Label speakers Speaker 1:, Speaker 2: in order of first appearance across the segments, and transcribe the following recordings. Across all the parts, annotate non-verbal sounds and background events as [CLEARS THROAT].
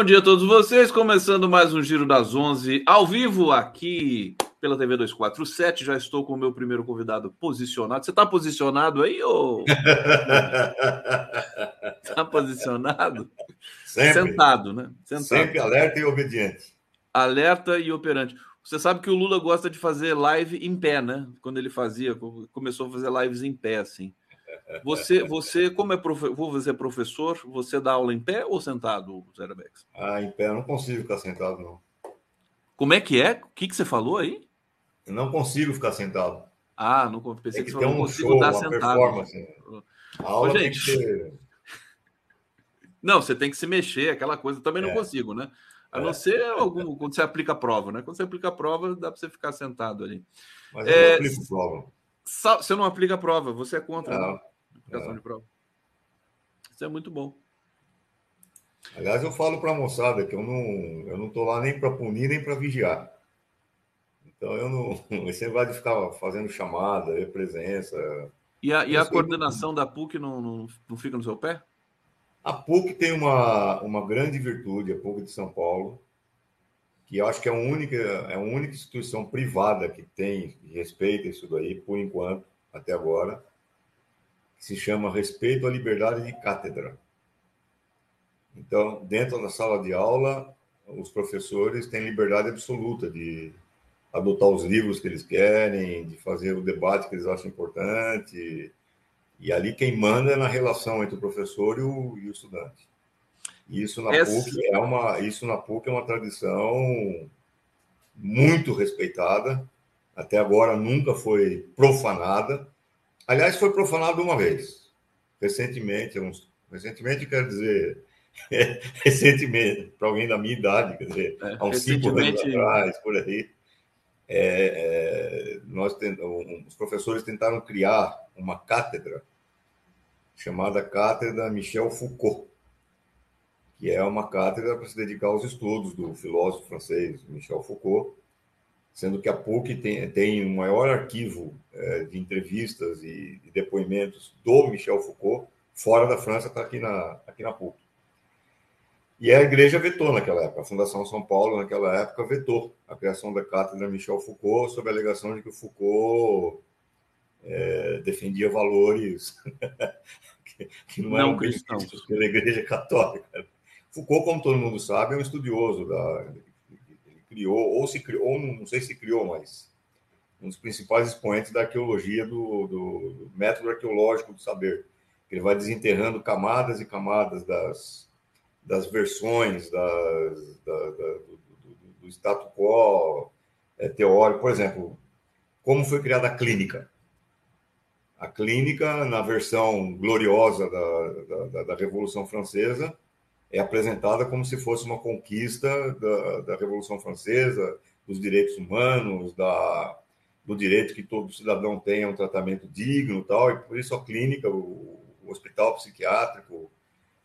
Speaker 1: Bom dia a todos vocês, começando mais um Giro das 11 ao vivo aqui pela TV 247. Já estou com o meu primeiro convidado posicionado. Você está posicionado aí ou [LAUGHS] Está posicionado?
Speaker 2: Sempre.
Speaker 1: Sentado, né? Sentado.
Speaker 2: Sempre alerta e obediente.
Speaker 1: Alerta e operante. Você sabe que o Lula gosta de fazer live em pé, né? Quando ele fazia, começou a fazer lives em pé, assim. Você, você como é profe... você é professor, você dá aula em pé ou sentado, Zerabex?
Speaker 2: Ah, em pé eu não consigo ficar sentado, não.
Speaker 1: Como é que é? O que, que você falou aí?
Speaker 2: Eu não consigo ficar sentado.
Speaker 1: Ah, não pensei
Speaker 2: tem que,
Speaker 1: que
Speaker 2: ter um show, uma sentado. performance. A aula Ô, gente... tem que ter...
Speaker 1: Não, você tem que se mexer, aquela coisa. Também não é. consigo, né? A é. não ser algum, quando você aplica a prova, né? Quando você aplica a prova, dá para você ficar sentado ali.
Speaker 2: Mas eu é... não aplico prova.
Speaker 1: Você não aplica a prova, você é contra. Não. Né? aplicação é. de prova. Isso é muito bom.
Speaker 2: Aliás, eu falo para a moçada que eu não eu não estou lá nem para punir nem para vigiar. Então eu não. [LAUGHS] Esse vai de ficar fazendo chamada, presença.
Speaker 1: E a, e a coordenação da PUC não, não, não fica no seu pé?
Speaker 2: A PUC tem uma, uma grande virtude, a PUC de São Paulo, que eu acho que é a única, é a única instituição privada que tem respeita isso daí, por enquanto, até agora, que se chama Respeito à Liberdade de Cátedra. Então, dentro da sala de aula, os professores têm liberdade absoluta de adotar os livros que eles querem, de fazer o debate que eles acham importante. E ali quem manda é na relação entre o professor e o, e o estudante. Isso na Essa... PUC é uma isso na PUC é uma tradição muito respeitada. Até agora nunca foi profanada. Aliás, foi profanado uma vez, recentemente, uns, recentemente quer dizer, [LAUGHS] recentemente, para alguém da minha idade, quer dizer, é, há uns cinco anos atrás, por aí, é, é, nós os professores tentaram criar uma cátedra chamada Cátedra Michel Foucault, que é uma cátedra para se dedicar aos estudos do filósofo francês Michel Foucault, sendo que a PUC tem, tem o maior arquivo é, de entrevistas e, de depoimentos do Michel Foucault, fora da França, está aqui na, aqui na PUC. E a igreja vetou naquela época, a Fundação São Paulo, naquela época, vetou a criação da cátedra Michel Foucault, sob a alegação de que o Foucault é, defendia valores [LAUGHS] que, que, não, não eram cristãos pela igreja católica. Foucault, como todo mundo sabe, é um estudioso da, criou, ou se criou, ou não sei se criou, mas um dos principais expoentes da arqueologia, do, do método arqueológico do saber. Ele vai desenterrando camadas e camadas das, das versões das, da, da, do, do, do status quo é, teórico. Por exemplo, como foi criada a clínica? A clínica, na versão gloriosa da, da, da Revolução Francesa, é apresentada como se fosse uma conquista da, da Revolução Francesa, dos direitos humanos, da, do direito que todo cidadão tenha um tratamento digno tal, e por isso a clínica, o, o hospital psiquiátrico,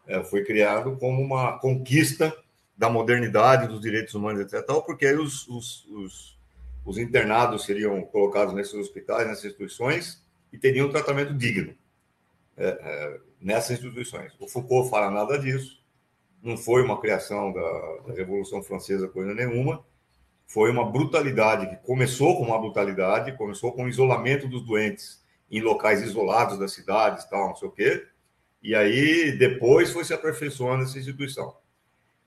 Speaker 2: é, foi criado como uma conquista da modernidade, dos direitos humanos, etc. Tal, porque aí os, os, os, os internados seriam colocados nesses hospitais, nessas instituições, e teriam um tratamento digno é, é, nessas instituições. O Foucault fala nada disso não foi uma criação da, da, Revolução Francesa, coisa nenhuma. Foi uma brutalidade que começou com uma brutalidade, começou com o isolamento dos doentes em locais isolados das cidades, tal, não sei o quê. E aí depois foi se aperfeiçoando essa instituição.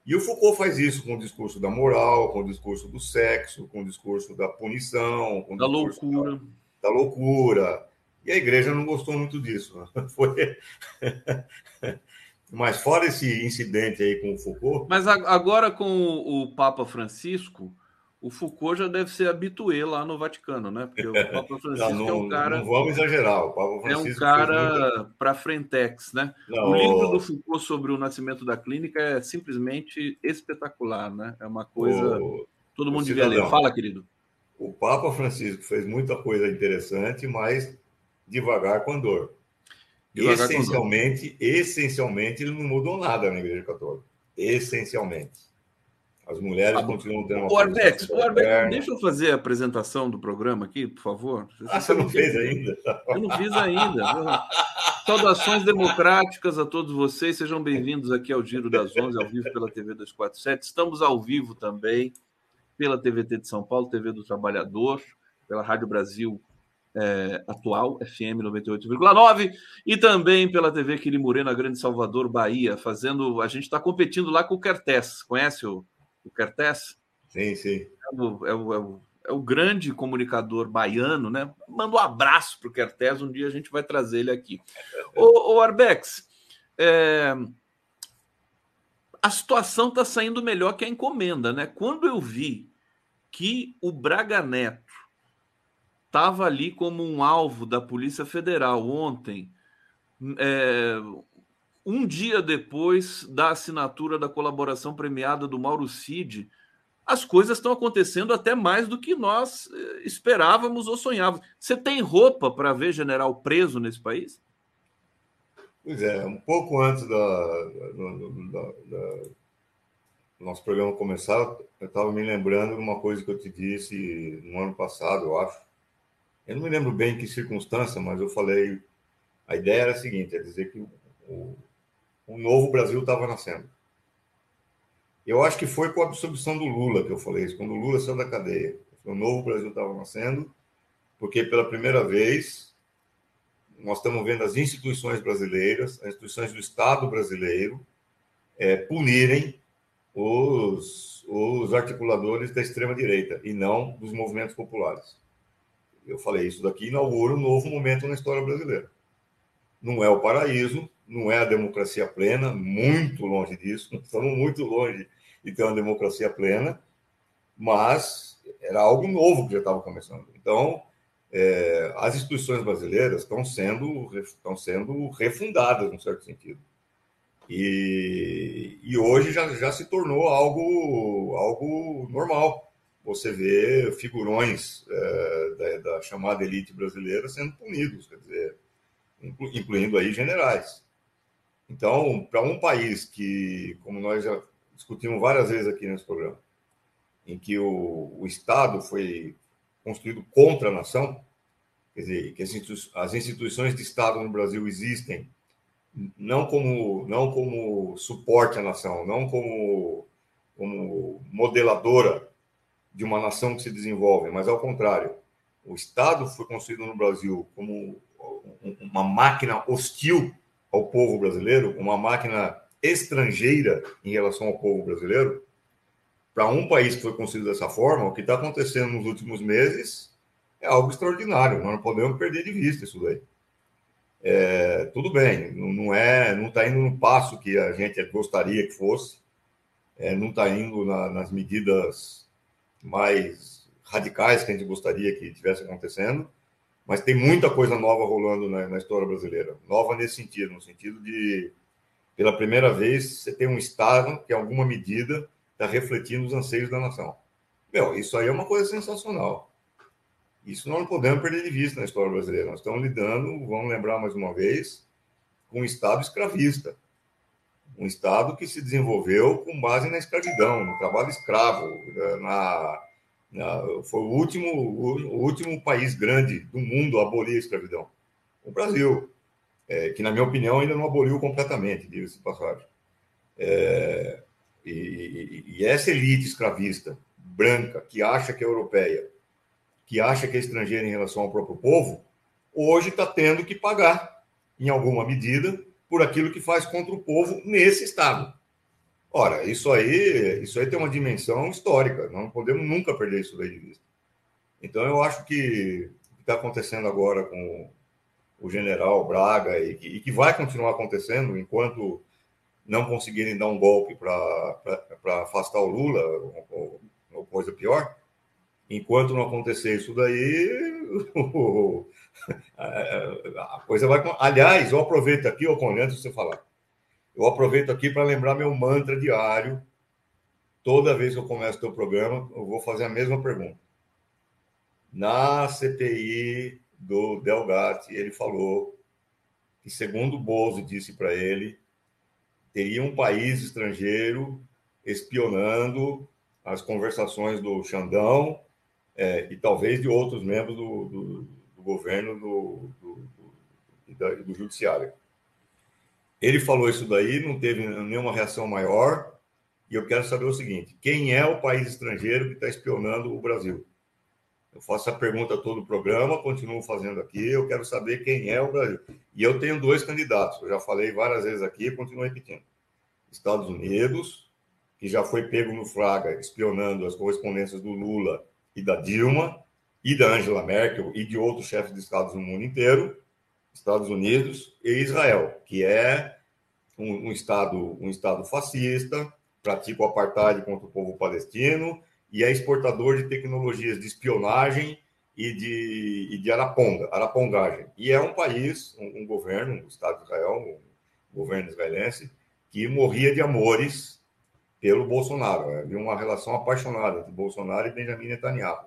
Speaker 2: E o Foucault faz isso com o discurso da moral, com o discurso do sexo, com o discurso da punição, com
Speaker 1: da loucura.
Speaker 2: Da, da loucura. E a igreja não gostou muito disso. [LAUGHS] Foi mas fora esse incidente aí com o Foucault.
Speaker 1: Mas agora com o Papa Francisco, o Foucault já deve ser habituê lá no Vaticano, né? Porque o [LAUGHS] Papa Francisco não, não, é um cara.
Speaker 2: Não vamos exagerar. O
Speaker 1: Papa Francisco é um cara muito... para frentex, né? Não, o livro do Foucault sobre o nascimento da clínica é simplesmente espetacular, né? É uma coisa. O... Todo mundo devia ler. Fala, querido.
Speaker 2: O Papa Francisco fez muita coisa interessante, mas devagar com dor essencialmente, essencialmente, ele não mudou nada na Igreja Católica. Essencialmente. As mulheres ah, continuam tendo
Speaker 1: uma. O Arbex, o Arbex, deixa eu fazer a apresentação do programa aqui, por favor.
Speaker 2: Você ah, você não fez ainda?
Speaker 1: Eu não fiz ainda. Saudações democráticas a todos vocês, sejam bem-vindos aqui ao Giro das Onze, ao vivo pela TV 247. Estamos ao vivo também pela TVT de São Paulo, TV do Trabalhador, pela Rádio Brasil é, atual, FM 98,9, e também pela TV Quirimurê, na Grande Salvador, Bahia, fazendo. A gente está competindo lá com o Kertés. Conhece o, o Kertés?
Speaker 2: Sim, sim.
Speaker 1: É o, é, o, é, o, é o, grande comunicador baiano, né? Manda um abraço para o Kertés, um dia a gente vai trazer ele aqui. ô, ô Arbex, é, a situação está saindo melhor que a encomenda, né? Quando eu vi que o Braga Neto estava ali como um alvo da Polícia Federal ontem, é, um dia depois da assinatura da colaboração premiada do Mauro Cid, as coisas estão acontecendo até mais do que nós é, esperávamos ou sonhávamos. Você tem roupa para ver general preso nesse país?
Speaker 2: Pois é, um pouco antes da, da, da, da nosso programa começar, eu estava me lembrando de uma coisa que eu te disse no ano passado, eu acho, eu não me lembro bem em que circunstância, mas eu falei. A ideia era a seguinte: é dizer que o, o novo Brasil estava nascendo. Eu acho que foi com a absorção do Lula que eu falei isso, quando o Lula saiu da cadeia. O novo Brasil estava nascendo, porque pela primeira vez nós estamos vendo as instituições brasileiras, as instituições do Estado brasileiro, é, punirem os, os articuladores da extrema-direita e não dos movimentos populares eu falei, isso daqui inaugura um novo momento na história brasileira. Não é o paraíso, não é a democracia plena, muito longe disso, estamos muito longe de ter uma democracia plena, mas era algo novo que já estava começando. Então, é, as instituições brasileiras estão sendo, estão sendo refundadas, num certo sentido. E, e hoje já, já se tornou algo, algo normal você vê figurões é, da, da, chamada elite brasileira sendo punidos, quer dizer, incluindo aí generais. Então, para um país que, como nós já discutimos várias vezes aqui nesse programa, em que o, o Estado foi construído contra a nação, quer dizer, que as instituições de Estado no Brasil existem não como não como suporte à nação, não como como modeladora de uma nação que se desenvolve, mas ao contrário, o Estado foi construído no Brasil como uma máquina hostil ao povo brasileiro, uma máquina estrangeira em relação ao povo brasileiro. Para um país que foi construído dessa forma, o que está acontecendo nos últimos meses é algo extraordinário. Nós não podemos perder de vista isso daí. É, tudo bem, não é, não está indo no passo que a gente gostaria que fosse, é, não está indo na, nas medidas mais radicais que a gente gostaria que tivesse acontecendo, mas tem muita coisa nova rolando na, na, história brasileira. Nova nesse sentido, no sentido de, pela primeira vez, você tem um Estado que, em alguma medida, está refletindo os anseios da nação. Meu, isso aí é uma coisa sensacional. Isso nós não podemos perder de vista na história brasileira. Nós estamos lidando, vamos lembrar mais uma vez, com um Estado escravista um Estado que se desenvolveu com base na escravidão, no trabalho escravo. Né, na, na, foi o último, o, último país grande do mundo a abolir a escravidão. O Brasil, é, que, na minha opinião, ainda não aboliu completamente, diga-se de passagem. É, e, e, essa elite escravista, branca, que acha que é europeia, que acha que é estrangeira em relação ao próprio povo, hoje está tendo que pagar, em alguma medida, por aquilo que faz contra o povo nesse Estado. Ora, isso aí, isso aí tem uma dimensão histórica, não podemos nunca perder isso daí de vista. Então, eu acho que o que está acontecendo agora com o general Braga e que, e que vai continuar acontecendo enquanto não conseguirem dar um golpe para afastar o Lula, ou, ou, coisa pior, enquanto não acontecer isso daí, [LAUGHS] [LAUGHS] a coisa vai. Aliás, eu aproveito aqui, antes de você falar, eu aproveito aqui para lembrar meu mantra diário. Toda vez que eu começo o teu programa, eu vou fazer a mesma pergunta. Na CPI do Delgatti, ele falou que, segundo o Bozo disse para ele, teria um país estrangeiro espionando as conversações do Xandão é, e talvez de outros membros do, do governo do, do, do Judiciário. Ele falou isso daí, não teve nenhuma reação maior. E eu quero saber o seguinte: quem é o país estrangeiro que está espionando o Brasil? Eu faço a pergunta todo o programa, continuo fazendo aqui. Eu quero saber quem é o Brasil. E eu tenho dois candidatos, eu já falei várias vezes aqui continuo repetindo: Estados Unidos, que já foi pego no Fraga espionando as correspondências do Lula e da Dilma, e da Angela Merkel e de outros chefes de estados no mundo inteiro. Estados Unidos e Israel, que é um, um, estado um estado fascista, pratica o apartheid contra o povo palestino e é exportador de tecnologias de espionagem e de, e de araponga, arapongagem. E é um país, um, um governo, o um Estado de Israel, um governo israelense, que morria de amores pelo Bolsonaro. Havia uma relação apaixonada entre Bolsonaro e Benjamin Netanyahu.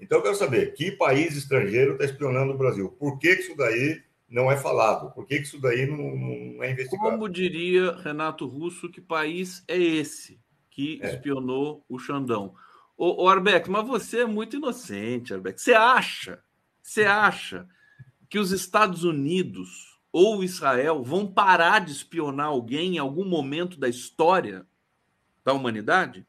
Speaker 2: Então, eu quero saber, que país estrangeiro está espionando o Brasil? Por que isso daí não é falado? Por que isso daí não, não é investigado?
Speaker 1: Como diria Renato Russo, que país é esse que é. espionou o Xandão? Ô, ô Arbeck, mas você é muito inocente, Arbeck. Você acha, você acha que os Estados Unidos ou Israel vão parar de espionar alguém em algum momento da história da humanidade?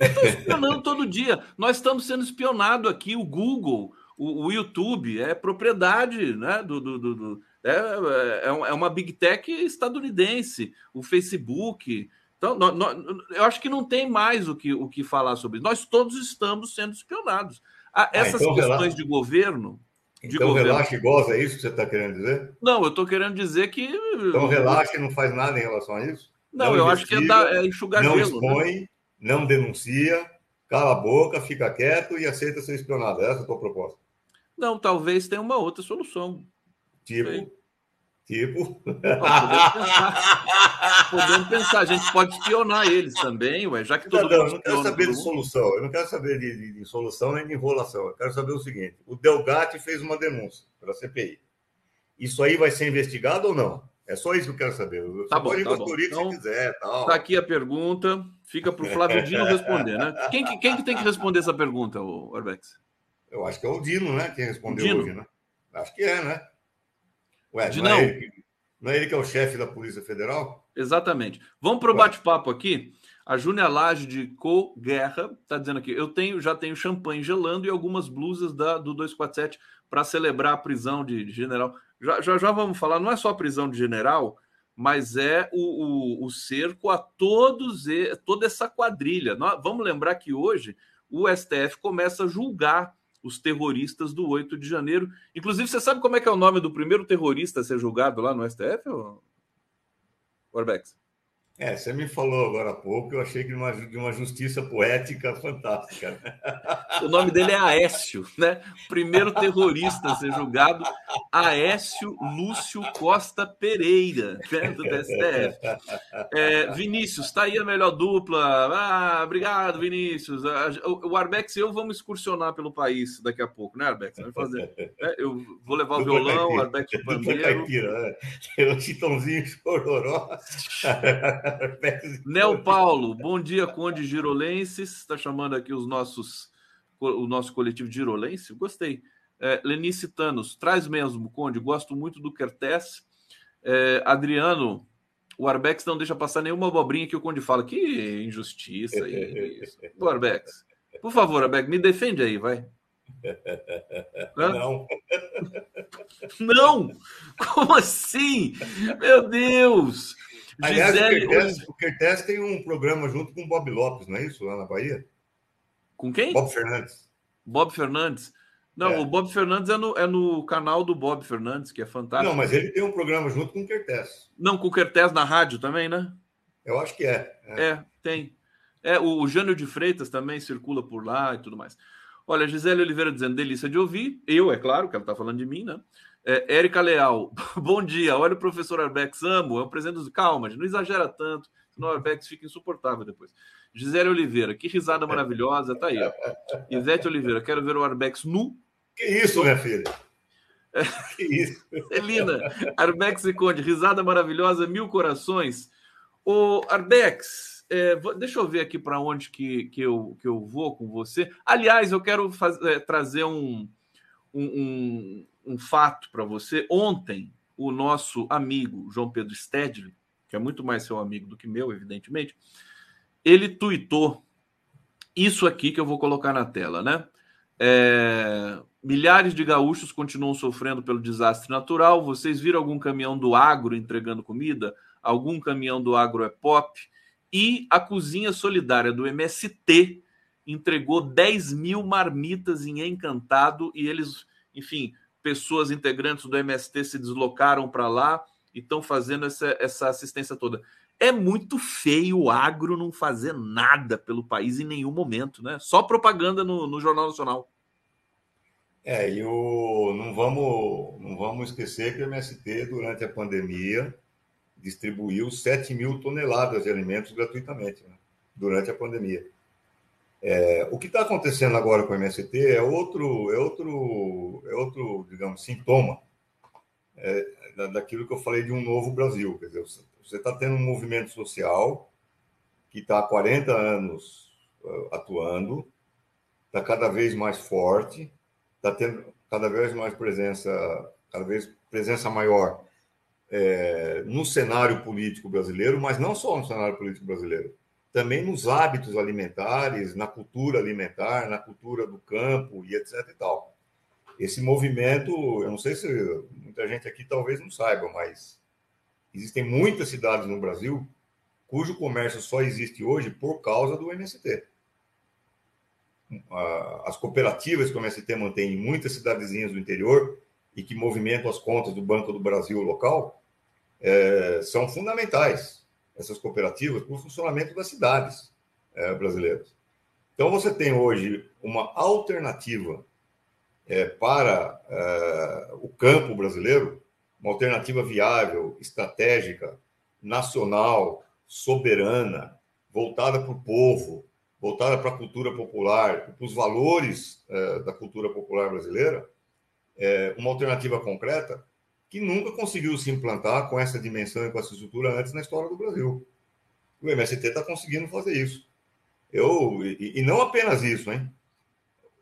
Speaker 1: Estão espionando todo dia. Nós estamos sendo espionados aqui, o Google, o, o YouTube é propriedade né, do, do, do, do é, é, é, uma big tech estadunidense, o Facebook. Então, nós, nós, eu acho que não tem mais o que, o que falar sobre isso. Nós todos estamos sendo espionados. Ah, essas ah, então questões relaxa. de governo.
Speaker 2: De então governo... relaxa e goza, é isso que você está querendo dizer?
Speaker 1: Não, eu estou querendo dizer que.
Speaker 2: Então relaxa e não faz nada em relação a isso?
Speaker 1: Não, não eu acho que é, é enxugar
Speaker 2: não gelo. Né? expõe, né? Não denuncia, cala a boca, fica quieto e aceita ser espionado. Essa é a tua proposta.
Speaker 1: Não, talvez tenha uma outra solução.
Speaker 2: Tipo. Tipo. Não,
Speaker 1: podemos, pensar, podemos pensar, a gente pode espionar eles também, ué, já que todo
Speaker 2: não, mundo. Não, eu não quero saber de solução, eu não quero saber de, de, de, solução nem de enrolação. Eu quero saber o seguinte: o Delgatti fez uma denúncia para a CPI. Isso aí vai ser investigado ou não? É só isso que eu quero saber. Eu
Speaker 1: tá bom, tá bom. Então,
Speaker 2: se quiser. Tal.
Speaker 1: Tá aqui a pergunta, fica para o Flávio Dino responder, né? Quem, quem que tem que responder essa pergunta, o Orbex?
Speaker 2: Eu acho que é o Dino, né? Quem respondeu Dino. hoje, né? Acho que é, né?
Speaker 1: Ué, Dinão. Não, é
Speaker 2: ele, não é ele que é o chefe da Polícia Federal?
Speaker 1: Exatamente. Vamos para o bate-papo aqui. A Júnia Lage de Co Guerra está dizendo aqui: eu tenho, já tenho champanhe gelando e algumas blusas da, do 247 para celebrar a prisão de, de general. Já, já, já, vamos falar, não é só a prisão de general, mas é o, o, o cerco a todos toda essa quadrilha. Nós, vamos lembrar que hoje o STF começa a julgar os terroristas do 8 de janeiro. Inclusive, você sabe como é que é o nome do primeiro terrorista a ser julgado lá no STF, Orbex?
Speaker 2: É, você me falou agora há pouco, eu achei que de uma, de uma justiça poética fantástica.
Speaker 1: O nome dele é Aécio, né? Primeiro terrorista a ser julgado, Aécio Lúcio Costa Pereira, né? do STF. É, Vinícius, está aí a melhor dupla. Ah, obrigado, Vinícius. O Arbex e eu vamos excursionar pelo país daqui a pouco, né, Arbex? Vamos fazer. É, eu vou levar o violão, o Arbex o pandeiro. Caipira,
Speaker 2: né? O Chitãozinho Chororó. [LAUGHS] [LAUGHS]
Speaker 1: Nel Paulo, bom dia, Conde Girolenses. Está chamando aqui os nossos, o nosso coletivo Girolense. Gostei. É, Lenice Tanos, traz mesmo, Conde. Gosto muito do Kertes. É, Adriano, o Arbex não deixa passar nenhuma abobrinha que o Conde fala. Que injustiça isso. O Arbex. Por favor, Arbex, me defende aí, vai.
Speaker 2: Hã? [LAUGHS] Não.
Speaker 1: Não! Como assim? Meu Deus!
Speaker 2: Aliás, Gisele... o Kertes tem um programa junto com o Bob Lopes, não é isso? Lá na Bahia?
Speaker 1: Com quem?
Speaker 2: Bob Fernandes.
Speaker 1: Bob Fernandes. Não, é. o Bob Fernandes é no, é no canal do Bob Fernandes, que é fantástico.
Speaker 2: Não, mas ele tem um programa junto com o Kertes.
Speaker 1: Não, com o Kertes na rádio também, né?
Speaker 2: Eu acho que é.
Speaker 1: É, é tem. É, o, o Jânio de Freitas também circula por lá e tudo mais. Olha, Gisele Oliveira dizendo delícia de ouvir. Eu, é claro, que ela está falando de mim, né? É, Érica Leal, [LAUGHS] bom dia. Olha o professor Arbex, amo. É um presente dos. Calma, não exagera tanto, senão o Arbex fica insuportável depois. Gisele Oliveira, que risada maravilhosa. Tá aí. Ivete Oliveira, quero ver o Arbex nu.
Speaker 2: Que isso, minha filha? Que isso? [LAUGHS]
Speaker 1: Celina, Arbex e Conde, risada maravilhosa, mil corações. O Arbex, é, deixa eu ver aqui para onde que, que, eu, que eu vou com você. Aliás, eu quero é, trazer um, um, um, um fato para você. Ontem, o nosso amigo João Pedro Stedley, que é muito mais seu amigo do que meu, evidentemente, ele tuitou isso aqui que eu vou colocar na tela, né? É, milhares de gaúchos continuam sofrendo pelo desastre natural. Vocês viram algum caminhão do agro entregando comida? Algum caminhão do agro é pop? E a cozinha solidária do MST entregou 10 mil marmitas em Encantado e eles, enfim, pessoas integrantes do MST se deslocaram para lá e estão fazendo essa, essa assistência toda. É muito feio o agro não fazer nada pelo país em nenhum momento, né? Só propaganda no, no Jornal Nacional.
Speaker 2: É, e o, não, vamos, não vamos esquecer que o MST, durante a pandemia, distribuiu 7 mil toneladas de alimentos gratuitamente, né? durante a pandemia. É, o que está acontecendo agora com o MST é outro, é outro, é outro, digamos, sintoma é, daquilo que eu falei de um novo Brasil. Quer dizer, você está tendo um movimento social que está há 40 anos uh, atuando, está cada vez mais forte, está tendo cada vez mais presença, cada vez presença maior é, no cenário político brasileiro, mas não só no cenário político brasileiro, também nos hábitos alimentares, na cultura alimentar, na cultura do campo e etc. E tal. Esse movimento, eu não sei se muita gente aqui talvez não saiba, mas existem muitas cidades no Brasil cujo comércio só existe hoje por causa do MST. As cooperativas que o MST mantém em muitas cidadezinhas do interior e que movimentam as contas do Banco do Brasil local é, são fundamentais essas cooperativas para o funcionamento das cidades é, brasileiras. Então, você tem hoje uma alternativa é, para é, o campo brasileiro, uma alternativa viável, estratégica, nacional, soberana, voltada para o povo, voltada para a cultura popular, para os valores é, da cultura popular brasileira, é, uma alternativa concreta que nunca conseguiu se implantar com essa dimensão e com essa estrutura antes na história do Brasil. O MST está conseguindo fazer isso. Eu, e, e, não apenas isso, hein?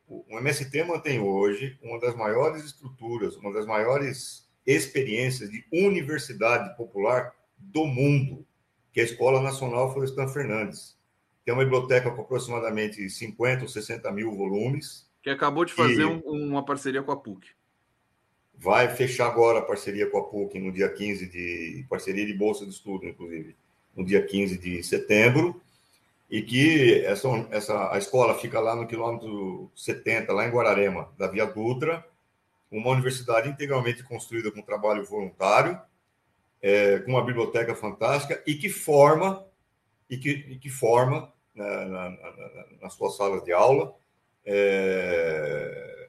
Speaker 2: O MST mantém hoje uma das maiores estruturas, uma das maiores experiências de universidade popular do mundo, que é a Escola Nacional Florestan Fernandes. Tem uma biblioteca com aproximadamente 50 ou 60 mil volumes.
Speaker 1: Que acabou de fazer e... um, uma parceria com a PUC
Speaker 2: vai fechar agora a parceria com a PUC no dia 15 de parceria de bolsa de estudo, inclusive, no dia 15 de setembro, e que essa, essa a escola fica lá no quilômetro 70, lá em Guararema, da Via Dutra, uma universidade integralmente construída com trabalho voluntário, é, com uma biblioteca fantástica e que forma e que, e que forma na, na, na, nas suas salas de aula é,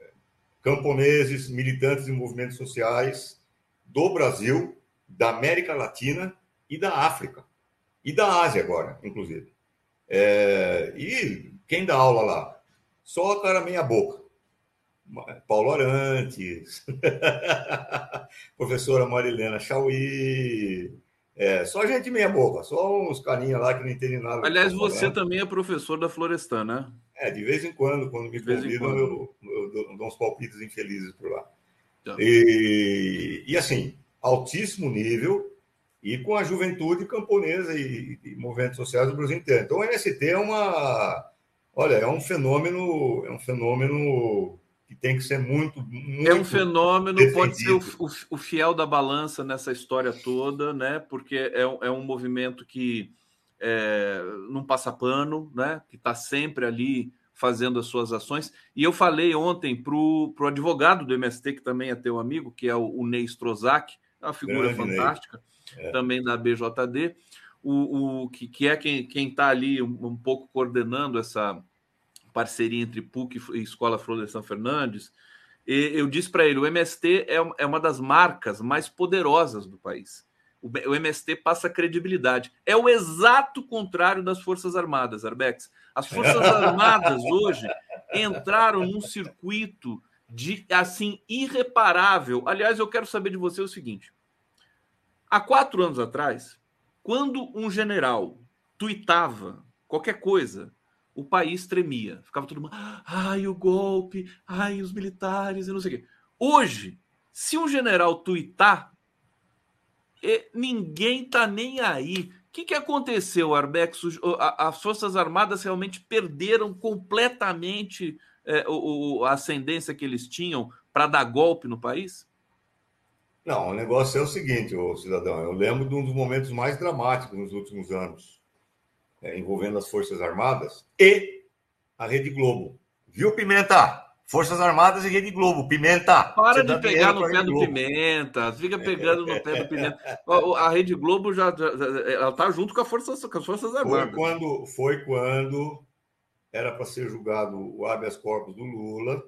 Speaker 2: camponeses, militantes de movimentos sociais do Brasil, da América Latina e da África. E da Ásia agora, inclusive. É, e quem dá aula lá? Só a cara meia boca. Paulo Arantes, [LAUGHS] professora Marilena Chauí, é, só gente meia boca, só uns carinha lá que não entendem nada.
Speaker 1: Aliás, você também é professor da Florestan, né?
Speaker 2: É, de vez em quando, quando me convidam, eu, eu, eu, dou uns palpites infelizes por lá. Tá. E, e, assim, altíssimo nível e com a juventude camponesa e, e movimentos sociais do Brasil inteiro. Então, o MST é uma, olha, é um fenômeno, é um fenômeno que tem que ser muito, muito
Speaker 1: é um fenômeno defendido. pode ser o, o, o, fiel da balança nessa história toda, né? Porque é, é um movimento que é, não passa pano, né? Que está sempre ali fazendo as suas ações. E eu falei ontem para o advogado do MST, que também é teu amigo, que é o, o Ney Strozak, é uma figura Grande fantástica, é. também da BJD, o, o, que, que é quem está ali um, um, pouco coordenando essa parceria entre PUC e Escola Florestan Fernandes. E eu disse para ele: o MST é, é uma das marcas mais poderosas do país o MST passa credibilidade. É o exato contrário das Forças Armadas, Arbex. As Forças [LAUGHS] Armadas hoje entraram num circuito de assim irreparável. Aliás, eu quero saber de você o seguinte: há quatro anos atrás, quando um general tuitava qualquer coisa, o país tremia. Ficava todo mundo, ai, o golpe, ai, os militares, e não sei o quê. Hoje, se um general tuitar, ninguém tá nem aí. O que, que aconteceu, Arbex? As Forças Armadas realmente perderam completamente é, o, a ascendência que eles tinham para dar golpe no país?
Speaker 2: Não, o negócio é o seguinte, ô cidadão. Eu lembro de um dos momentos mais dramáticos nos últimos anos, é, envolvendo as Forças Armadas e a Rede Globo. Viu, Pimenta? Forças Armadas e Rede Globo. Pimenta!
Speaker 1: Para de pegar no pé do. Pimenta. Fica pegando no pé do Pimenta. A Rede Globo já, já ela tá junto com, a força, com as Forças Armadas.
Speaker 2: Foi quando, foi quando era para ser julgado o habeas corpus do Lula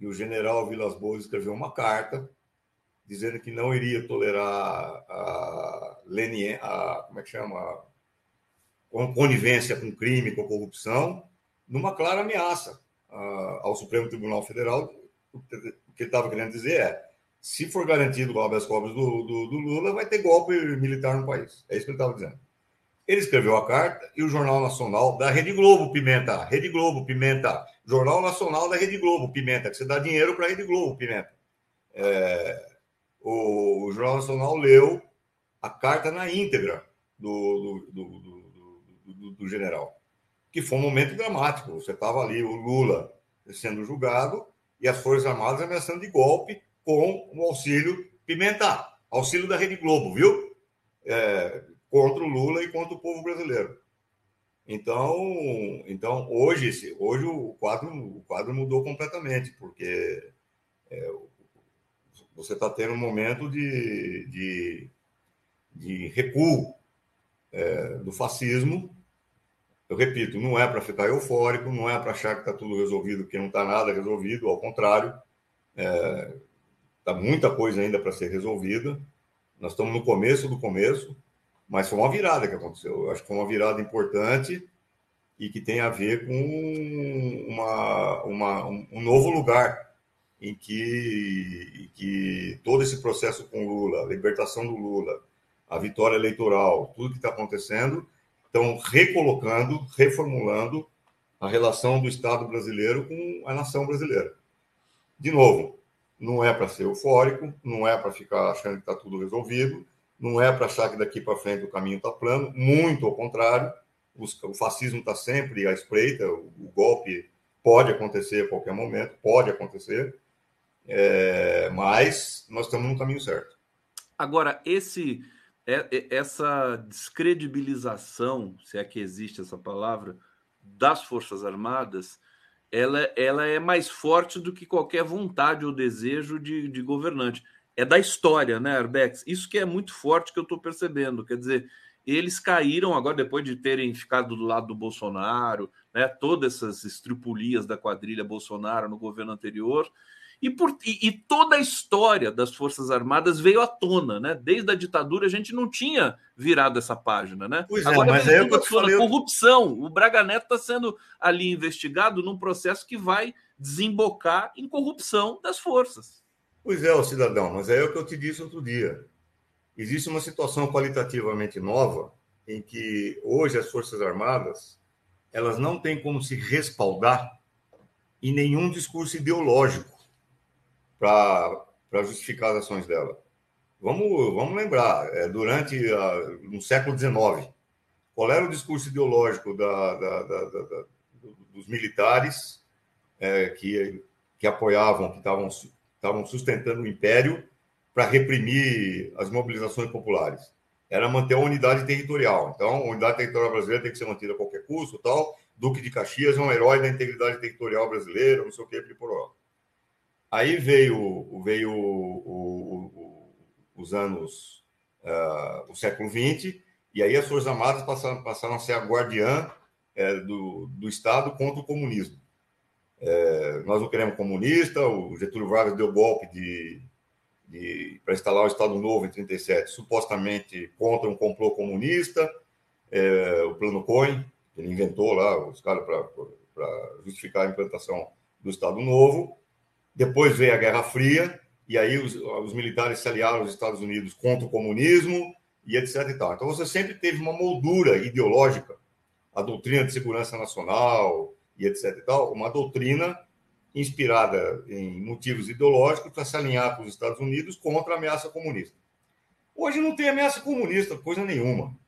Speaker 2: e o general Vilas Boas escreveu uma carta dizendo que não iria tolerar a, Lenin, a como é que chama, a conivência com crime, com corrupção, numa clara ameaça ao Supremo Tribunal Federal. O que ele estava querendo dizer é, se for garantido o habeas corpus do, do, do, Lula, vai ter golpe militar no país. É isso que ele estava dizendo. Ele escreveu a carta e o Jornal Nacional da Rede Globo, Pimenta, Rede Globo, Pimenta, Jornal Nacional da Rede Globo, Pimenta, que você dá dinheiro para a Rede Globo, Pimenta. É, o, o Jornal Nacional leu a carta na íntegra do, do, do, do, general, que foi um momento dramático. Você estava ali, o Lula sendo julgado e as Forças Armadas ameaçando de golpe com o auxílio Pimentar, auxílio da Rede Globo, viu? É, contra o Lula e contra o povo brasileiro. Então, então hoje, hoje o quadro, o quadro mudou completamente, porque é, você está tendo um momento de, de, de recuo é, do fascismo. Eu repito, não é para ficar eufórico, não é para achar que está tudo resolvido, porque não está nada resolvido, ao contrário, está é, tá muita coisa ainda para ser resolvida. Nós estamos no começo do começo, mas foi uma virada que aconteceu. Eu acho que foi uma virada importante e que tem a ver com uma, uma um novo lugar em que, em que todo esse processo com Lula, a libertação do Lula, a vitória eleitoral, tudo que está acontecendo, estão recolocando, reformulando a relação do Estado brasileiro com a nação brasileira. De novo, não é para ser eufórico, não é para ficar achando que está tudo resolvido, não é para achar que daqui para frente o caminho está plano, muito ao contrário, o fascismo está sempre à espreita, o golpe pode acontecer a qualquer momento, pode acontecer, é, mas nós estamos no caminho certo.
Speaker 1: Agora, esse essa descredibilização, se é que existe essa palavra, das Forças Armadas, ela, ela é mais forte do que qualquer vontade ou desejo de, de governante. É da história, né, Arbex? Isso que é muito forte que eu estou percebendo. Quer dizer, eles caíram agora, depois de terem ficado do lado do Bolsonaro, né, todas essas estripulias da quadrilha Bolsonaro no governo anterior, e, por, e, e, toda a história das Forças Armadas veio à tona, né? Desde a ditadura a gente não tinha virado essa página, né?
Speaker 2: Pois é, Agora, mas é eu
Speaker 1: falei... corrupção. O Braga Neto está sendo ali investigado num processo que vai desembocar em corrupção das forças.
Speaker 2: Pois é, cidadão, mas é o que eu te disse outro dia. Existe uma situação qualitativamente nova em que hoje as Forças Armadas elas não têm como se respaldar em nenhum discurso ideológico para justificar as ações dela. Vamos, vamos lembrar, é, durante a, no século XIX, qual era o discurso ideológico da, da, da, dos militares é, que, que apoiavam, que estavam, sustentando o império para reprimir as mobilizações populares? Era manter a unidade territorial. Então, a unidade territorial brasileira tem que ser mantida a qualquer custo, tal. Duque de Caxias é um herói da integridade territorial brasileira, não sei o que, por. Aí veio, veio o, o, os anos, uh, o século XX, e aí as Forças Armadas passaram, passaram a ser a guardiã é, do, do Estado contra o comunismo. É, nós não queremos comunista, o Getúlio Vargas deu golpe de, de para instalar o Estado Novo em 37, supostamente contra um complô comunista, é, o Plano Cohen, ele inventou lá os caras para justificar a implantação do Estado Novo, depois veio a Guerra Fria, e aí os, os militares se aliaram aos Estados Unidos contra o comunismo, e etc. E tal. Então você sempre teve uma moldura ideológica, a doutrina de segurança nacional e etc. E tal, uma doutrina inspirada em motivos ideológicos para se alinhar com os Estados Unidos contra a ameaça comunista. Hoje não tem ameaça comunista, coisa nenhuma.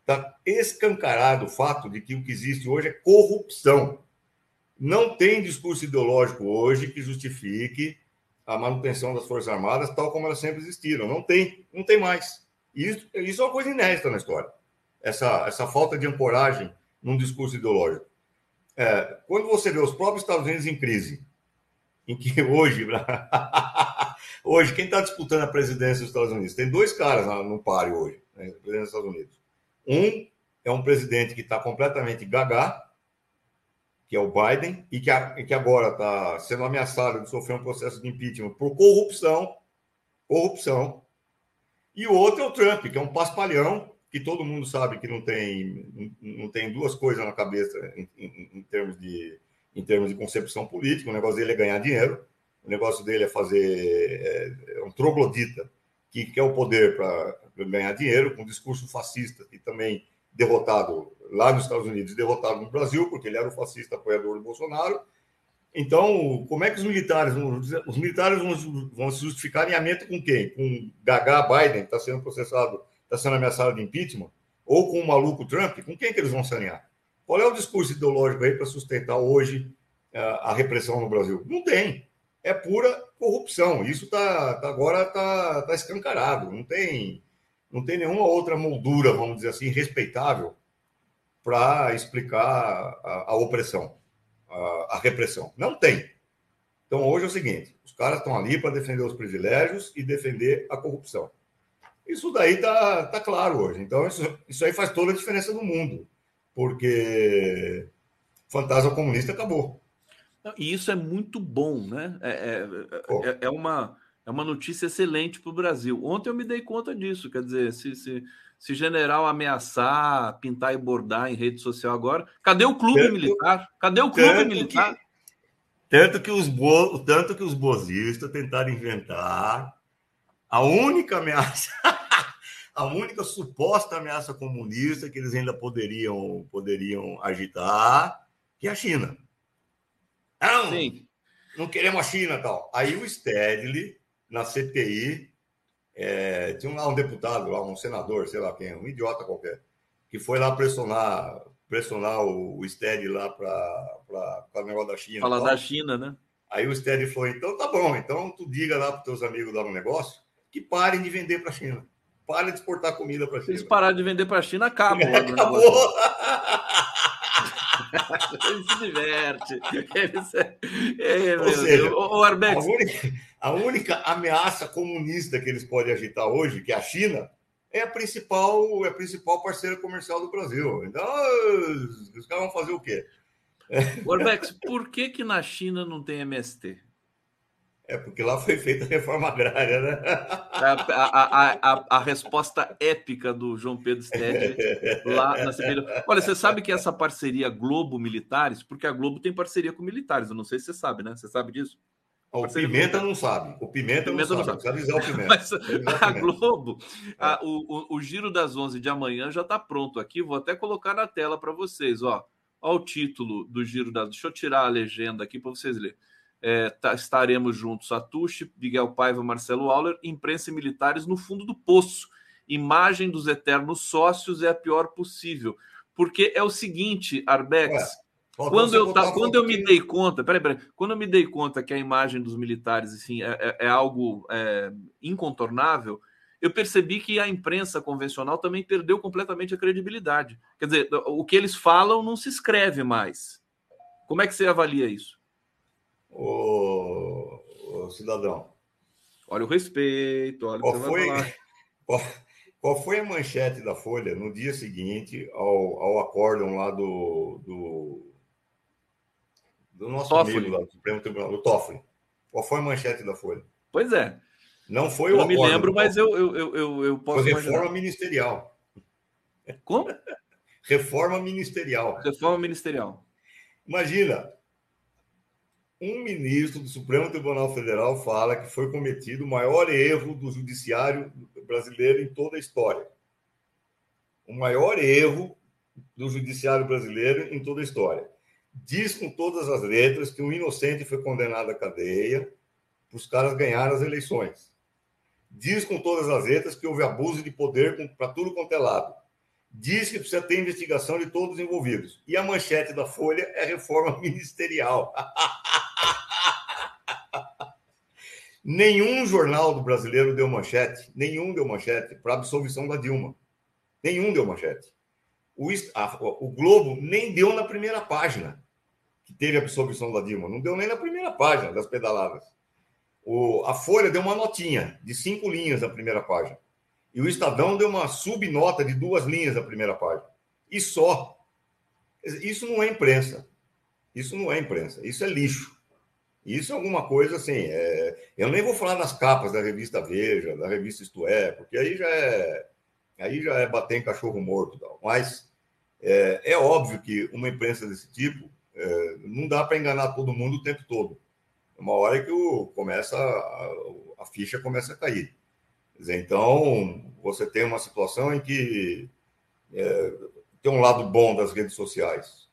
Speaker 2: Está escancarado o fato de que o que existe hoje é corrupção. Não tem discurso ideológico hoje que justifique a manutenção das Forças Armadas tal como elas sempre existiram. Não tem, não tem mais. Isso, isso é uma coisa inédita na história. Essa, essa falta de ancoragem num discurso ideológico. É, quando você vê os próprios Estados Unidos em crise, em que hoje, [LAUGHS] hoje quem está disputando a presidência dos Estados Unidos? Tem dois caras no páreo hoje, né, presidente dos Estados Unidos. Um é um presidente que está completamente gagá, que é o Biden, e que, a, e que agora está sendo ameaçado de sofrer um processo de impeachment por corrupção, corrupção. E o outro é o Trump, que é um paspalhão, que todo mundo sabe que não tem, não tem duas coisas na cabeça em, em, em termos de, em termos de concepção política. O negócio dele é ganhar dinheiro, o negócio dele é fazer é, é um troglodita que quer o poder para ganhar dinheiro, com um discurso fascista, que também derrotado lá nos Estados Unidos, derrotado no Brasil, porque ele era o fascista apoiador do Bolsonaro. Então, como é que os militares, os militares vão, vão se justificar alinhamento com quem? Com Gagá Biden, que está sendo processado, está sendo ameaçado de impeachment? Ou com o maluco Trump? Com quem que eles vão se alinhar? Qual é o discurso ideológico aí para sustentar hoje a, a repressão no Brasil? Não tem. É pura corrupção. Isso tá, tá agora está tá escancarado. Não tem não tem nenhuma outra moldura, vamos dizer assim, respeitável para explicar a, a opressão, a, a, repressão. Não tem. Então, hoje é o seguinte: os caras estão ali para defender os privilégios e defender a corrupção. Isso daí tá, tá claro hoje. Então, isso, isso aí faz toda a diferença no mundo, porque o fantasma comunista acabou.
Speaker 1: E isso é muito bom, né? É, é, é, é uma é uma notícia excelente para o Brasil. Ontem eu me dei conta disso. Quer dizer, se, se, se general ameaçar, pintar e bordar em rede social agora, cadê o clube tanto, militar? Cadê o clube militar?
Speaker 2: Que, tanto, que os bo, tanto que os bozistas tentaram inventar a única ameaça, [LAUGHS] a única suposta ameaça comunista que eles ainda poderiam, poderiam agitar, que é a China. Não, Sim. não queremos a China tal. Aí o Stedley na CPI, é, tinha lá um deputado, lá, um senador, sei lá quem, um idiota qualquer, que foi lá pressionar, pressionar o, o lá para o negócio da China.
Speaker 1: Falar da China, né?
Speaker 2: Aí o Steady falou: então tá bom, então tu diga lá para teus amigos lá no negócio que parem de vender para a China. Parem de exportar comida para a China.
Speaker 1: Se pararem de vender para a China, acabam.
Speaker 2: Acabou! [LAUGHS] [LAUGHS] [LAUGHS]
Speaker 1: ele se diverte. Ele se... É, Ou seja, o, o Arbex...
Speaker 2: a, única, a única ameaça comunista que eles podem agitar hoje, que é a China, é a principal, é a principal parceira comercial do Brasil. Então, os caras vão fazer o quê?
Speaker 1: Orbex, por que, que na China não tem MST?
Speaker 2: É, porque lá foi feita a reforma agrária, né?
Speaker 1: A, a, a, a resposta épica do João Pedro Stedley lá na CPI. Olha, você sabe que essa parceria Globo-Militares, porque a Globo tem parceria com militares, eu não sei se você sabe, né? Você sabe disso?
Speaker 2: O Pimenta não sabe. O Pimenta, Pimenta não, sabe. sabe. Precisa avisar o Pimenta. Mas
Speaker 1: a Globo, a, o, o, o, Giro das 11 de amanhã já está pronto aqui. Vou até colocar na tela para vocês. Ó, ó o título do Giro das... Deixa eu tirar a legenda aqui para vocês lerem. É, tá, estaremos juntos. Atushi, Miguel Paiva, Marcelo Auler, imprensa e militares no fundo do poço. Imagem dos eternos sócios é a pior possível. Porque é o seguinte, Arbex. quando eu, tá, quando eu me dei conta, peraí, peraí, quando eu me dei conta que a imagem dos militares assim, é, é, é algo é, incontornável, eu percebi que a imprensa convencional também perdeu completamente a credibilidade. Quer dizer, o que eles falam não se escreve mais. Como é que você avalia isso?
Speaker 2: O, o cidadão.
Speaker 1: Olha o respeito, olha
Speaker 2: qual foi, qual, qual, [LAUGHS] foi a manchete da Folha no dia seguinte ao, ao acórdão lá do, do, do nosso Toffoli. amigo lá do Supremo Tribunal, do Toffoli? Qual foi a manchete da Folha?
Speaker 1: Pois é.
Speaker 2: Não foi
Speaker 1: eu o Não me lembro, mas eu, eu, eu, eu posso.
Speaker 2: Foi reforma imaginar. ministerial.
Speaker 1: Como?
Speaker 2: Reforma ministerial.
Speaker 1: Reforma ministerial.
Speaker 2: Imagina, um ministro do Supremo Tribunal Federal fala que foi cometido o maior erro do judiciário brasileiro em toda a história. o maior erro do judiciário brasileiro em toda a história. Diz com todas as letras que um inocente foi condenado à cadeia para os caras ganharem as eleições. Diz com todas as letras que houve abuso de poder para tudo quanto é lado. Diz que precisa ter investigação de todos os envolvidos. E a manchete da Folha é reforma ministerial. [LAUGHS] Nenhum jornal do brasileiro deu manchete, nenhum deu manchete para a absolvição da Dilma. Nenhum deu manchete. O, a, o Globo nem deu na primeira página que teve a absolvição da Dilma. Não deu nem na primeira página das pedaladas. O, a Folha deu uma notinha de cinco linhas na primeira página. E o Estadão deu uma subnota de duas linhas na primeira página. E só. Isso não é imprensa. Isso não é imprensa. Isso é lixo. Isso é alguma coisa assim. É... Eu nem vou falar das capas da revista Veja, da revista Isto É, porque aí já é, aí já é bater em cachorro morto. Mas é, é óbvio que uma imprensa desse tipo é, não dá para enganar todo mundo o tempo todo. Uma hora que o, começa a, a ficha começa a cair. Então, você tem uma situação em que é, tem um lado bom das redes sociais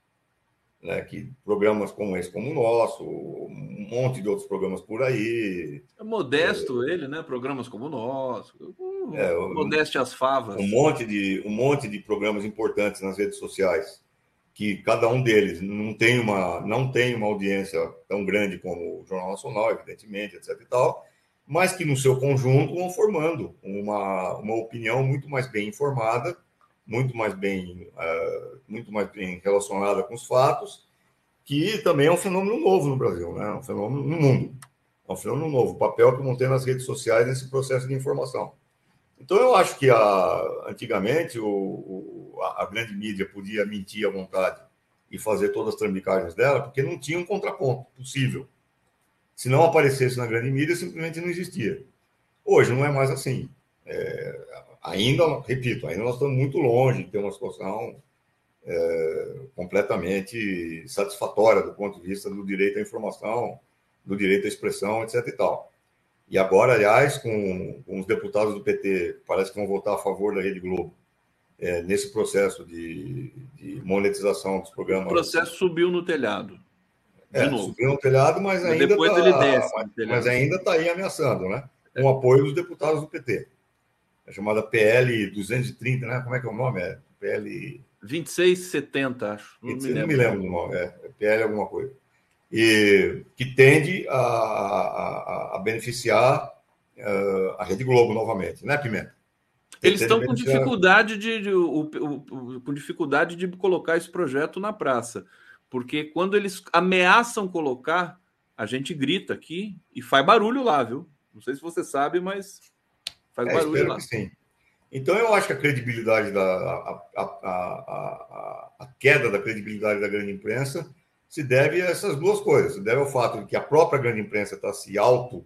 Speaker 2: né, que programas como esse, como o nosso, um monte de outros programas por aí.
Speaker 1: É modesto é, ele, né? Programas como o nosso. Uh, é, modeste as favas.
Speaker 2: Um monte, de, um monte de programas importantes nas redes sociais, que cada um deles não tem uma, não tem uma audiência tão grande como o Jornal Nacional, evidentemente, etc. e tal, mas que no seu conjunto vão formando uma, uma opinião muito mais bem informada muito mais bem, uh, muito mais bem relacionada com os fatos, que também é um fenômeno novo no Brasil, né? um fenômeno no mundo. É um fenômeno novo, o papel que ter nas redes sociais nesse processo de informação. Então, eu acho que a, antigamente o, o, a, a, grande mídia podia mentir à vontade e fazer todas as trambicagens dela, porque não tinha um contraponto possível. Se não aparecesse na grande mídia, simplesmente não existia. Hoje não é mais assim. É, ainda, repito, ainda nós estamos muito longe de ter uma situação é, completamente satisfatória do ponto de vista do direito à informação, do direito à expressão, etc. e tal. E agora, aliás, com, com os deputados do PT, parece que vão votar a favor da Rede Globo, é, nesse processo de, de, monetização dos programas. O
Speaker 1: processo subiu no telhado.
Speaker 2: É, subiu no telhado, mas, ainda tá. Mas, mas ainda está aí ameaçando, né? Com o apoio dos deputados do PT é chamada PL 230, né? Como é que é o nome? É PL
Speaker 1: 2670, acho.
Speaker 2: Não, 26, me, lembro. não me lembro do nome, é, é PL alguma coisa. E que tende a, a, a beneficiar uh, a Rede Globo novamente, né, Pimenta?
Speaker 1: Eles estão com dificuldade de, de o, o, o, com dificuldade de colocar esse projeto na praça, porque quando eles ameaçam colocar, a gente grita aqui e faz barulho lá, viu? Não sei se você sabe, mas Faz é, barulho lá. sim.
Speaker 2: Então eu acho que a credibilidade da a, a, a, a, queda da credibilidade da grande imprensa se deve a essas duas coisas. Se deve ao fato de que a própria grande imprensa está se auto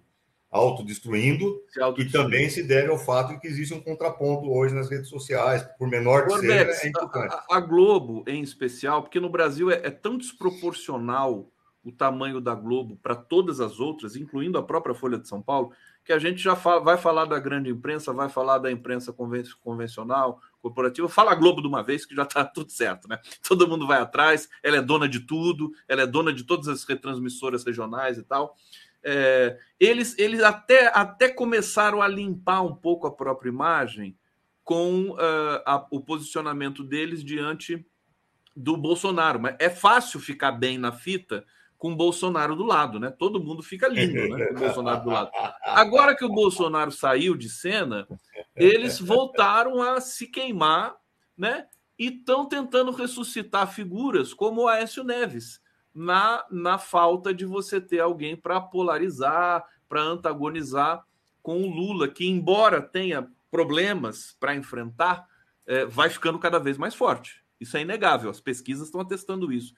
Speaker 2: autodestruindo se auto e também se deve ao fato de que existe um contraponto hoje nas redes sociais, por menor que Orbex, seja, é importante.
Speaker 1: A, Globo, em especial, porque no Brasil é, é tão desproporcional o tamanho da Globo para todas as outras, incluindo a própria Folha de São Paulo, que a gente já fala, vai falar da grande imprensa, vai falar da imprensa convencional, corporativa, fala a Globo de uma vez que já está tudo certo, né? Todo mundo vai atrás, ela é dona de tudo, ela é dona de todas as retransmissoras regionais e tal. É, eles eles até, até começaram a limpar um pouco a própria imagem com uh, a, o posicionamento deles diante do Bolsonaro. Mas é fácil ficar bem na fita com o Bolsonaro do lado, né? Todo mundo fica lindo, né? Com o Bolsonaro do lado. [LAUGHS] Agora que o Bolsonaro saiu de cena, eles voltaram a se queimar, né? E estão tentando ressuscitar figuras como o Aécio Neves, na, na falta de você ter alguém para polarizar, para antagonizar com o Lula, que, embora tenha problemas para enfrentar, é, vai ficando cada vez mais forte. Isso é inegável, as pesquisas estão atestando isso.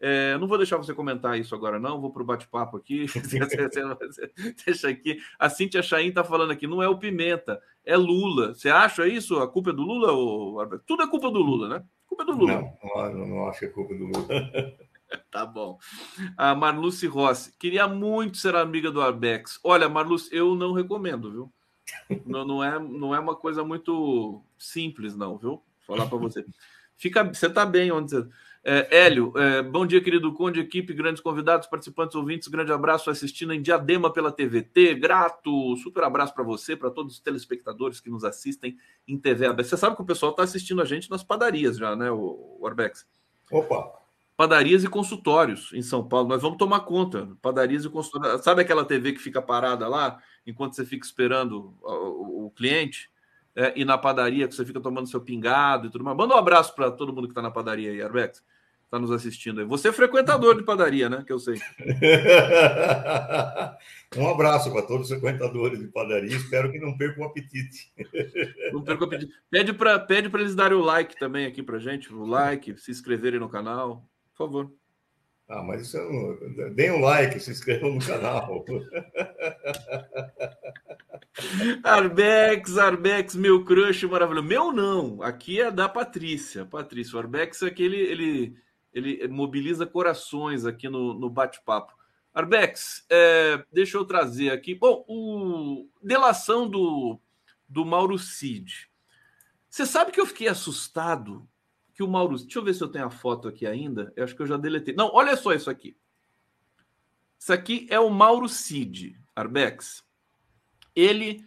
Speaker 1: É, não vou deixar você comentar isso agora, não. Vou para o bate-papo aqui. [LAUGHS] [LAUGHS] Deixa aqui. A Cintia Chain está falando aqui, não é o Pimenta, é Lula. Você acha isso? A culpa é do Lula? Ou... Tudo é culpa do Lula, né? Culpa é do Lula.
Speaker 2: Não, não, não acho que é culpa do Lula. [LAUGHS]
Speaker 1: tá bom. A Marluce Rossi, queria muito ser amiga do Arbex. Olha, Marluce, eu não recomendo, viu? Não, não, é, não é uma coisa muito simples, não, viu? falar para você. Fica, você está bem onde você. É, Hélio, é, bom dia, querido Conde, equipe, grandes convidados, participantes, ouvintes, grande abraço assistindo em Diadema pela TVT, grato, super abraço para você, para todos os telespectadores que nos assistem em TV aberta. Você sabe que o pessoal está assistindo a gente nas padarias já, né, o, o Arbex?
Speaker 2: Opa!
Speaker 1: Padarias e consultórios em São Paulo, nós vamos tomar conta, padarias e consultórios. Sabe aquela TV que fica parada lá, enquanto você fica esperando o, o cliente? É, e na padaria, que você fica tomando seu pingado e tudo mais. Manda um abraço para todo mundo que está na padaria aí, Arbex está nos assistindo aí. Você é frequentador de padaria, né? Que eu sei. [LAUGHS]
Speaker 2: um abraço para todos os frequentadores de padaria. Espero que não percam o apetite. [LAUGHS]
Speaker 1: Não percam o apetite. Pede para pede eles darem o like também aqui para gente, o like, se inscreverem no canal, por favor.
Speaker 2: Ah, mas isso é um... deem um like, se inscrevam no canal. [LAUGHS]
Speaker 1: Arbex, Arbex, meu crush maravilhoso. Meu não, aqui é da Patrícia. Patrícia, o Arbex é aquele ele ele mobiliza corações aqui no, no bate-papo. Arbex, é, deixa eu trazer aqui. Bom, o delação do, do Mauro Cid. Você sabe que eu fiquei assustado que o Mauro. Deixa eu ver se eu tenho a foto aqui ainda. Eu acho que eu já deletei. Não, olha só isso aqui. Isso aqui é o Mauro Cid, Arbex. Ele,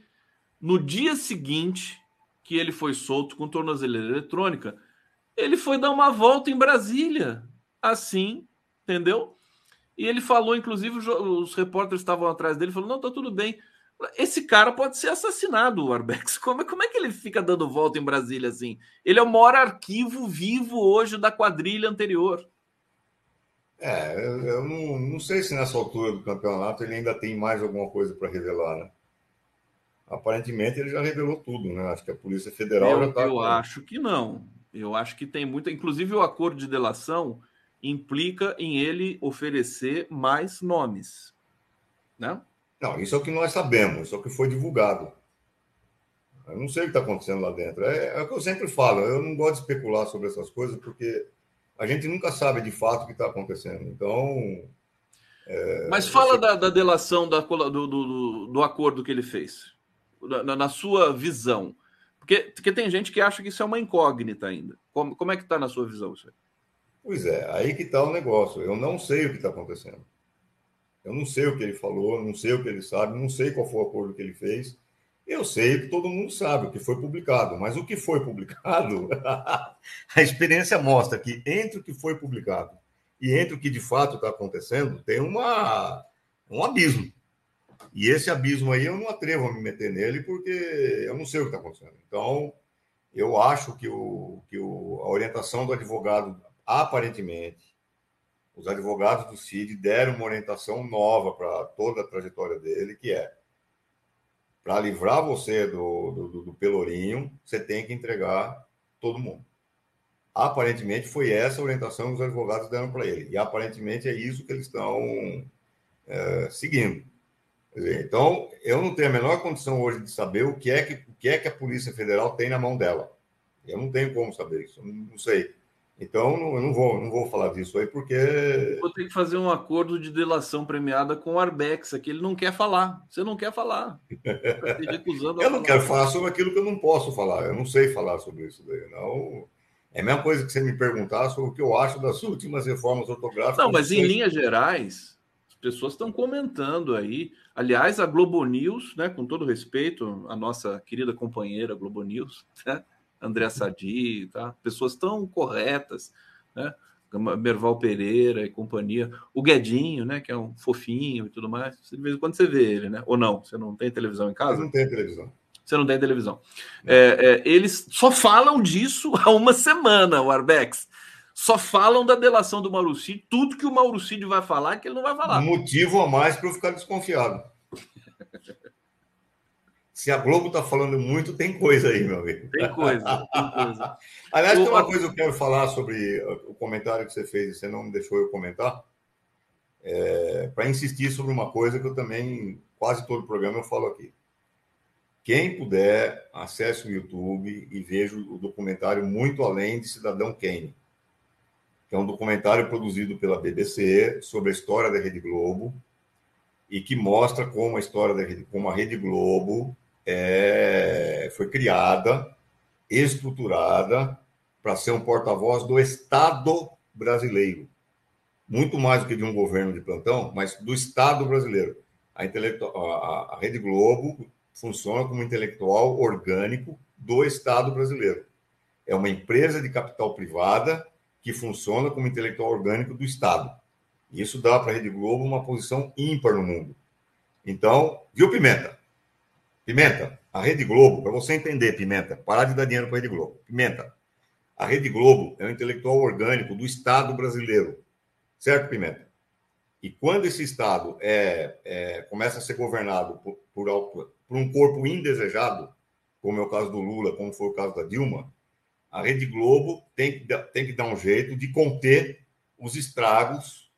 Speaker 1: no dia seguinte que ele foi solto com tornozeleira eletrônica, ele foi dar uma volta em Brasília, assim, entendeu? E ele falou, inclusive, os repórteres estavam atrás dele, falou: não, tá tudo bem. Esse cara pode ser assassinado, o Arbex. [LAUGHS] Como, é, como é que ele fica dando volta em Brasília assim? Ele é o maior arquivo vivo hoje da quadrilha anterior.
Speaker 2: É, eu não, não sei se nessa altura do campeonato ele ainda tem mais alguma coisa para revelar, né? Aparentemente ele já revelou tudo, né? Acho que a Polícia Federal
Speaker 1: eu,
Speaker 2: já está.
Speaker 1: Eu acho que não. Eu acho que tem muita. Inclusive, o acordo de delação implica em ele oferecer mais nomes. Né?
Speaker 2: Não, isso é o que nós sabemos, isso é o que foi divulgado. Eu não sei o que está acontecendo lá dentro. É, é, o que eu sempre falo, eu não gosto de especular sobre essas coisas, porque a gente nunca sabe de fato o que está acontecendo. Então.
Speaker 1: É, Mas fala da, da, delação da, do, do, do, acordo que ele fez. Na, na sua visão. Porque, porque tem gente que acha que isso é uma incógnita ainda. Como, como é que está na sua visão isso aí?
Speaker 2: Pois é, aí que está o negócio. Eu não sei o que está acontecendo. Eu não sei o que ele falou, não sei o que ele sabe, não sei qual foi o acordo que ele fez. Eu sei que todo mundo sabe o que foi publicado, mas o que foi publicado, [LAUGHS] a experiência mostra que entre o que foi publicado e entre o que de fato está acontecendo, tem uma, um abismo. E esse abismo aí eu não atrevo a me meter nele porque eu não sei o que está acontecendo. Então, eu acho que, o, que o, a orientação do advogado, aparentemente, os advogados do CID deram uma orientação nova para toda a trajetória dele, que é para livrar você do, do, do, pelourinho, você tem que entregar todo mundo. Aparentemente foi essa a orientação que os advogados deram para ele. E aparentemente é isso que eles estão é, seguindo. Então, eu não tenho a menor condição hoje de saber o que é que, o que, é que a Polícia Federal tem na mão dela. Eu não tenho como saber isso, não sei. Então, eu não vou, não vou falar disso aí, porque.
Speaker 1: Vou ter que fazer um acordo de delação premiada com o Arbex, que ele não quer falar. Você não quer falar.
Speaker 2: Tá eu não quero falar sobre aquilo que eu não posso falar. Eu não sei falar sobre isso daí. Não. É a mesma coisa que você me perguntar sobre o que eu acho das últimas reformas ortográficas.
Speaker 1: Não, mas em linhas gerais, pessoas estão comentando aí. Aliás, a Globo News, né, com todo respeito, a nossa querida companheira Globo News, [LAUGHS] né, André Sadi, tá? pessoas tão corretas, né? Merval Pereira e companhia, o Guedinho, né, que é um fofinho e tudo mais. De vez em quando você vê ele, né? Ou não? Você não tem televisão em casa?
Speaker 2: não tem televisão.
Speaker 1: Você não tem televisão. É, é, eles só falam disso há uma semana, o Arbex. Só falam da delação do Marucci, tudo que o Marucci vai falar que ele não vai falar.
Speaker 2: Motivo a mais para eu ficar desconfiado. Se a Globo está falando muito, tem coisa aí, meu amigo.
Speaker 1: Tem coisa, tem coisa. [LAUGHS]
Speaker 2: Aliás, tem uma coisa que eu quero falar sobre o comentário que você fez, e você não me deixou eu comentar. É, para insistir sobre uma coisa que eu também, quase todo programa, eu falo aqui. Quem puder, acesse o YouTube e veja o documentário Muito Além de Cidadão Kane, que é um documentário produzido pela BBC sobre a história da Rede Globo e que mostra como a história da Rede, como a Rede Globo é, foi criada, estruturada para ser um porta-voz do Estado brasileiro. Muito mais do que de um governo de plantão, mas do Estado brasileiro. A, a, a Rede Globo funciona como intelectual orgânico do Estado brasileiro. É uma empresa de capital privada que funciona como intelectual orgânico do Estado. Isso dá para a Rede Globo uma posição ímpar no mundo. Então, viu, Pimenta? Pimenta, a Rede Globo, para você entender, Pimenta, parar de dar dinheiro para a Rede Globo. Pimenta, a Rede Globo é um intelectual orgânico do Estado brasileiro. Certo, Pimenta? E quando esse Estado é, é começa a ser governado por, por, por um corpo indesejado, como é o caso do Lula, como foi o caso da Dilma, a Rede Globo tem que, tem que dar um jeito de conter os estragos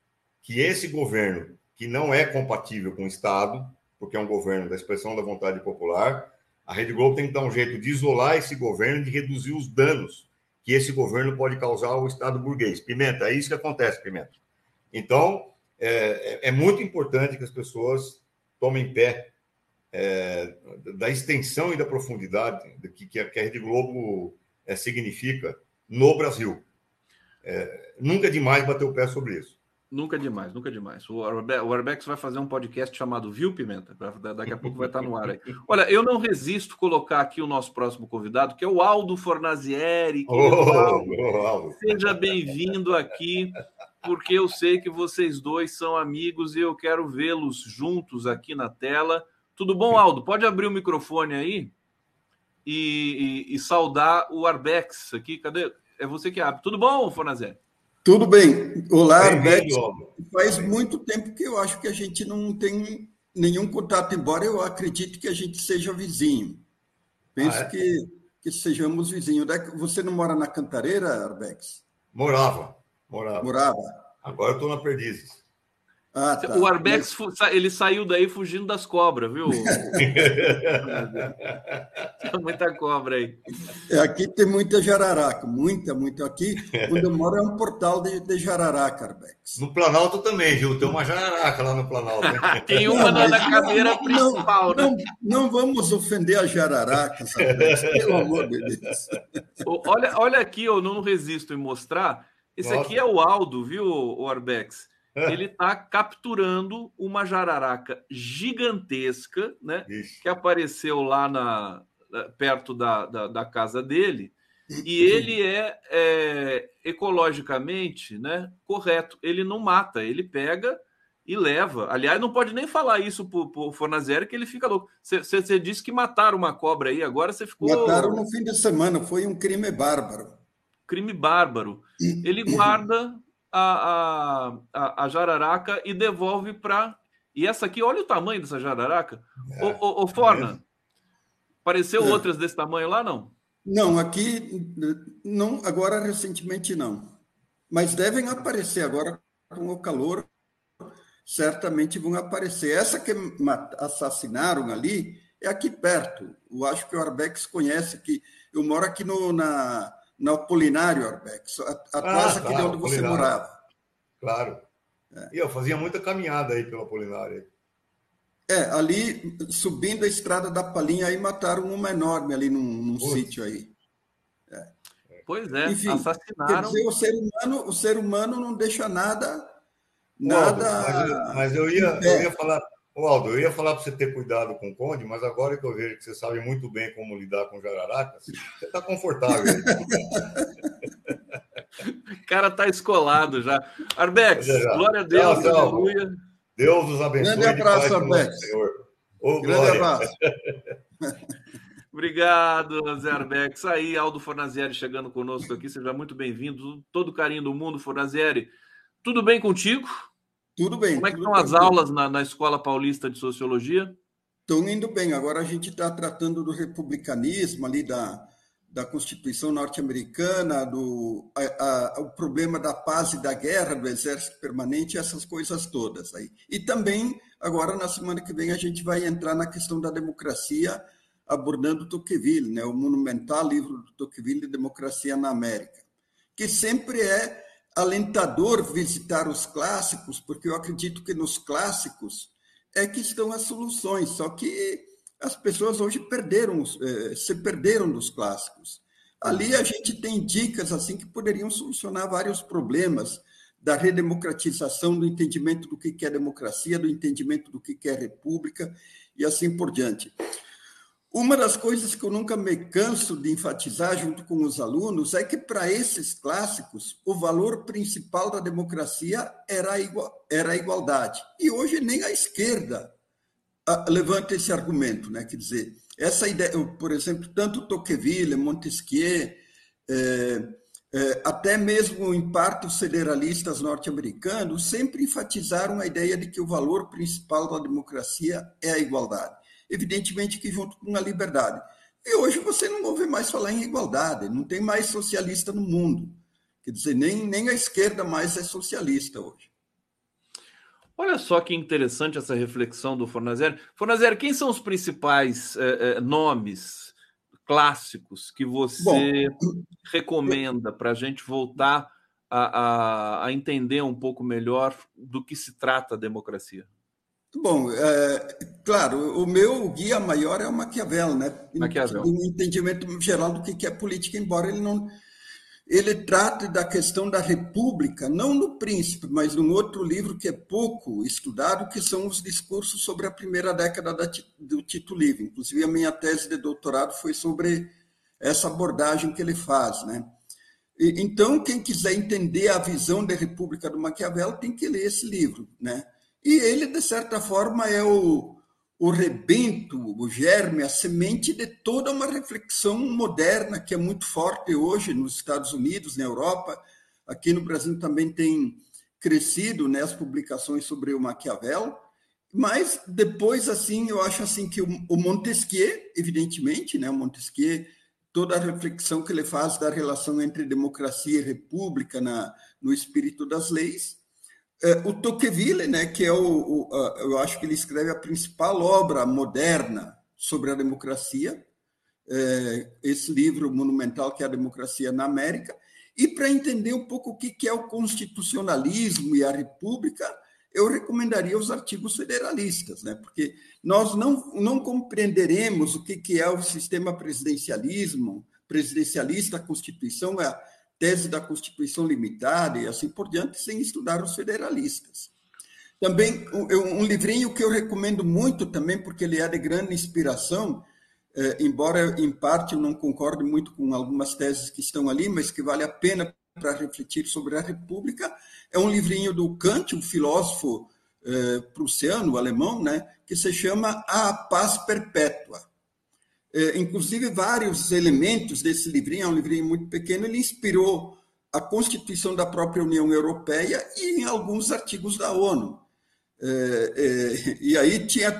Speaker 2: que esse governo, que não é compatível com o Estado, porque é um governo da expressão da vontade popular, a Rede Globo tem que dar um jeito de isolar esse governo, de reduzir os danos que esse governo pode causar ao Estado burguês. Pimenta, é isso que acontece, Pimenta. Então, é, é, é muito importante que as pessoas tomem pé é, da extensão e da profundidade que, que, a, Rede Globo é, significa no Brasil. É, nunca é demais bater o pé sobre isso.
Speaker 1: Nunca é demais, nunca é demais. O Arbex vai fazer um podcast chamado Viu Pimenta? Daqui a pouco vai estar no ar aí. [LAUGHS] Olha, eu não resisto colocar aqui o nosso próximo convidado, que é o Aldo Fornazieri. Oh, Aldo, oh, Aldo. Seja bem-vindo aqui, porque eu sei que vocês dois são amigos e eu quero vê-los juntos aqui na tela. Tudo bom, Aldo? Pode abrir o microfone aí e, e, e saudar o Arbex aqui. Cadê? É você que abre. Tudo bom, Fornazieri?
Speaker 3: Tudo bem. Olá, Arbex. Faz muito tempo que eu acho que a gente não tem nenhum contato, embora eu acredite que a gente seja vizinho. Penso ah, é? que, que sejamos vizinhos. Você não mora na Cantareira, Arbex?
Speaker 2: Morava. Morava.
Speaker 3: Morava.
Speaker 2: Agora eu estou na Perdizes.
Speaker 1: Ah, tá. O Arbex ele saiu daí fugindo das cobras, viu? [LAUGHS] tem muita cobra aí.
Speaker 3: É, aqui tem muita jararaca, muita, muita. Aqui, onde eu moro, é um portal de, de jararaca, Arbex.
Speaker 2: No Planalto também, viu? Tem uma jararaca lá no Planalto. [LAUGHS]
Speaker 1: tem uma não, na cadeira não, principal,
Speaker 3: não, né? Não, não, vamos ofender as jararacas, Arbex, pelo amor de Deus.
Speaker 1: Olha, olha aqui, eu não resisto em mostrar. Esse Nossa. aqui é o Aldo, viu, o Arbex? Ele está capturando uma jararaca gigantesca, né? Isso. Que apareceu lá na, perto da, da, da casa dele. E ele é, é, ecologicamente né, correto. Ele não mata, ele pega e leva. Aliás, não pode nem falar isso para o Fornazieri, que ele fica louco. Você disse que mataram uma cobra aí, agora você ficou.
Speaker 3: Mataram no fim de semana, foi um crime bárbaro.
Speaker 1: Crime bárbaro. Ele guarda a, a, a jararaca e devolve para. E essa aqui, olha o tamanho dessa jararaca. É, ô, ô, Forna, é. apareceu é. outras desse tamanho lá, não?
Speaker 3: Não, aqui, não, agora recentemente não. Mas devem aparecer agora com o calor, certamente vão aparecer. Essa que assassinaram ali é aqui perto. Eu acho que o Arbex conhece que eu moro aqui no, na, na Polinário, Arbex, atrás ah, aqui de onde você morava.
Speaker 2: Claro. É. E eu fazia muita caminhada aí pela Polinária.
Speaker 3: É, ali, subindo a estrada da Palinha, aí mataram uma enorme ali num, num sítio aí.
Speaker 1: É. Pois é, Enfim, assassinaram.
Speaker 3: Quer dizer, o ser humano, o ser humano não deixa nada. nada
Speaker 2: mas, mas, eu, ia, eu ia falar, Aldo, eu ia falar para você ter cuidado com o Conde, mas agora que eu vejo que você sabe muito bem como lidar com jararacas, você está confortável.
Speaker 1: o cara está escolado já. Arbex, glória a Deus, tchau, aleluia.
Speaker 2: Deus os abençoe.
Speaker 3: Grande abraço, Arbex.
Speaker 2: Senhor.
Speaker 3: Ô, Grande abraço. [LAUGHS]
Speaker 1: Obrigado, Zé Arbex. Aí, Aldo Fornazieri chegando conosco aqui, seja muito bem-vindo. Todo carinho do mundo, Fornazieri. Tudo bem contigo?
Speaker 3: Tudo bem.
Speaker 1: Como é que estão as aulas na, na Escola Paulista de Sociologia?
Speaker 3: Estão indo bem. Agora a gente está tratando do republicanismo ali da, da Constituição norte-americana, do a, a, o problema da paz e da guerra, do exército permanente, essas coisas todas aí. E também, agora na semana que vem, a gente vai entrar na questão da democracia, abordando Tocqueville, né, o monumental livro do Tocqueville, Democracia na América, que sempre é alentador visitar os clássicos, porque eu acredito que nos clássicos é que estão as soluções, só que as pessoas hoje perderam, eh, se perderam dos clássicos. Ali a gente tem dicas assim que poderiam solucionar vários problemas da redemocratização, do entendimento do que é democracia, do entendimento do que é república e assim por diante. Uma das coisas que eu nunca me canso de enfatizar junto com os alunos é que, para esses clássicos, o valor principal da democracia era a, igual, era a igualdade. E hoje nem a esquerda ah, levanta esse argumento. Né? Quer dizer, essa ideia, por exemplo, tanto Tocqueville, Montesquieu, é, é, até mesmo em parte os federalistas norte-americanos, sempre enfatizaram a ideia de que o valor principal da democracia é a igualdade evidentemente que junto com a liberdade. E hoje você não ouve mais falar em igualdade, não tem mais socialista no mundo. Quer dizer, nem, nem a esquerda mais é socialista hoje.
Speaker 1: Olha só que interessante essa reflexão do Fornazer. Fornazer, quem são os principais eh, eh, nomes clássicos que você Bom, recomenda para a gente voltar a, a, a entender um pouco melhor do que se trata a democracia?
Speaker 3: Bom, é, claro, o meu guia maior é o Maquiavel, né?
Speaker 1: Maquiavel.
Speaker 3: Um entendimento geral do que é política, embora ele não ele trate da questão da república, não no Príncipe, mas num outro livro que é pouco estudado, que são os discursos sobre a primeira década do Tito Livre. Inclusive, a minha tese de doutorado foi sobre essa abordagem que ele faz, né? Então, quem quiser entender a visão da república do Maquiavel tem que ler esse livro, né? E ele, de certa forma, é o, o rebento, o germe, a semente de toda uma reflexão moderna que é muito forte hoje nos Estados Unidos, na Europa. Aqui no Brasil também tem crescido né, as publicações sobre o Maquiavel. Mas depois, assim, eu acho assim que o Montesquieu, evidentemente, né, o Montesquieu, toda a reflexão que ele faz da relação entre democracia e república na, no espírito das leis, é, o Tocqueville, né, que é o, o, eu acho que ele escreve a principal obra moderna sobre a democracia, é, esse livro monumental que é a Democracia na América, e para entender um pouco o que é o constitucionalismo e a república, eu recomendaria os artigos federalistas, né? porque nós não, não compreenderemos o que é o sistema presidencialismo, presidencialista, a Constituição, a, tese da Constituição limitada e assim por diante, sem estudar os federalistas. Também um, um livrinho que eu recomendo muito também, porque ele é de grande inspiração, eh, embora em parte eu não concorde muito com algumas teses que estão ali, mas que vale a pena para refletir sobre a República, é um livrinho do Kant, um filósofo eh, prussiano, alemão, né, que se chama A Paz Perpétua. É, inclusive vários elementos desse livrinho, é um livrinho muito pequeno, ele inspirou a Constituição da própria União Europeia e em alguns artigos da ONU. É, é, e aí tinha.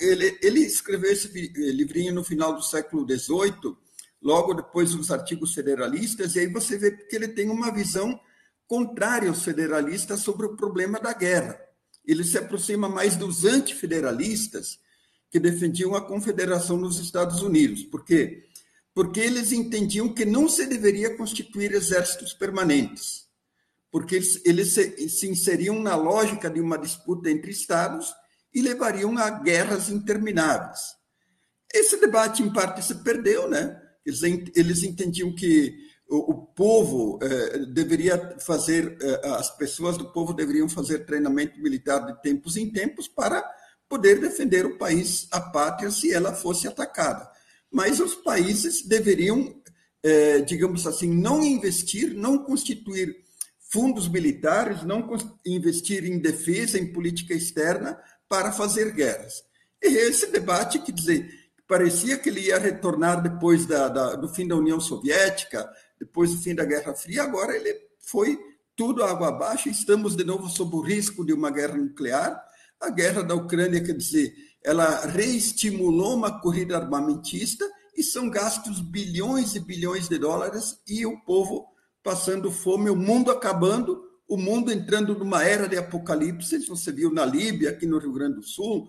Speaker 3: Ele, escreveu esse livrinho no final do século XVIII, logo depois dos artigos federalistas, e aí você vê que ele tem uma visão contrária aos federalistas sobre o problema da guerra. Ele se aproxima mais dos antifederalistas, que defendiam a confederação nos Estados Unidos. Por quê? Porque eles entendiam que não se deveria constituir exércitos permanentes, porque eles, eles se, se inseriam na lógica de uma disputa entre estados e levariam a guerras intermináveis. Esse debate, em parte, se perdeu, né? Eles, eles entendiam que o, o povo eh, deveria fazer, eh, as pessoas do povo deveriam fazer treinamento militar de tempos em tempos para poder defender o país, a pátria, se ela fosse atacada. Mas os países deveriam, é, digamos assim, não investir, não constituir fundos militares, não investir em defesa, em política externa para fazer guerras. E esse debate, quer dizer, parecia que ele ia retornar depois da, da, do fim da União Soviética, depois do fim da Guerra Fria, agora ele foi tudo água abaixo, estamos de novo sob o risco de uma guerra nuclear, a guerra da Ucrânia, quer dizer, ela reestimulou uma corrida armamentista e são gastos bilhões e bilhões de dólares e o povo passando fome, o mundo acabando, o mundo entrando numa era de apocalipse. Você viu na Líbia, aqui no Rio Grande do Sul,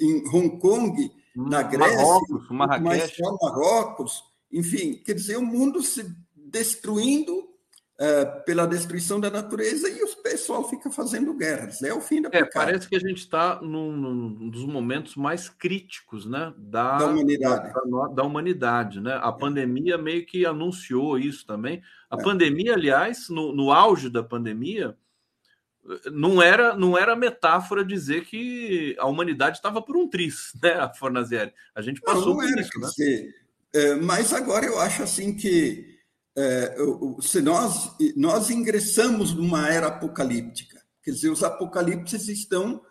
Speaker 3: em Hong Kong, hum, na Grécia,
Speaker 1: Marrocos, Marrakech.
Speaker 3: Marrocos, enfim, quer dizer, o mundo se destruindo uh, pela destruição da natureza e o pessoal fica fazendo guerras. É o fim da
Speaker 1: é, Parece que a gente está num, num, dos momentos mais críticos né, da, da humanidade. Da, da, humanidade né? A é. pandemia meio que anunciou isso também. A é. pandemia, aliás, no, no auge da pandemia, não era não era metáfora dizer que a humanidade estava por um tris, [LAUGHS] né, a Fornazieri? A gente passou não, não por isso, né?
Speaker 3: Dizer, é, mas agora eu acho assim que é, se nós, nós ingressamos numa era apocalíptica, quer dizer, os apocalipses estão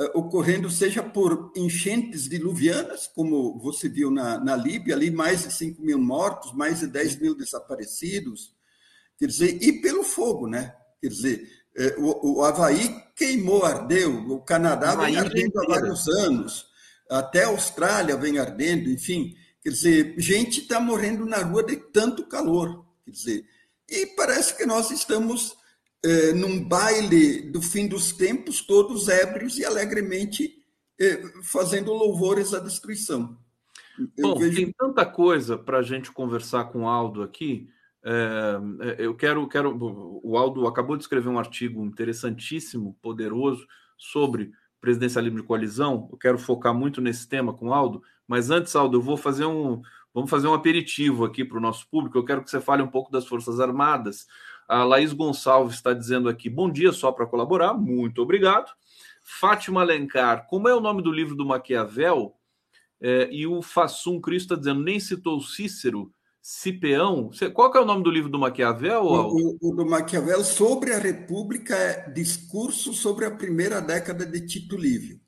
Speaker 3: é, ocorrendo, seja por enchentes diluvianas, como você viu na, na Líbia, ali mais de 5 mil mortos, mais de 10 mil desaparecidos, quer dizer, e pelo fogo, né? Quer dizer, é, o, o Havaí queimou, ardeu, o Canadá vem ardendo há vários anos, até a Austrália vem ardendo, enfim. Quer dizer, gente está morrendo na rua de tanto calor. Quer dizer, e parece que nós estamos é, num baile do fim dos tempos, todos ébrios e alegremente é, fazendo louvores à destruição.
Speaker 1: Eu Bom, vejo... tem tanta coisa para a gente conversar com o Aldo aqui. É, eu quero, quero. O Aldo acabou de escrever um artigo interessantíssimo, poderoso, sobre presidencialismo de coalizão. Eu quero focar muito nesse tema com o Aldo, mas antes, Aldo, eu vou fazer um. Vamos fazer um aperitivo aqui para o nosso público. Eu quero que você fale um pouco das Forças Armadas. A Laís Gonçalves está dizendo aqui: bom dia, só para colaborar, muito obrigado. Fátima Alencar, como é o nome do livro do Maquiavel? É, e o Fassum Cristo está dizendo: nem citou Cícero, Cipeão. Qual é o nome do livro do Maquiavel?
Speaker 3: O, o, o do Maquiavel sobre a República é Discurso sobre a Primeira Década de Tito Livio.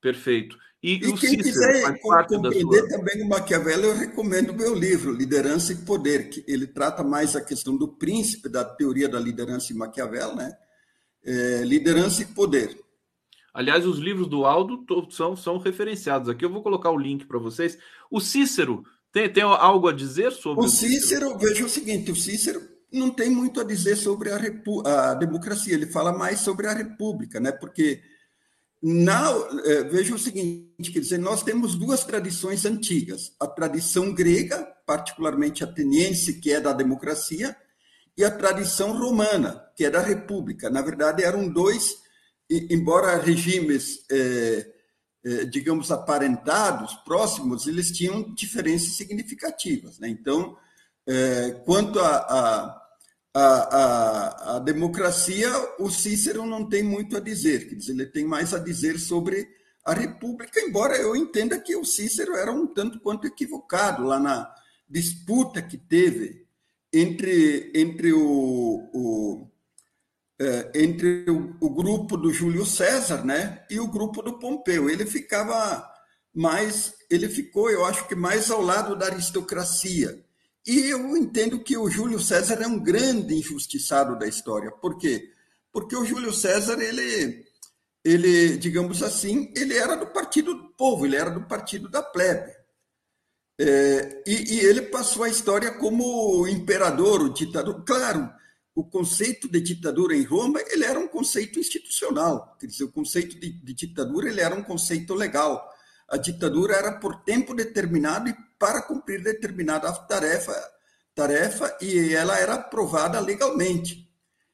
Speaker 1: Perfeito.
Speaker 3: E, e quem Cícero quiser compreender sua... também o Maquiavel, eu recomendo o meu livro, Liderança e Poder, que ele trata mais a questão do príncipe da teoria da liderança em Maquiavel, né? É, liderança e Poder.
Speaker 1: Aliás, os livros do Aldo são, são referenciados aqui. Eu vou colocar o link para vocês. O Cícero tem, tem algo a dizer sobre
Speaker 3: o Cícero? O Cícero, veja o seguinte: o Cícero não tem muito a dizer sobre a, a democracia, ele fala mais sobre a república, né? Porque na, é, veja o seguinte, quer dizer, nós temos duas tradições antigas, a tradição grega, particularmente ateniense, que é da democracia, e a tradição romana, que é da república. Na verdade, eram dois, embora regimes, é, digamos, aparentados, próximos, eles tinham diferenças significativas. Né? Então, é, quanto a, a a, a, democracia, o Cícero não tem muito a dizer, quer dizer, ele tem mais a dizer sobre a República, embora eu entenda que o Cícero era um tanto quanto equivocado lá na disputa que teve entre, entre o, o entre o, o, grupo do Júlio César né, e o grupo do Pompeu. Ele ficava mais, ele ficou, eu acho que mais ao lado da aristocracia e eu entendo que o Júlio César é um grande injustiçado da história. Por quê? Porque o Júlio César, ele, ele digamos assim, ele era do partido do povo, ele era do partido da plebe. É, e, e, ele passou a história como imperador, o ditador. Claro, o conceito de ditadura em Roma ele era um conceito institucional. Quer dizer, o conceito de, de ditadura ele era um conceito legal. A ditadura era por tempo determinado e para cumprir determinada tarefa, tarefa e ela era aprovada legalmente.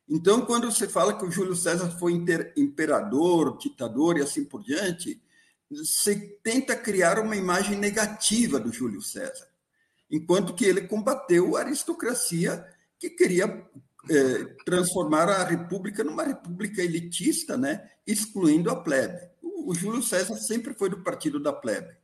Speaker 3: Então, quando você fala que o Júlio César foi imperador, ditador e assim por diante, você tenta criar uma imagem negativa do Júlio César, enquanto que ele combateu a aristocracia que queria é, transformar a república numa república elitista, né, excluindo a plebe. O, o Júlio César sempre foi do partido da plebe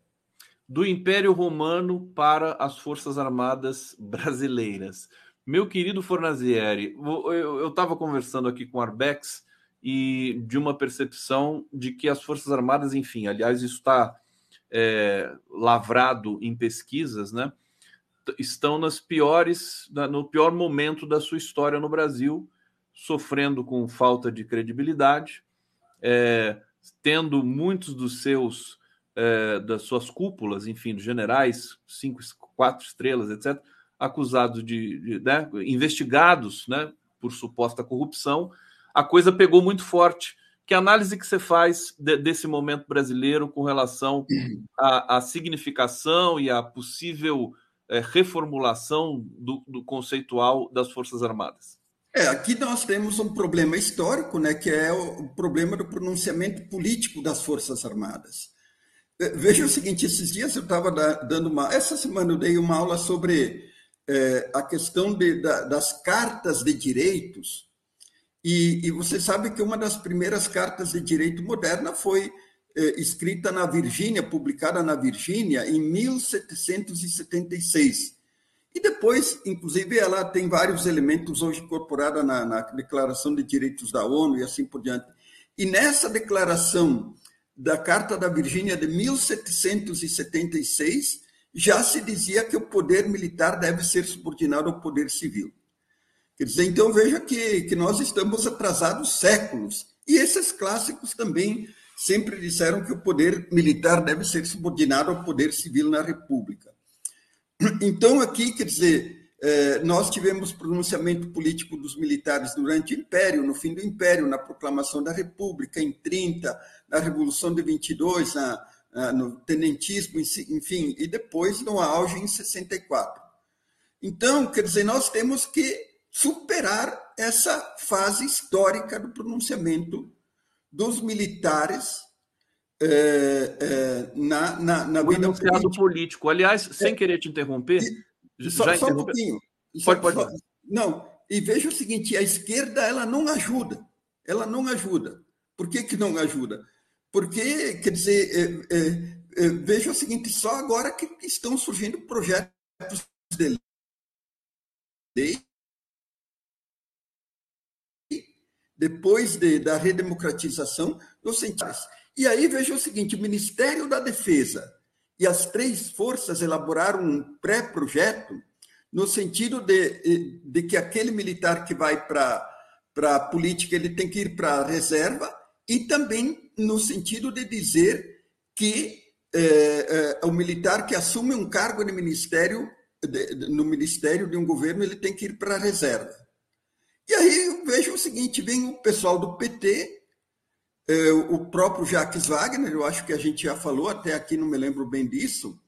Speaker 1: do Império Romano para as Forças Armadas Brasileiras. Meu querido Fornazieri, eu estava conversando aqui com Arbex e de uma percepção de que as Forças Armadas, enfim, aliás, isso está é, lavrado em pesquisas, né? Estão nas piores, no pior momento da sua história no Brasil, sofrendo com falta de credibilidade, é, tendo muitos dos seus é, das suas cúpulas, enfim, dos generais, cinco, quatro estrelas, etc., acusados de, de né, investigados né, por suposta corrupção, a coisa pegou muito forte. Que análise que você faz de, desse momento brasileiro com relação à, significação e à possível é, reformulação do, do conceitual das Forças Armadas?
Speaker 3: É, aqui nós temos um problema histórico, né, que é o problema do pronunciamento político das Forças Armadas. É, veja o seguinte: esses dias eu estava dando uma. Essa semana eu dei uma aula sobre é, a questão de, da, das cartas de direitos, e, e, você sabe que uma das primeiras cartas de direito moderna foi escrita na Virgínia, publicada na Virgínia, em 1776. E depois, inclusive, ela tem vários elementos hoje incorporados na, na Declaração de Direitos da ONU e assim por diante. E nessa declaração da Carta da Virgínia de 1776, já se dizia que o poder militar deve ser subordinado ao poder civil. Quer dizer, então veja que, que nós estamos atrasados séculos. E esses clássicos também sempre disseram que o poder militar deve ser subordinado ao poder civil na República. Então, aqui, quer dizer, é, nós tivemos pronunciamento político dos militares durante o Império, no fim do Império, na proclamação da República, em 30, na Revolução de 22, na, no tenentismo, enfim, e depois no auge em 64. Então, quer dizer, nós temos que superar essa fase histórica do pronunciamento dos militares é, é, na, na, na
Speaker 1: vida política. político. Aliás, sem é, querer te interromper,
Speaker 3: e, só, só, um pouquinho. Pode, pode. Só, não, e veja o seguinte, a esquerda ela não ajuda. Ela não ajuda. Por que, que não ajuda? Porque, quer dizer, é, é, é, veja o seguinte, só agora que estão surgindo projetos de lei depois de, da redemocratização dos cientistas. E aí veja o seguinte: o Ministério da Defesa e as três forças elaboraram um pré-projeto no sentido de, de que aquele militar que vai para a política ele tem que ir para a reserva e também no sentido de dizer que é, é, o militar que assume um cargo de ministério de, no ministério de um governo ele tem que ir para a reserva. E aí eu vejo seguinte: vem o pessoal do PT, é, o próprio Jacques Wagner, eu acho que a gente já falou, até aqui não me lembro bem disso,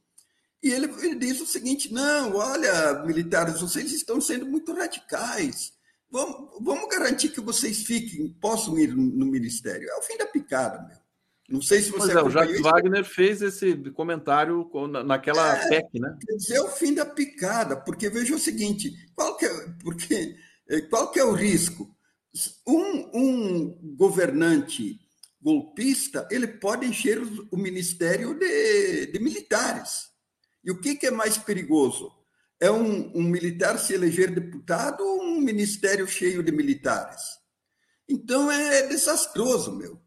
Speaker 3: e ele, ele diz o seguinte: não, olha, militares, vocês estão sendo muito radicais. Vamos, vamos garantir que vocês fiquem, possam ir no, no ministério. É o fim da picada, meu. Não sei se você.
Speaker 1: Pois é, o Jacques isso. Wagner fez esse comentário naquela é, PEC, né?
Speaker 3: Quer dizer, é o fim da picada, porque veja o seguinte: qual que é, porque é, qual que é o risco? Um, um governante golpista ele pode encher o ministério de, de militares. E o que, que, é mais perigoso? É um, um militar se eleger deputado ou um ministério cheio de militares? Então é desastroso, meu.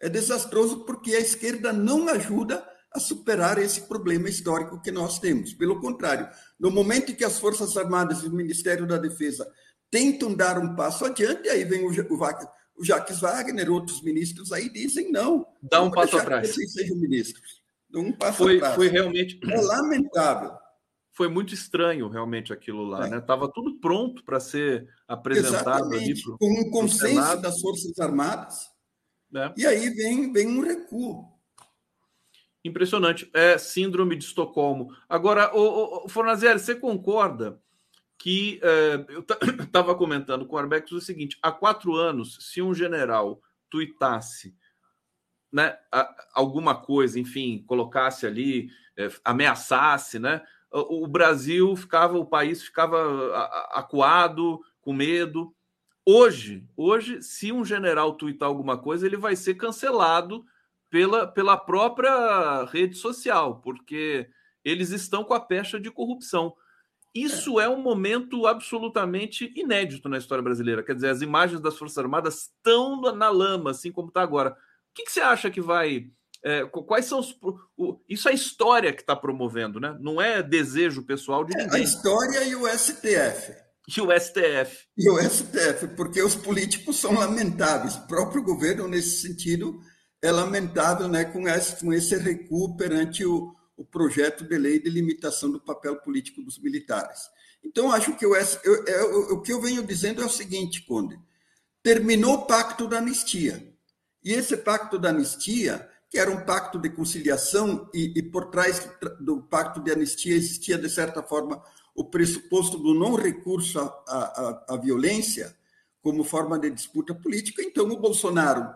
Speaker 3: É desastroso porque a esquerda não ajuda a superar esse problema histórico que nós temos. Pelo contrário, no momento em que as Forças Armadas e o Ministério da Defesa tentam dar um passo adiante, e aí vem o, o, o Jacques Wagner, outros ministros aí dizem não.
Speaker 1: Dá um passo atrás.
Speaker 3: Que sejam ministros. Dá um passo
Speaker 1: foi,
Speaker 3: atrás.
Speaker 1: Foi realmente.
Speaker 3: É lamentável.
Speaker 1: Foi muito estranho realmente aquilo lá, é. né? Tava tudo pronto para ser apresentado
Speaker 3: Exatamente. ali pro, com um consenso das Forças Armadas. É. E aí vem, vem um recuo.
Speaker 1: Impressionante. É síndrome de Estocolmo. Agora, o, o Fornazieri, você concorda que é, eu estava [COUGHS] comentando com o Arbex o seguinte: há quatro anos, se um general tuitasse né, alguma coisa, enfim, colocasse ali, é, ameaçasse, né, o, o Brasil ficava, o país ficava acuado, com medo. Hoje, hoje, se um general tuitar alguma coisa, ele vai ser cancelado pela, pela própria rede social, porque eles estão com a pecha de corrupção. Isso é. é um momento absolutamente inédito na história brasileira. Quer dizer, as imagens das Forças Armadas estão na lama, assim como está agora. O que, que, você acha que vai. É, quais são os. O, isso é a história que está promovendo, né? Não é desejo pessoal de ninguém.
Speaker 3: É a história e o STF.
Speaker 1: E o STF.
Speaker 3: E o STF, porque os políticos são lamentáveis. O próprio governo, nesse sentido, é lamentável né, com, esse, com esse recuo perante o, o projeto de lei de limitação do papel político dos militares. Então, acho que eu, eu, eu, o que eu venho dizendo é o seguinte, Conde: terminou o pacto da anistia. E esse pacto da anistia que era um pacto de conciliação e, e por trás do pacto de anistia existia, de certa forma, o pressuposto do não recurso à, à, à violência como forma de disputa política. Então, o Bolsonaro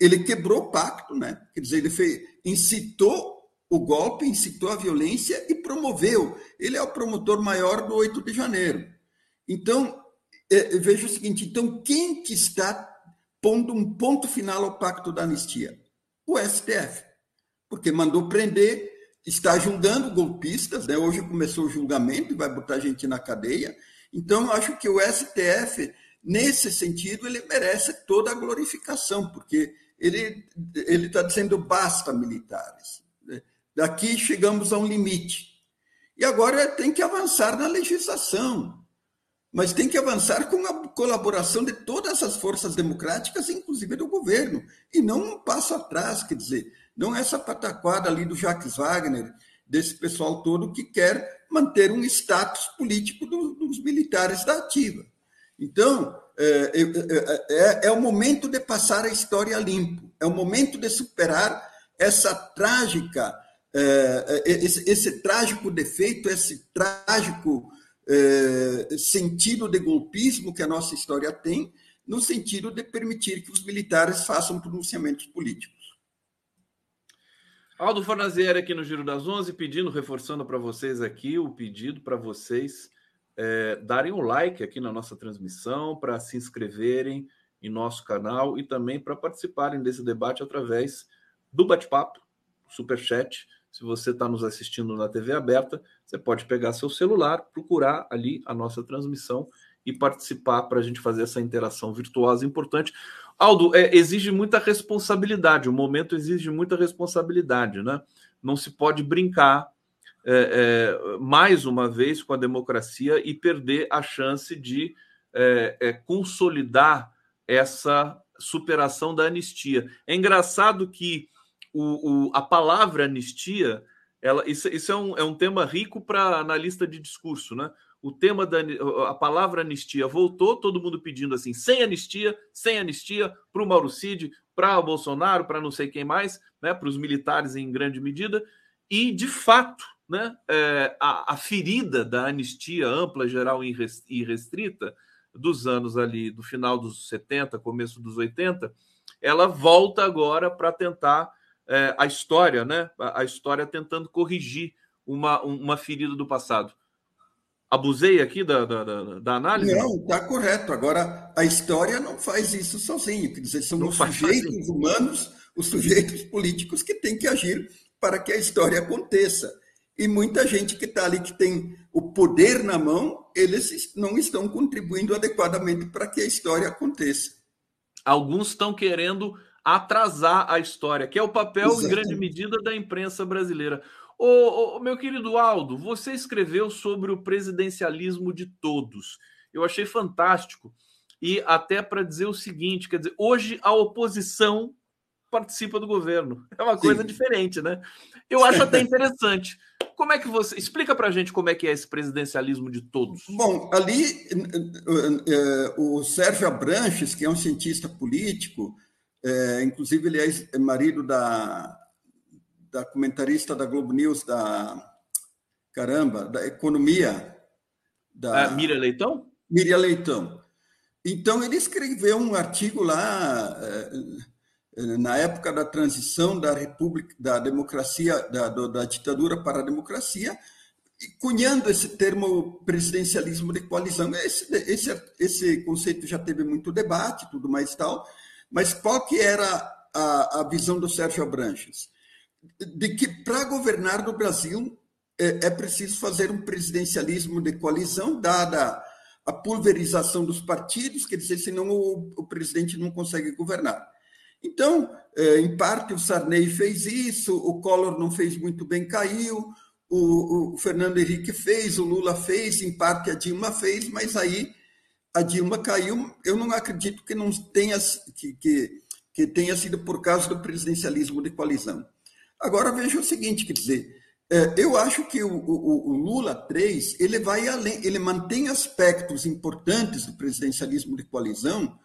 Speaker 3: ele quebrou o pacto, né? quer dizer, ele fez, incitou o golpe, incitou a violência e promoveu. Ele é o promotor maior do 8 de janeiro. Então, é, veja o seguinte: então, quem que está pondo um ponto final ao pacto da anistia? O STF, porque mandou prender, está julgando golpistas, né? hoje começou o julgamento e vai botar gente na cadeia. Então, acho que o STF, nesse sentido, ele merece toda a glorificação, porque ele está dizendo basta militares. Daqui chegamos a um limite. E agora tem que avançar na legislação. Mas tem que avançar com a colaboração de todas as forças democráticas, inclusive do governo, e não um passo atrás, quer dizer, não essa pataquada ali do Jacques Wagner, desse pessoal todo que quer manter um status político do, dos militares da ativa. Então, é, é, é, é o momento de passar a história limpo, é o momento de superar essa trágica é, é, esse, esse, trágico defeito, esse trágico é, sentido de golpismo que a nossa história tem, no sentido de permitir que os militares façam pronunciamentos políticos.
Speaker 1: Aldo Fornazieri aqui no Giro das Onze, pedindo, reforçando para vocês aqui o pedido para vocês é, darem um like aqui na nossa transmissão, para se inscreverem em nosso canal e também para participarem desse debate através do bate-papo, superchat, se você está nos assistindo na TV aberta, você pode pegar seu celular, procurar ali a nossa transmissão e participar para a gente fazer essa interação virtuosa importante. Aldo, é, exige muita responsabilidade, o momento exige muita responsabilidade, né? Não se pode brincar é, é, mais uma vez com a democracia e perder a chance de é, é, consolidar essa superação da anistia. É engraçado que o, o, a palavra anistia, ela, isso, isso é, um, é um tema rico para analista de discurso, né? O tema da a palavra anistia voltou, todo mundo pedindo assim, sem anistia, sem anistia, para o Mauro Cid, para o Bolsonaro, para não sei quem mais, né? Para os militares em grande medida, e de fato, né? É, a, a ferida da anistia ampla, geral e restrita dos anos ali do final dos 70, começo dos 80, ela volta agora para tentar é, a história, né? A, a, história tentando corrigir uma, uma ferida do passado. Abusei aqui da, da, da análise?
Speaker 3: Não, está correto. Agora, a história não faz isso sozinho. Quer dizer, são não os sujeitos humanos, os sujeitos políticos que têm que agir para que a história aconteça. E muita gente que está ali, que tem o poder na mão, eles não estão contribuindo adequadamente para que a história aconteça.
Speaker 1: Alguns estão querendo atrasar a história, que é o papel, Exatamente. em grande medida, da imprensa brasileira. Ô, ô, meu querido Aldo, você escreveu sobre o presidencialismo de todos. Eu achei fantástico. E até para dizer o seguinte: quer dizer, hoje a oposição participa do governo. É uma coisa Sim. diferente, né? Eu acho até interessante. Como é que você. Explica para a gente como é que é esse presidencialismo de todos.
Speaker 3: Bom, ali eh, o Sérgio Abranches, que é um cientista político, é, inclusive, ele é marido da, da comentarista da Globo News, da caramba, da economia.
Speaker 1: Da ah, Miriam Leitão?
Speaker 3: Miriam Leitão. Então, ele escreveu um artigo lá, é, na época da transição da República, da democracia, da, da ditadura para a democracia, cunhando esse termo presidencialismo de coalizão. Esse, esse, esse conceito já teve muito debate, tudo mais tal, mas qual que era a, a visão do Sérgio Abranches? De que para governar no Brasil é, é preciso fazer um presidencialismo de coalizão, dada a pulverização dos partidos, quer dizer, senão o, o presidente não consegue governar. Então, é, em parte, o Sarney fez isso, o Collor não fez muito bem, caiu, o, o, Fernando Henrique fez, o Lula fez, em parte a Dilma fez, mas aí a Dilma caiu. Eu não acredito que não tenha que, que, que tenha sido por causa do presidencialismo de coalizão. Agora veja o seguinte, quer dizer, é, eu acho que o, o, o, Lula 3 ele vai além, ele mantém aspectos importantes do presidencialismo de coalizão,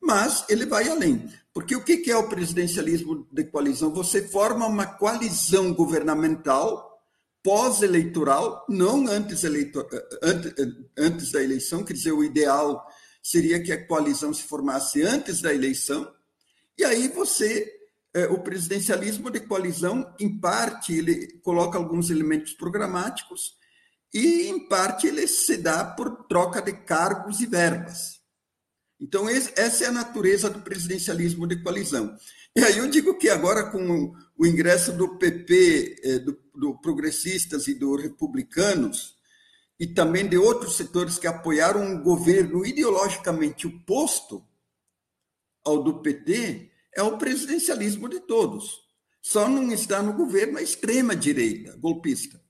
Speaker 3: mas ele vai além. Porque o que é o presidencialismo de coalizão? Você forma uma coalizão governamental pós-eleitoral, não antes, eleitor, antes, antes da eleição, quer dizer, o ideal seria que a coalizão se formasse antes da eleição, e aí você, é, o presidencialismo de coalizão, em parte, ele coloca alguns elementos programáticos, e em parte ele se dá por troca de cargos e verbas. Então, essa é a natureza do presidencialismo de coalizão. E aí eu digo que agora, com o ingresso do PP, eh, do, do Progressistas e do Republicanos, e também de outros setores que apoiaram um governo ideologicamente oposto ao do PT, é o presidencialismo de todos. Só não está no governo a extrema-direita golpista.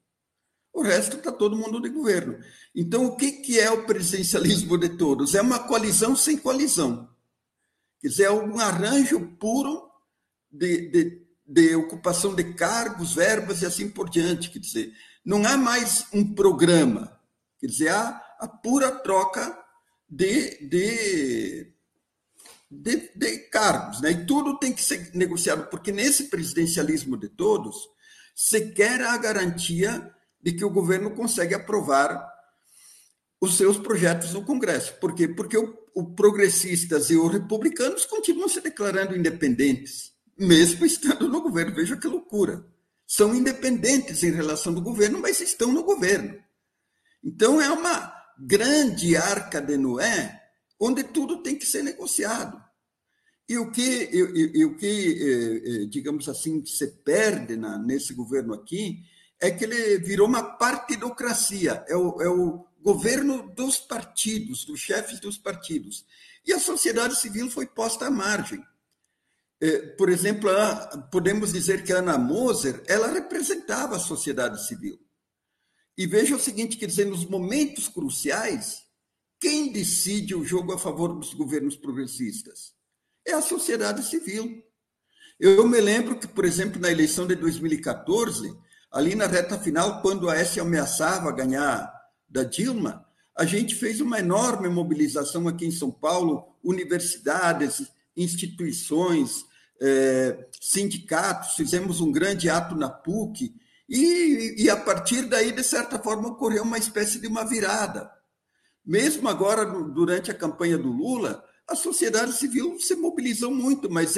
Speaker 3: O resto está todo mundo de governo. Então, o que, que é o presidencialismo de todos? É uma coalizão sem coalizão. Quer dizer, é um arranjo puro de, de, de ocupação de cargos, verbas e assim por diante. Quer dizer, não há mais um programa. Quer dizer, há a pura troca de, de, de, de cargos. Né? E tudo tem que ser negociado, porque nesse presidencialismo de todos, se quer a garantia de que o governo consegue aprovar os seus projetos no Congresso. Por quê? Porque o, o progressistas e os republicanos continuam se declarando independentes, mesmo estando no governo. Veja que loucura. São independentes em relação ao governo, mas estão no governo. Então é uma grande arca de Noé, onde tudo tem que ser negociado. E o que, e, e, o que eh, eh, digamos assim, se perde na, nesse governo aqui é que ele virou uma partidocracia, é o, é o governo dos partidos, dos chefes dos partidos. E a sociedade civil foi posta à margem. É, por exemplo, podemos dizer que Ana Moser, ela representava a sociedade civil. E veja o seguinte, quer dizer, nos momentos cruciais, quem decide o jogo a favor dos governos progressistas? É a sociedade civil. Eu me lembro que, por exemplo, na eleição de 2014, Ali na reta final, quando a S ameaçava ganhar da Dilma, a gente fez uma enorme mobilização aqui em São Paulo, universidades, instituições, eh, sindicatos, fizemos um grande ato na PUC, e, e a partir daí, de certa forma, ocorreu uma espécie de uma virada. Mesmo agora, durante a campanha do Lula, a sociedade civil se mobilizou muito, mas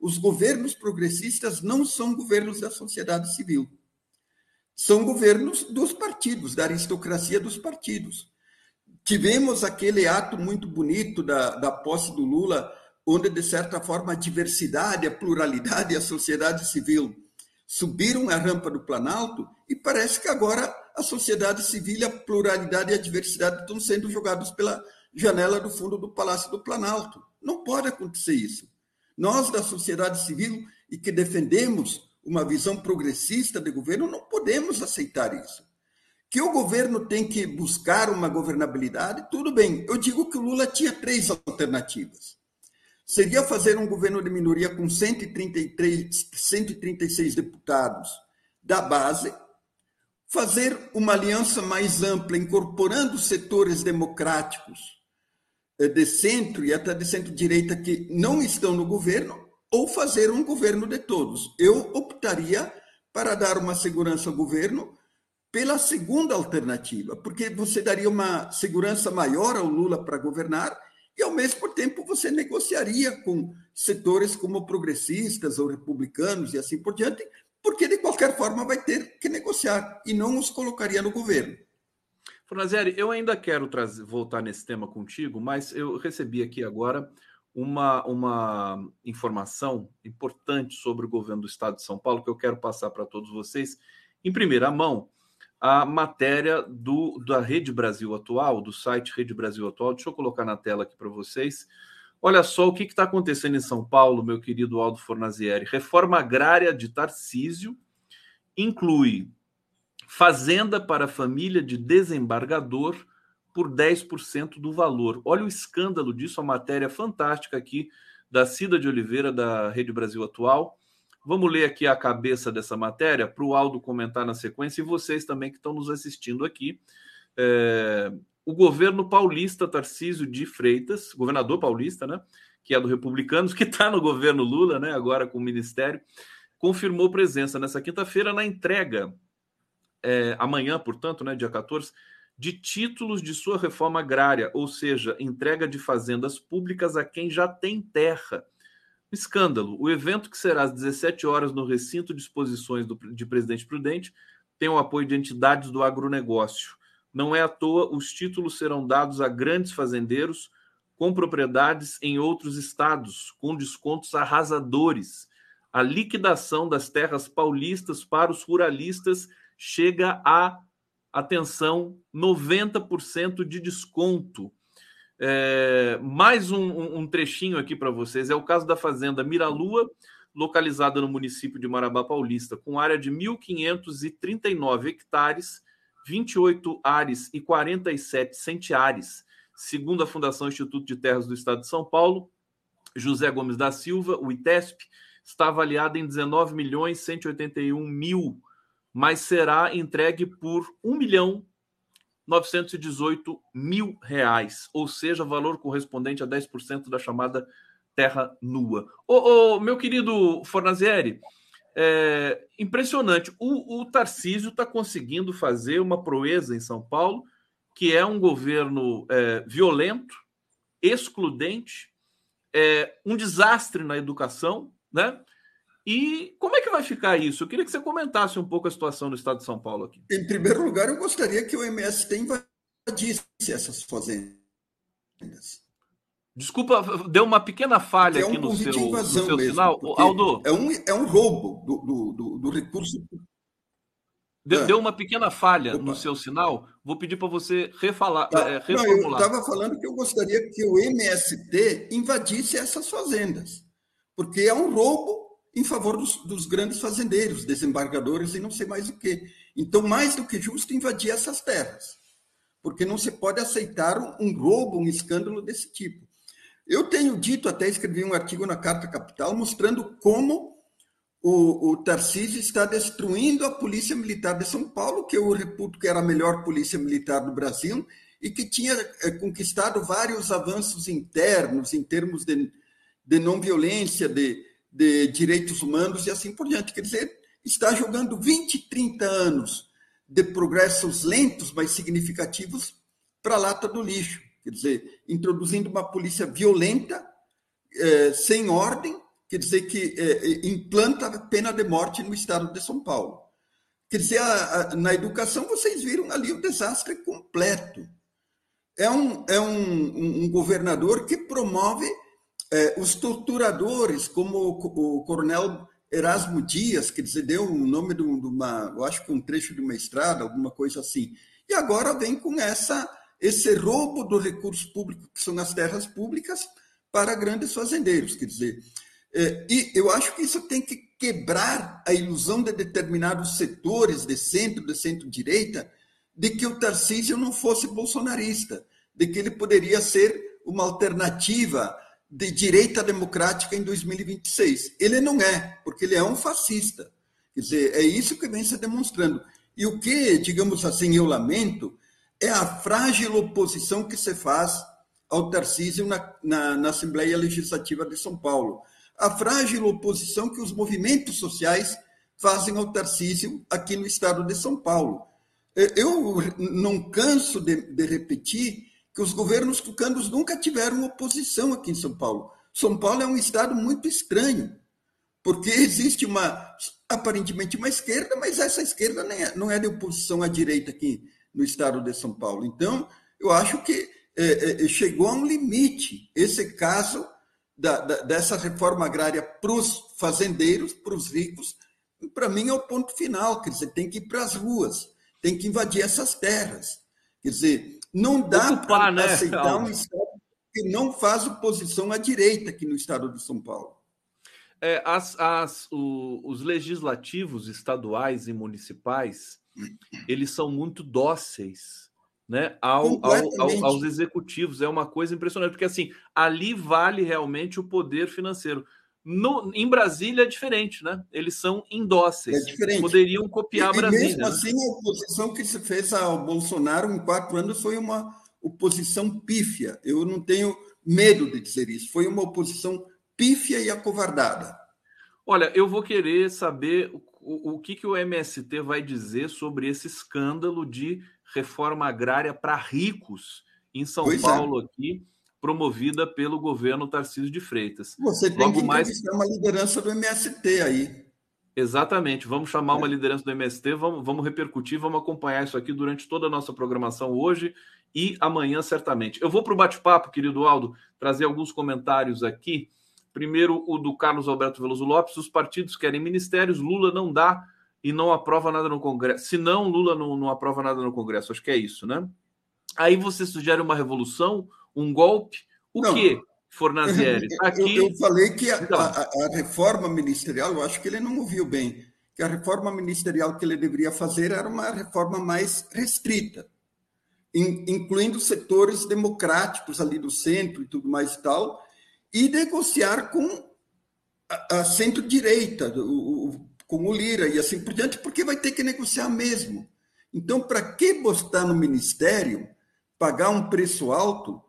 Speaker 3: os governos progressistas não são governos da sociedade civil são governos dos partidos, da aristocracia dos partidos. Tivemos aquele ato muito bonito da, da posse do Lula, onde, de certa forma, a diversidade, a pluralidade e a sociedade civil subiram a rampa do Planalto e parece que agora a sociedade civil, a pluralidade e a diversidade estão sendo jogados pela janela do fundo do Palácio do Planalto. Não pode acontecer isso. Nós, da sociedade civil, e que defendemos uma visão progressista de governo, não podemos aceitar isso. Que o governo tem que buscar uma governabilidade, tudo bem. Eu digo que o Lula tinha três alternativas. Seria fazer um governo de minoria com 133, 136 deputados da base, fazer uma aliança mais ampla, incorporando setores democráticos eh, de centro e até de centro-direita que não estão no governo, ou fazer um governo de todos. Eu optaria para dar uma segurança ao governo pela segunda alternativa, porque você daria uma segurança maior ao Lula para governar e, ao mesmo tempo, você negociaria com setores como progressistas ou republicanos e assim por diante, porque, de qualquer forma, vai ter que negociar e não os colocaria no governo.
Speaker 1: Fornazieri, eu ainda quero trazer, voltar nesse tema contigo, mas eu recebi aqui agora uma, uma informação importante sobre o governo do estado de São Paulo que eu quero passar para todos vocês. Em primeira mão, a matéria do, da Rede Brasil Atual, do site Rede Brasil Atual. Deixa eu colocar na tela aqui para vocês. Olha só o que está acontecendo em São Paulo, meu querido Aldo Fornazieri. Reforma agrária de Tarcísio inclui fazenda para família de desembargador por 10% do valor. Olha o escândalo disso, a matéria fantástica aqui da Cida de Oliveira, da Rede Brasil Atual. Vamos ler aqui a cabeça dessa matéria para o Aldo comentar na sequência e vocês também que estão nos assistindo aqui. É, o governo paulista Tarcísio de Freitas, governador paulista, né, que é do Republicanos, [LAUGHS] que está no governo Lula, né, agora com o ministério, confirmou presença nessa quinta-feira na entrega, é, amanhã, portanto, né, dia 14, de títulos de sua reforma agrária, ou seja, entrega de fazendas públicas a quem já tem terra. Escândalo. O evento, que será às 17 horas no recinto de exposições do, de Presidente Prudente, tem o apoio de entidades do agronegócio. Não é à toa, os títulos serão dados a grandes fazendeiros com propriedades em outros estados, com descontos arrasadores. A liquidação das terras paulistas para os ruralistas chega a, atenção, 90% de desconto. É, mais um, um, trechinho aqui para vocês. É o caso da fazenda Miralua, localizada no município de Marabá Paulista, com área de 1.539 hectares 28 ares e 47 centiares, segundo a Fundação Instituto de Terras do Estado de São Paulo. José Gomes da Silva, o ITESP, está avaliado em 19 milhões 181 mil, mas será entregue por 1 milhão 918 mil reais, ou seja, valor correspondente a 10% da chamada terra nua. Ô, ô meu querido Fornazieri, é, impressionante. O, o Tarcísio está conseguindo fazer uma proeza em São Paulo, que é um governo é, violento, excludente, é, um desastre na educação, né? E como é que vai ficar isso? Eu queria que você comentasse um pouco a situação no estado de São Paulo aqui.
Speaker 3: Em primeiro lugar, eu gostaria que o MST invadisse essas fazendas.
Speaker 1: Desculpa, deu uma pequena falha é um aqui no seu, no seu mesmo, sinal. Aldo.
Speaker 3: É um, é um roubo do, do, do recurso.
Speaker 1: Deu, é. deu, uma pequena falha Opa. no seu sinal. Vou pedir para você refalar, tá. é.
Speaker 3: Não, eu estava falando que eu gostaria que o MST invadisse essas fazendas, porque é um roubo em favor dos, dos grandes fazendeiros, desembargadores e não sei mais o que. Então, mais do que justo invadir essas terras, porque não se pode aceitar um, roubo, um escândalo desse tipo. Eu tenho dito, até escrevi um artigo na Carta Capital, mostrando como o, o Tarcísio está destruindo a Polícia Militar de São Paulo, que eu reputo que era a melhor polícia militar do Brasil e que tinha é, conquistado vários avanços internos em termos de, de não violência, de, de direitos humanos e assim por diante. Quer dizer, está jogando 20, 30 anos de progressos lentos, mas significativos, para a lata do lixo quer dizer, introduzindo uma polícia violenta, é, sem ordem, quer dizer, que é, implanta a pena de morte no estado de São Paulo. Quer dizer, a, a, na educação vocês viram ali o desastre completo. É um, é um, um, um governador que promove é, os torturadores, como o, o coronel Erasmo Dias, que dizer, deu o nome de uma, eu acho que um trecho de uma estrada, alguma coisa assim. E agora vem com essa esse roubo do recurso público, que são as terras públicas, para grandes fazendeiros. Quer dizer, é, e eu acho que isso tem que quebrar a ilusão de determinados setores de centro, de centro-direita, de que o Tarcísio não fosse bolsonarista, de que ele poderia ser uma alternativa de direita democrática em 2026. Ele não é, porque ele é um fascista. Quer dizer, é isso que vem se demonstrando. E o que, digamos assim, eu lamento é a frágil oposição que se faz ao Tarcísio na, na, na, Assembleia Legislativa de São Paulo. A frágil oposição que os movimentos sociais fazem ao Tarcísio aqui no estado de São Paulo. Eu não canso de, de repetir que os governos tucanos nunca tiveram oposição aqui em São Paulo. São Paulo é um estado muito estranho, porque existe uma, aparentemente, uma esquerda, mas essa esquerda não é de oposição à direita aqui no estado de São Paulo. Então, eu acho que é, é, chegou a um limite esse caso da, da, dessa reforma agrária para os fazendeiros, para os ricos, para mim é o ponto final. Quer dizer, tem que ir para as ruas, tem que invadir essas terras. Quer dizer, não dá para né, aceitar um Estado que não faz oposição à direita aqui no estado de São Paulo.
Speaker 1: É, as, as, o, os legislativos estaduais e municipais eles são muito dóceis né, ao, ao, ao, aos executivos. É uma coisa impressionante, porque assim, ali vale realmente o poder financeiro. No, em Brasília é diferente, né? Eles são indóceis. É diferente. Poderiam copiar e, Brasília.
Speaker 3: E mesmo né? assim, a oposição que se fez ao Bolsonaro em quatro anos foi uma oposição pífia. Eu não tenho medo de dizer isso. Foi uma oposição pífia e acovardada.
Speaker 1: Olha, eu vou querer saber o, o que, que o MST vai dizer sobre esse escândalo de reforma agrária para ricos em São pois é. Paulo é. aqui, promovida pelo governo Tarcísio de Freitas.
Speaker 3: Você tem Logo que mais uma liderança do MST aí.
Speaker 1: Exatamente. Vamos chamar é. uma liderança do MST, vamos, vamos repercutir, vamos acompanhar isso aqui durante toda a nossa programação hoje e amanhã, certamente. Eu vou para o bate-papo, querido Aldo, trazer alguns comentários aqui. Primeiro, o do Carlos Alberto Veloso Lopes: os partidos querem ministérios, Lula não dá e não aprova nada no Congresso. Se não, Lula não, não aprova nada no Congresso. Acho que é isso, né? Aí você sugere uma revolução, um golpe. O não. quê, Fornazieri?
Speaker 3: Aqui... [LAUGHS] Eu, eu, falei que a, então. a, a, reforma ministerial, eu acho que ele não ouviu bem, que a reforma ministerial que ele deveria fazer era uma reforma mais restrita, incluindo setores democráticos ali do centro e tudo mais e tal, e negociar com a, a centro-direita, com o Lira e assim por diante, porque vai ter que negociar mesmo. Então, para que botar no ministério, pagar um preço alto,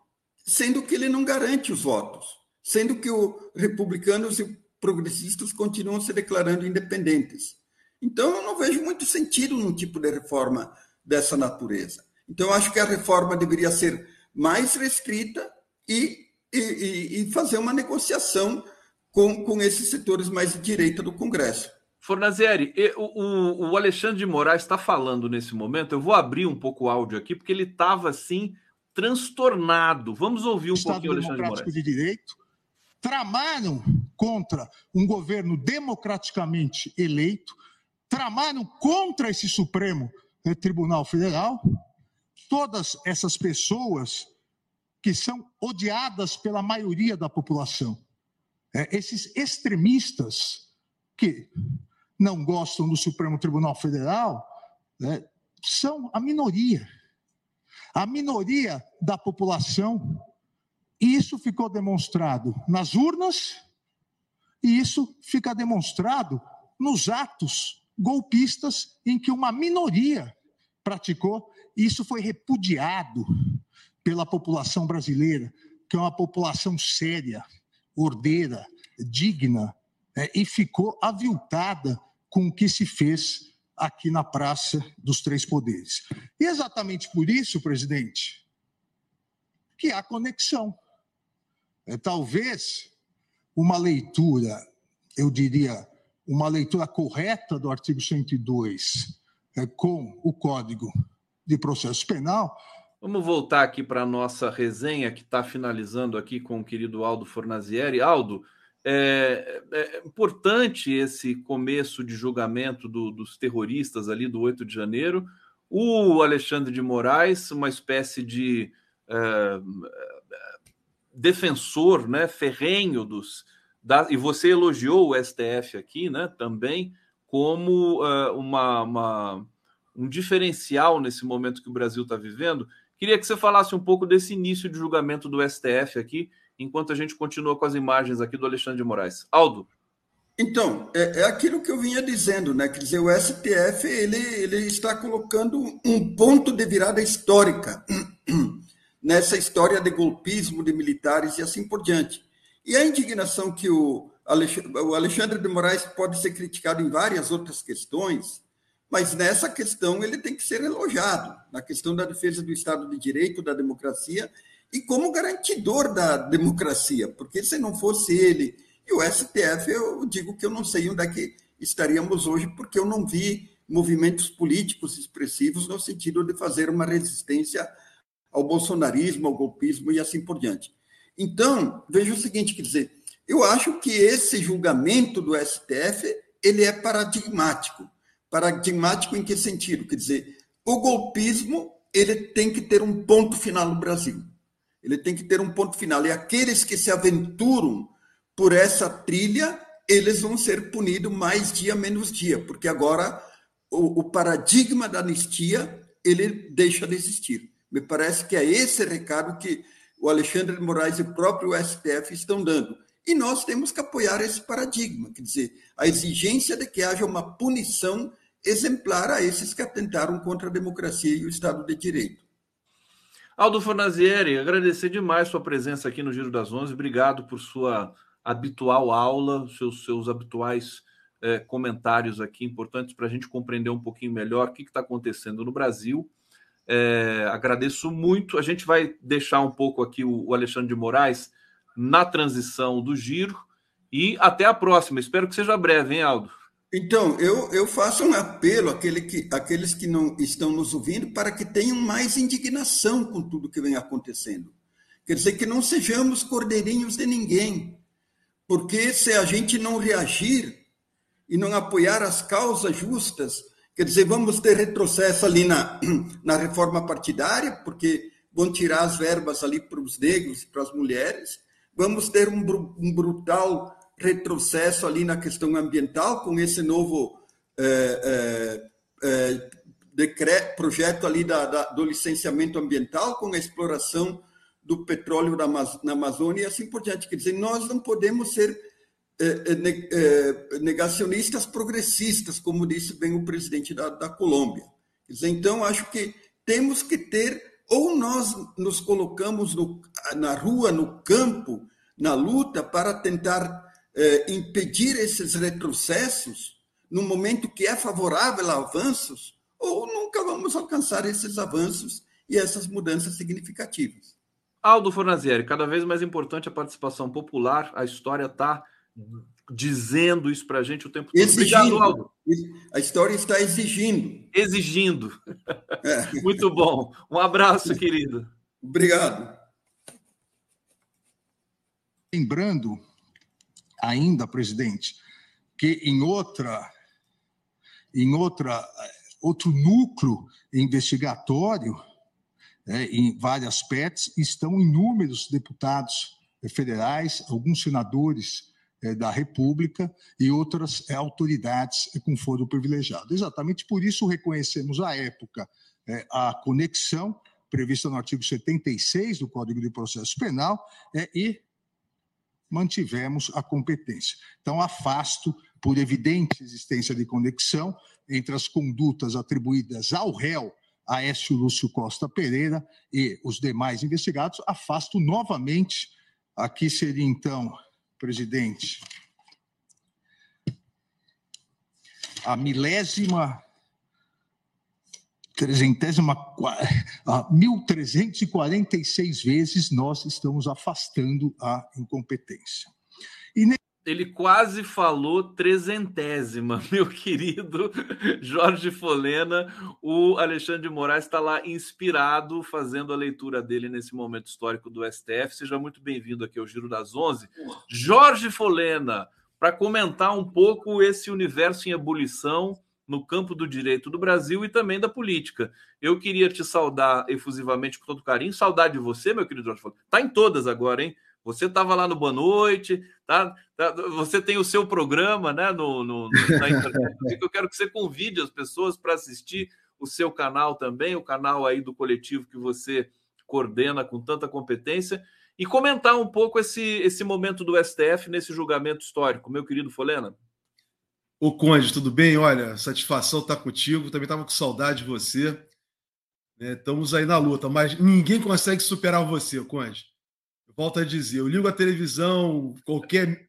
Speaker 3: sendo que ele não garante os votos, sendo que os republicanos e progressistas continuam se declarando independentes? Então, eu não vejo muito sentido num tipo de reforma dessa natureza. Então, acho que a reforma deveria ser mais restrita e e, e, fazer uma negociação com, com esses setores mais de direita do Congresso.
Speaker 1: Fornazieri, o, o, Alexandre de Moraes está falando nesse momento. Eu vou abrir um pouco o áudio aqui, porque ele estava assim, transtornado. Vamos ouvir um Estado pouquinho o Alexandre de Moraes.
Speaker 4: de Direito tramaram contra um governo democraticamente eleito, tramaram contra esse Supremo Tribunal Federal. Todas essas pessoas que são odiadas pela maioria da população. É, esses extremistas que não gostam do Supremo Tribunal Federal né, são a minoria. A minoria da população. E isso ficou demonstrado nas urnas, e isso fica demonstrado nos atos golpistas em que uma minoria praticou, e isso foi repudiado pela população brasileira, que é uma população séria, ordeira, digna, é, e ficou aviltada com o que se fez aqui na Praça dos Três Poderes. E exatamente por isso, presidente, que há conexão. É, talvez uma leitura, eu diria, uma leitura correta do artigo 102 é, com o Código de Processo Penal
Speaker 1: Vamos voltar aqui para a nossa resenha que está finalizando aqui com o querido Aldo Fornazieri. Aldo, é, é importante esse começo de julgamento do, dos terroristas ali do 8 de janeiro. O Alexandre de Moraes, uma espécie de é, defensor né, ferrenho dos. Da, e você elogiou o STF aqui né, também como uh, uma, uma, um diferencial nesse momento que o Brasil está vivendo. Queria que você falasse um pouco desse início de julgamento do STF aqui, enquanto a gente continua com as imagens aqui do Alexandre de Moraes. Aldo.
Speaker 3: Então, é, é aquilo que eu vinha dizendo, né? Quer dizer, o STF ele, ele está colocando um ponto de virada histórica [CLEARS THROAT] nessa história de golpismo de militares e assim por diante. E a indignação que o Alexandre de Moraes pode ser criticado em várias outras questões, mas nessa questão ele tem que ser elogiado, na questão da defesa do Estado de Direito, da democracia, e como garantidor da democracia, porque se não fosse ele e o STF, eu digo que eu não sei onde é que estaríamos hoje, porque eu não vi movimentos políticos expressivos no sentido de fazer uma resistência ao bolsonarismo, ao golpismo e assim por diante. Então, veja o seguinte, quer dizer, eu acho que esse julgamento do STF, ele é paradigmático Paradigmático em que sentido? Quer dizer, o golpismo ele tem que ter um ponto final no Brasil. Ele tem que ter um ponto final. E aqueles que se aventuram por essa trilha, eles vão ser punidos mais dia menos dia, porque agora o, o paradigma da anistia ele deixa de existir. Me parece que é esse recado que o Alexandre de Moraes e o próprio STF estão dando. E nós temos que apoiar esse paradigma, quer dizer, a exigência de que haja uma punição exemplar a esses que atentaram contra a democracia e o Estado de Direito.
Speaker 1: Aldo Fornazieri, agradecer demais sua presença aqui no Giro das Onze. Obrigado por sua habitual aula, seus, seus habituais é, comentários aqui importantes para a gente compreender um pouquinho melhor o que está acontecendo no Brasil. É, agradeço muito. A gente vai deixar um pouco aqui o, o Alexandre de Moraes na transição do giro e até a próxima. Espero que seja breve, hein, Aldo?
Speaker 3: Então, eu, eu faço um apelo àquele que, àqueles que não estão nos ouvindo para que tenham mais indignação com tudo que vem acontecendo. Quer dizer, que não sejamos cordeirinhos de ninguém, porque se a gente não reagir e não apoiar as causas justas, quer dizer, vamos ter retrocesso ali na, [CLEARS THROAT] na reforma partidária, porque vão tirar as verbas ali para os negros e para as mulheres, vamos ter um, um brutal retrocesso ali na questão ambiental, com esse novo é, é, é, decreto, projeto ali da, da, do licenciamento ambiental, com a exploração do petróleo na Amazônia e assim por diante. Quer dizer, nós não podemos ser negacionistas progressistas, como disse bem o presidente da, da Colômbia. Quer dizer, então, acho que temos que ter, ou nós nos colocamos no, na rua, no campo, na luta, para tentar eh, impedir esses retrocessos no momento que é favorável a avanços, ou nunca vamos alcançar esses avanços e essas mudanças significativas.
Speaker 1: Aldo Fornazieri, cada vez mais importante a participação popular, a história está dizendo isso para a gente o tempo todo.
Speaker 3: Exigindo. Obrigado, Aldo. A história está exigindo.
Speaker 1: Exigindo. É. [LAUGHS] Muito bom. Um abraço, querido.
Speaker 3: Obrigado.
Speaker 4: Lembrando ainda, presidente, que em outra, em outra, outro núcleo investigatório, é, em várias PETs, estão inúmeros deputados federais, alguns senadores é, da República e outras é, autoridades com foro privilegiado. Exatamente por isso reconhecemos à época a conexão prevista no artigo 76 do Código de Processo Penal e mantivemos a competência. Então, afasto, por evidente existência de conexão entre as condutas atribuídas ao réu Aécio Lúcio Costa Pereira e os demais investigados, afasto novamente. Aqui seria, então, presidente, a milésima trezentésima, a 1.346 vezes nós estamos afastando a incompetência.
Speaker 1: E ele quase falou trezentésima, [LAUGHS] meu querido Jorge Folena. O Alexandre de Moraes está lá inspirado, fazendo a leitura dele nesse momento histórico do STF. Seja muito bem-vindo aqui ao Giro das Onze. Jorge Folena, para comentar um pouco esse universo em ebulição no campo do direito do Brasil e também da política. Eu queria te saudar efusivamente com todo carinho. Saudade de você, meu querido Jorge. Está em todas agora, hein? Você estava lá no Boa Noite, tá, tá, você tem o seu programa né, no, no, na internet. Eu quero que você convide as pessoas para assistir o seu canal também, o canal aí do coletivo que você coordena com tanta competência, e comentar um pouco esse, esse momento do STF nesse julgamento histórico, meu querido Folena.
Speaker 5: Ô Conde, tudo bem? Olha, satisfação estar tá contigo. Também estava com saudade de você. É, estamos aí na luta, mas ninguém consegue superar você, Conde. Volto a dizer, eu ligo a televisão, qualquer,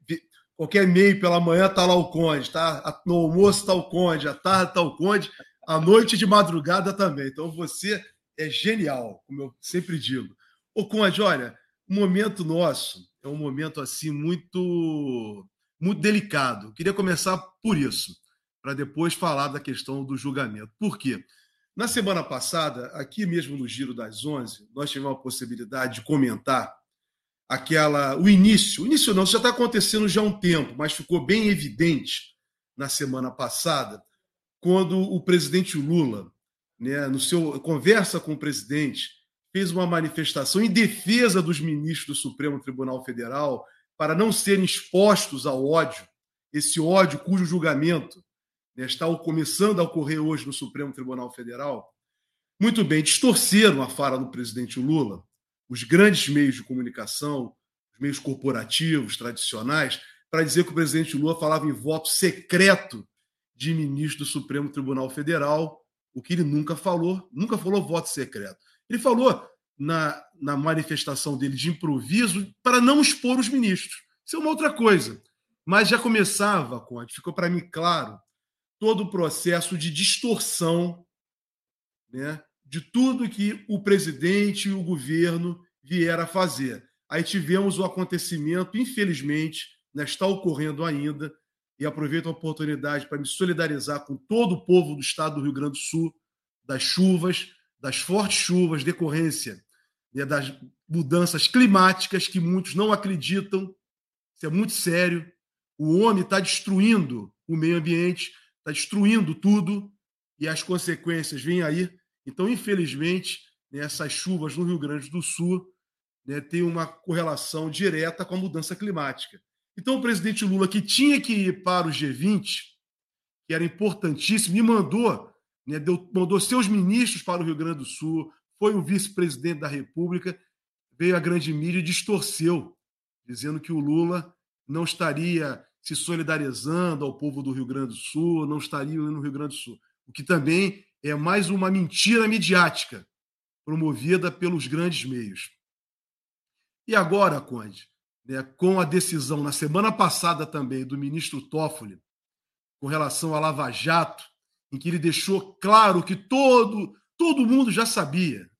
Speaker 5: qualquer meio pela manhã tá lá o Conde, tá? No almoço tá o Conde, à tarde tá o Conde, à noite de madrugada também. Então você é genial, como eu sempre digo. Ô Conde, olha, o momento nosso é um momento assim muito muito delicado. Queria começar por isso, para depois falar da questão do julgamento. Por quê? Na semana passada, aqui mesmo no Giro das Onze, nós tivemos a possibilidade de comentar aquela o início. O início não, isso já está acontecendo já há um tempo, mas ficou bem evidente na semana passada, quando o presidente Lula, né, no seu conversa com o presidente, fez uma manifestação em defesa dos ministros do Supremo Tribunal Federal, para não serem expostos ao ódio, esse ódio cujo julgamento né, está começando a ocorrer hoje no Supremo Tribunal Federal, muito bem, distorceram a fala do presidente Lula, os grandes meios de comunicação, os meios corporativos, tradicionais, para dizer que o presidente Lula falava em voto secreto de ministro do Supremo Tribunal Federal, o que ele nunca falou, nunca falou voto secreto. Ele falou na, na manifestação dele de improviso para não expor os ministros. Isso é uma outra coisa. Mas já começava, Conte, ficou para mim claro, todo o processo de distorção né, de tudo que o presidente e o governo vieram a fazer. Aí tivemos o acontecimento, infelizmente, né, está ocorrendo ainda, e aproveito a oportunidade para me solidarizar com todo o povo do estado do Rio Grande do Sul, das chuvas, das fortes chuvas, decorrência das mudanças climáticas que muitos não acreditam. Isso é muito sério. O homem está destruindo o meio ambiente, está destruindo tudo e as consequências vêm aí. Então, infelizmente, né, essas chuvas no Rio Grande do Sul né, têm uma correlação direta com a mudança climática. Então, o presidente Lula, que tinha que ir para o G20, que era importantíssimo, me mandou, né, deu, mandou seus ministros para o Rio Grande do Sul, foi o vice-presidente da República, veio a grande mídia e distorceu, dizendo que o Lula não estaria se solidarizando ao povo do Rio Grande do Sul, não estaria no Rio Grande do Sul. O que também é mais uma mentira midiática promovida pelos grandes meios. E agora, Conde, né, com a decisão na semana passada também do ministro Toffoli com relação à Lava Jato, em que ele deixou claro que todo todo mundo já sabia,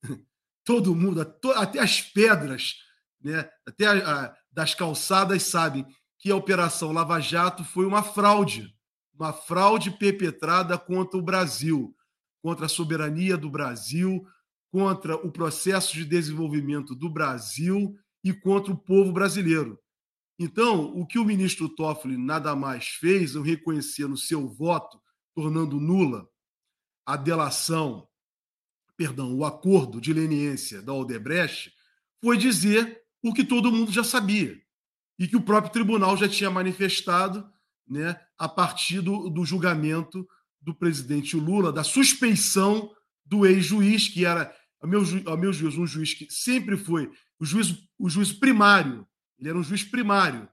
Speaker 5: todo mundo, até as pedras, né, até a, a, das calçadas sabem que a Operação Lava Jato foi uma fraude, uma fraude perpetrada contra o Brasil, contra a soberania do Brasil, contra o processo de desenvolvimento do Brasil e contra o povo brasileiro. Então, o que o ministro Toffoli nada mais fez, eu reconhecer no seu voto, tornando nula a delação, perdão, o acordo de leniência da Odebrecht, foi dizer o que todo mundo já sabia e que o próprio tribunal já tinha manifestado né, a partir do, do julgamento do presidente Lula, da suspeição do ex-juiz, que era, a meu, a meu juízo, um juiz que sempre foi o juiz, o juiz primário, ele era um juiz primário,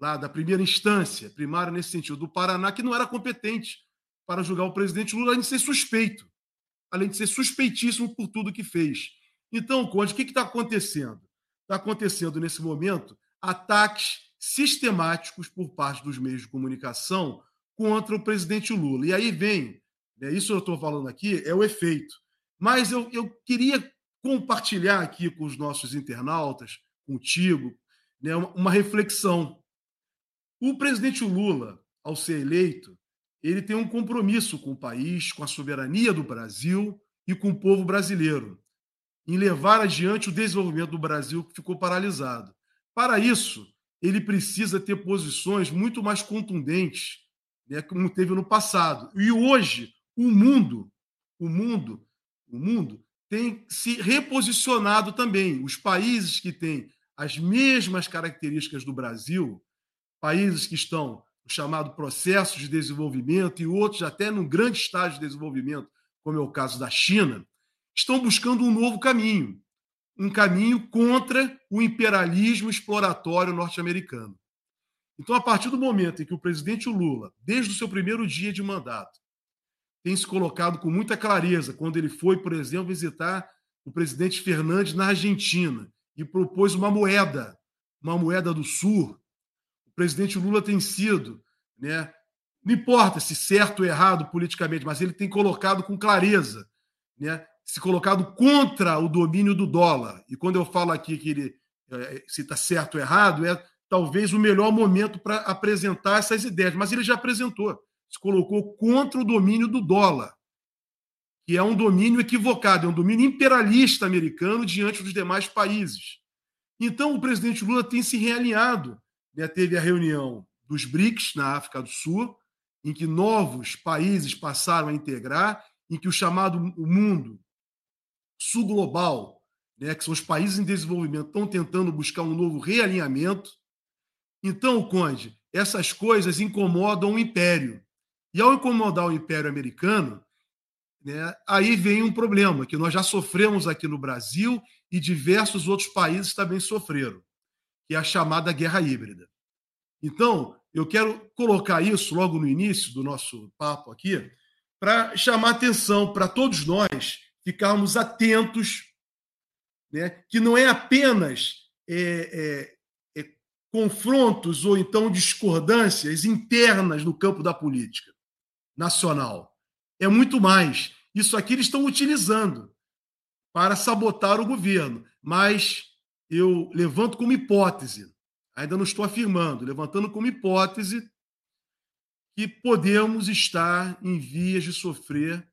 Speaker 5: lá da primeira instância, primário nesse sentido, do Paraná, que não era competente para julgar o presidente Lula, além de ser suspeito, além de ser suspeitíssimo por tudo que fez. Então, Conde, o que está acontecendo? Está acontecendo nesse momento ataques sistemáticos por parte dos meios de comunicação contra o presidente Lula. E aí vem, né, isso eu estou falando aqui, é o efeito. Mas eu, eu queria compartilhar aqui com os nossos internautas, contigo, né, uma reflexão. O presidente Lula, ao ser eleito, ele tem um compromisso com o país, com a soberania do Brasil e com o povo brasileiro, em levar adiante o desenvolvimento do Brasil que ficou paralisado. Para isso, ele precisa ter posições muito mais contundentes, né, como teve no passado. E hoje, o mundo, o mundo, o mundo tem se reposicionado também. Os países que têm as mesmas características do Brasil, países que estão no chamado processo de desenvolvimento e outros até num grande estágio de desenvolvimento, como é o caso da China, estão buscando um novo caminho, um caminho contra o imperialismo exploratório norte-americano. Então, a partir do momento em que o presidente Lula, desde o seu primeiro dia de mandato, tem se colocado com muita clareza quando ele foi, por exemplo, visitar o presidente Fernandes na Argentina e propôs uma moeda, uma moeda do Sul. Presidente Lula tem sido, né, não importa se certo ou errado politicamente, mas ele tem colocado com clareza, né, se colocado contra o domínio do dólar. E quando eu falo aqui que ele é, se está certo ou errado, é talvez o melhor momento para apresentar essas ideias, mas ele já apresentou se colocou contra o domínio do dólar, que é um domínio equivocado, é um domínio imperialista americano diante dos demais países. Então, o presidente Lula tem se realinhado. Né? Teve a reunião dos BRICS na África do Sul, em que novos países passaram a integrar, em que o chamado mundo sul global, né, que são os países em desenvolvimento, estão tentando buscar um novo realinhamento. Então, Conde, essas coisas incomodam o império. E ao incomodar o Império Americano, né, aí vem um problema que nós já sofremos aqui no Brasil e diversos outros países também sofreram, que é a chamada guerra híbrida. Então, eu quero colocar isso logo no início do nosso papo aqui, para chamar atenção para todos nós ficarmos atentos né, que não é apenas é, é, é, confrontos ou então discordâncias internas no campo da política nacional. É muito mais. Isso aqui eles estão utilizando para sabotar o governo. Mas eu levanto como hipótese, ainda não estou afirmando, levantando como hipótese que podemos estar em vias de sofrer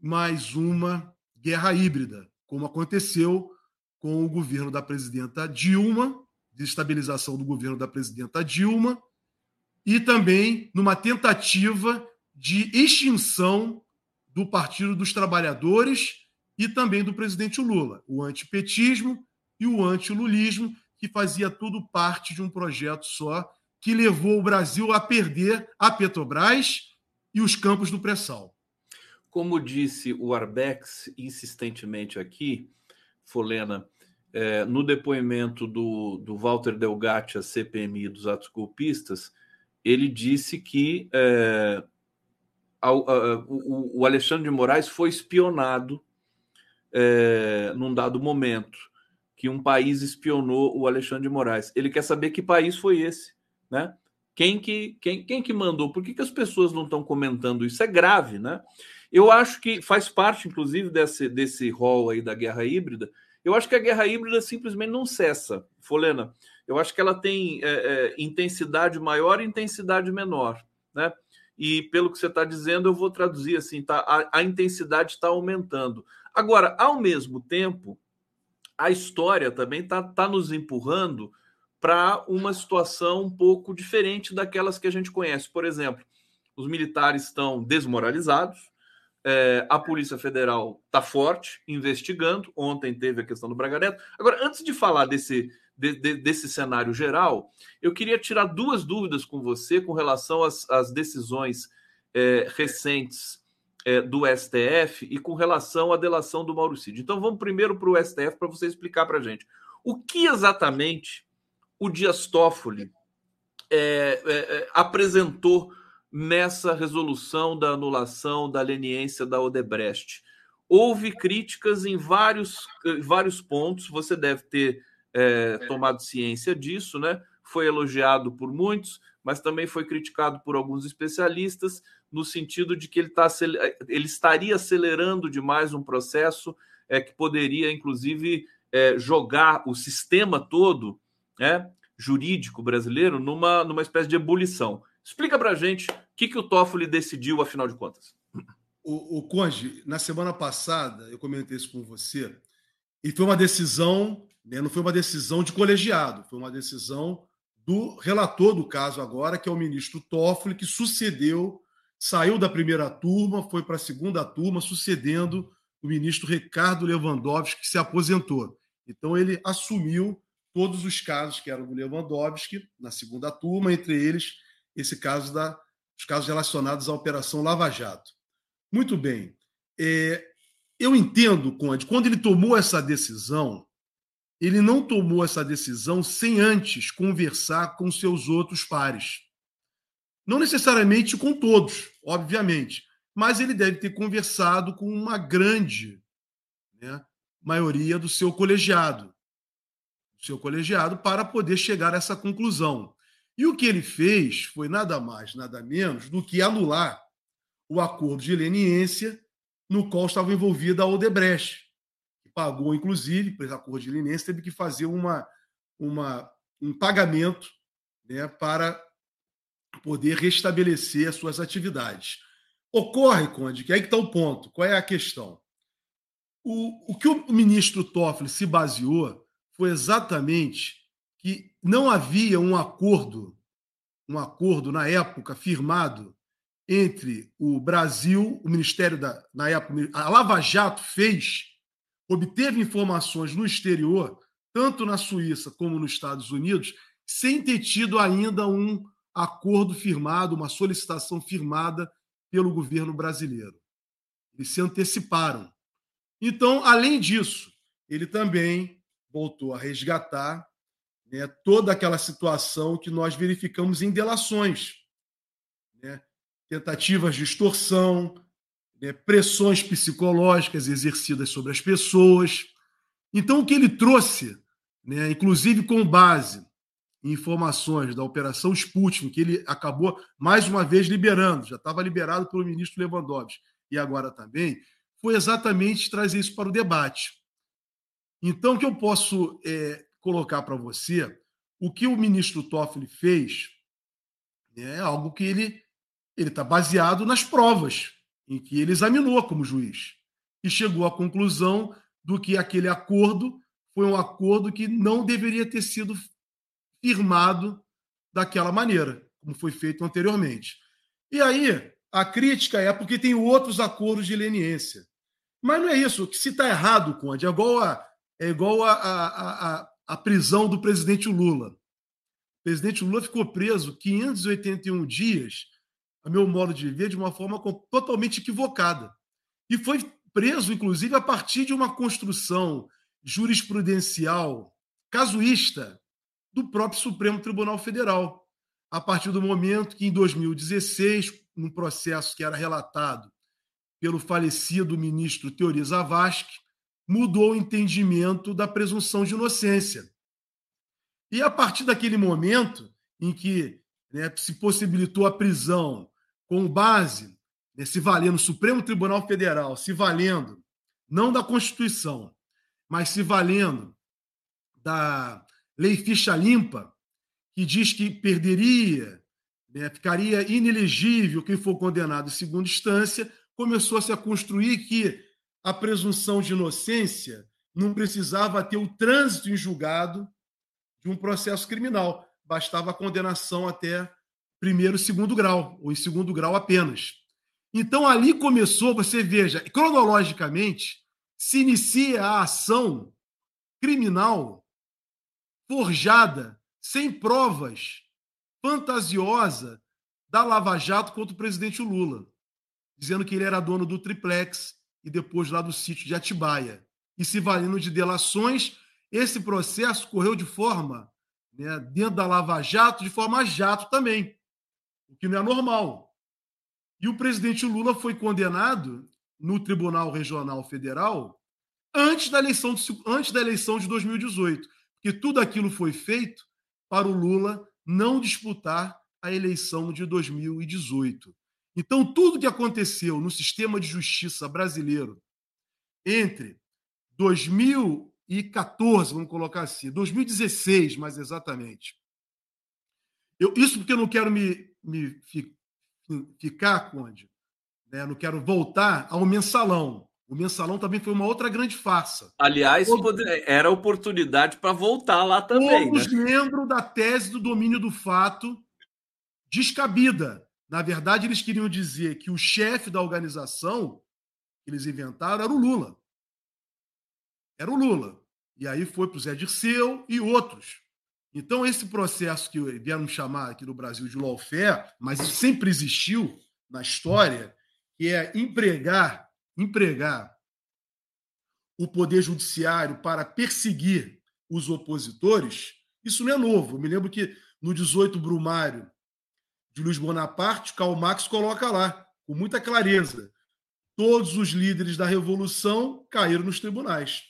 Speaker 5: mais uma guerra híbrida, como aconteceu com o governo da presidenta Dilma, desestabilização do governo da presidenta Dilma, e também numa tentativa de extinção do Partido dos Trabalhadores e também do presidente Lula, o antipetismo e o antilulismo, que fazia tudo parte de um projeto só, que levou o Brasil a perder a Petrobras e os campos do pré-sal.
Speaker 1: Como disse o Arbex insistentemente aqui, Folena, é, no depoimento do, do Walter Delgatti à CPMI dos atos golpistas, ele disse que é, a, o, o, Alexandre de Moraes foi espionado é, num dado momento, que um país espionou o Alexandre de Moraes. Ele quer saber que país foi esse, né? Quem que, quem, quem que mandou? Por que, que as pessoas não estão comentando isso? É grave, né? Eu acho que faz parte, inclusive, desse, desse rol aí da guerra híbrida, eu acho que a guerra híbrida simplesmente não cessa, Folena. Eu acho que ela tem é, é, intensidade maior e intensidade menor, né? E pelo que você está dizendo, eu vou traduzir assim, tá? A, a intensidade está aumentando. Agora, ao mesmo tempo, a história também está tá nos empurrando para uma situação um pouco diferente daquelas que a gente conhece. Por exemplo, os militares estão desmoralizados, é, a Polícia Federal está forte, investigando. Ontem teve a questão do Braga Neto. Agora, antes de falar desse, de, de, desse cenário geral, eu queria tirar duas dúvidas com você com relação às, às decisões é, recentes é, do STF e com relação à delação do Mauro Cid. Então, vamos primeiro para o STF para você explicar para a gente o que exatamente o Dias Toffoli é, é, é, apresentou nessa resolução da anulação da leniência da Odebrecht. Houve críticas em vários, vários pontos, você deve ter é, tomado ciência disso, né? Foi elogiado por muitos, mas também foi criticado por alguns especialistas, no sentido de que ele, tá, ele estaria acelerando demais um processo é, que poderia, inclusive, é, jogar o sistema todo né, jurídico brasileiro numa, numa espécie de ebulição. Explica para gente o que, que o Toffoli decidiu, afinal de contas.
Speaker 5: O, o Conde, na semana passada, eu comentei isso com você, e foi uma decisão, né, não foi uma decisão de colegiado, foi uma decisão do relator do caso agora, que é o ministro Toffoli, que sucedeu, saiu da primeira turma, foi para a segunda turma, sucedendo o ministro Ricardo Lewandowski, que se aposentou. Então, ele assumiu todos os casos que eram do Lewandowski na segunda turma, entre eles esse caso da, os casos relacionados à Operação Lava Jato. Muito bem. É, eu entendo, Conde, quando ele tomou essa decisão, ele não tomou essa decisão sem antes conversar com seus outros pares. Não necessariamente com todos, obviamente, mas ele deve ter conversado com uma grande né, maioria do seu colegiado, do seu colegiado, para poder chegar a essa conclusão. E o que ele fez foi nada mais, nada menos do que anular o acordo de leniência no qual estava envolvida a Odebrecht, que pagou, inclusive, por esse acordo de leniência, teve que fazer uma, uma, um pagamento né, para poder restabelecer as suas atividades. Ocorre, Conde, que aí está o ponto. Qual é a questão? O, o que o ministro Toffoli se baseou foi exatamente que não havia um acordo, um acordo na época firmado entre o Brasil, o Ministério da na época, a Lava Jato fez, obteve informações no exterior, tanto na Suíça como nos Estados Unidos, sem ter tido ainda um acordo firmado, uma solicitação firmada pelo governo brasileiro. Eles se anteciparam. Então, além disso, ele também voltou a resgatar né, toda aquela situação que nós verificamos em delações, né, tentativas de extorsão, né, pressões psicológicas exercidas sobre as pessoas. Então, o que ele trouxe, né, inclusive com base informações da Operação Sputnik, que ele acabou mais uma vez liberando, já estava liberado pelo ministro Lewandowski e agora também, foi exatamente trazer isso para o debate. Então, o que eu posso é, colocar para você, o que o ministro Toffoli fez é algo que ele ele está baseado nas provas em que ele examinou como juiz e chegou à conclusão do que aquele acordo foi um acordo que não deveria ter sido firmado daquela maneira, como foi feito anteriormente. E aí, a crítica é porque tem outros acordos de leniência. Mas não é isso. Se está errado, Conde, é igual, a, é igual a, a, a, a prisão do presidente Lula. O presidente Lula ficou preso 581 dias, a meu modo de ver, de uma forma totalmente equivocada. E foi preso, inclusive, a partir de uma construção jurisprudencial casuísta do próprio Supremo Tribunal Federal. A partir do momento que, em 2016, num processo que era relatado pelo falecido ministro Teori Zavascki, mudou o entendimento da presunção de inocência. E a partir daquele momento em que né, se possibilitou a prisão com base né, se valendo o Supremo Tribunal Federal, se valendo não da Constituição, mas se valendo da Lei Ficha Limpa, que diz que perderia, né, ficaria inelegível quem for condenado em segunda instância, começou-se a construir que a presunção de inocência não precisava ter o trânsito em julgado de um processo criminal, bastava a condenação até primeiro segundo grau, ou em segundo grau apenas. Então ali começou, você veja, cronologicamente, se inicia a ação criminal forjada, sem provas, fantasiosa da Lava Jato contra o presidente Lula, dizendo que ele era dono do triplex e depois lá do sítio de Atibaia. E se valendo de delações, esse processo correu de forma, né, dentro da Lava Jato, de forma jato também, o que não é normal. E o presidente Lula foi condenado no Tribunal Regional Federal antes da eleição de, antes da eleição de 2018, porque tudo aquilo foi feito para o Lula não disputar a eleição de 2018. Então, tudo que aconteceu no sistema de justiça brasileiro entre 2014, vamos colocar assim, 2016, mais exatamente. Eu, isso porque eu não quero me, me ficar, Conde, né? não quero voltar ao mensalão. O mensalão também foi uma outra grande farsa.
Speaker 1: Aliás, Todos, era oportunidade para voltar lá também.
Speaker 5: Todos né? lembram da tese do domínio do fato descabida. Na verdade, eles queriam dizer que o chefe da organização que eles inventaram era o Lula. Era o Lula. E aí foi para o Zé Dirceu e outros. Então, esse processo que vieram chamar aqui no Brasil de lawfare, mas sempre existiu na história, que é empregar, empregar o poder judiciário para perseguir os opositores, isso não é novo. Eu me lembro que no 18 Brumário de Luiz Bonaparte, Karl Marx coloca lá, com muita clareza, todos os líderes da revolução caíram nos tribunais.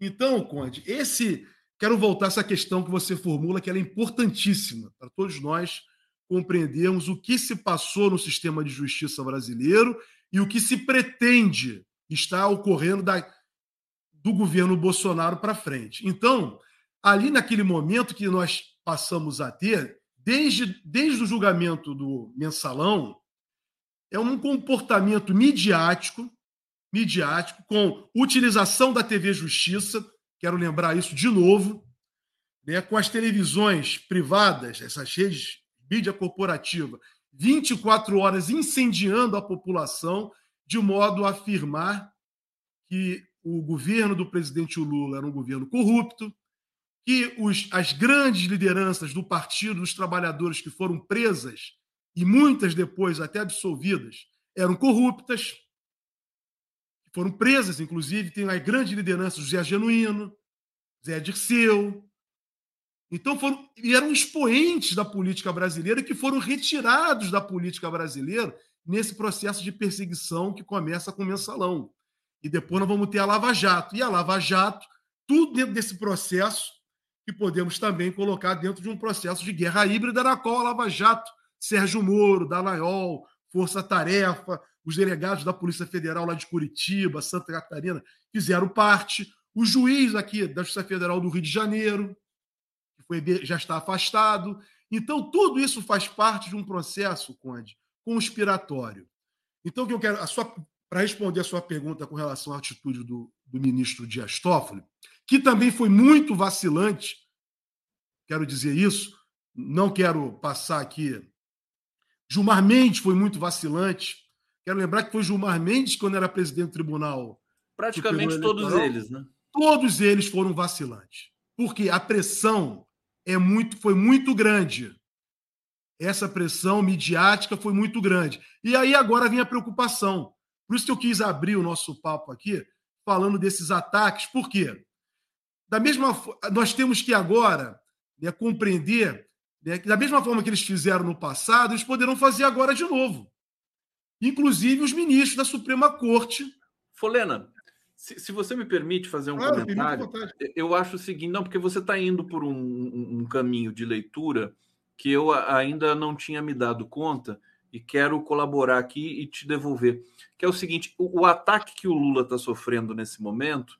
Speaker 5: Então, Conde, esse Quero voltar a essa questão que você formula, que ela é importantíssima para todos nós compreendermos o que se passou no sistema de justiça brasileiro e o que se pretende estar ocorrendo da, do governo Bolsonaro para frente. Então, ali naquele momento que nós passamos a ter, desde, desde o julgamento do mensalão, é um comportamento midiático, midiático, com utilização da TV Justiça, quero lembrar isso de novo, né, com as televisões privadas, essas redes mídia corporativa, 24 horas incendiando a população, de modo a afirmar que o governo do presidente Lula era um governo corrupto, que os, as grandes lideranças do Partido dos Trabalhadores que foram presas e muitas depois até absolvidas eram corruptas, foram presas, inclusive, tem a grande liderança José Genuíno, Zé Dirceu. Então foram, e eram expoentes da política brasileira que foram retirados da política brasileira nesse processo de perseguição que começa com o mensalão. E depois nós vamos ter a Lava Jato. E a Lava Jato tudo dentro desse processo que podemos também colocar dentro de um processo de guerra híbrida na qual a Lava Jato, Sérgio Moro, Dallagnol, Força Tarefa, os delegados da Polícia Federal lá de Curitiba, Santa Catarina, fizeram parte, o juiz aqui da Justiça Federal do Rio de Janeiro, que foi, já está afastado. Então, tudo isso faz parte de um processo, Conde, conspiratório. Então, o que eu quero, para responder a sua pergunta com relação à atitude do, do ministro Dias Toffoli, que também foi muito vacilante, quero dizer isso, não quero passar aqui. Gilmar Mendes foi muito vacilante. Quero lembrar que foi Gilmar Mendes quando era presidente do tribunal.
Speaker 1: Praticamente todos eles, né?
Speaker 5: Todos eles foram vacilantes. Porque a pressão é muito, foi muito grande. Essa pressão midiática foi muito grande. E aí agora vem a preocupação. Por isso que eu quis abrir o nosso papo aqui falando desses ataques. Por quê? Da mesma nós temos que agora né, compreender né, que da mesma forma que eles fizeram no passado, eles poderão fazer agora de novo. Inclusive os ministros da Suprema Corte.
Speaker 1: Folena, se, se você me permite fazer um claro, comentário, eu acho o seguinte, não, porque você está indo por um, um, caminho de leitura que eu ainda não tinha me dado conta e quero colaborar aqui e te devolver. Que é o seguinte: o, o ataque que o Lula está sofrendo nesse momento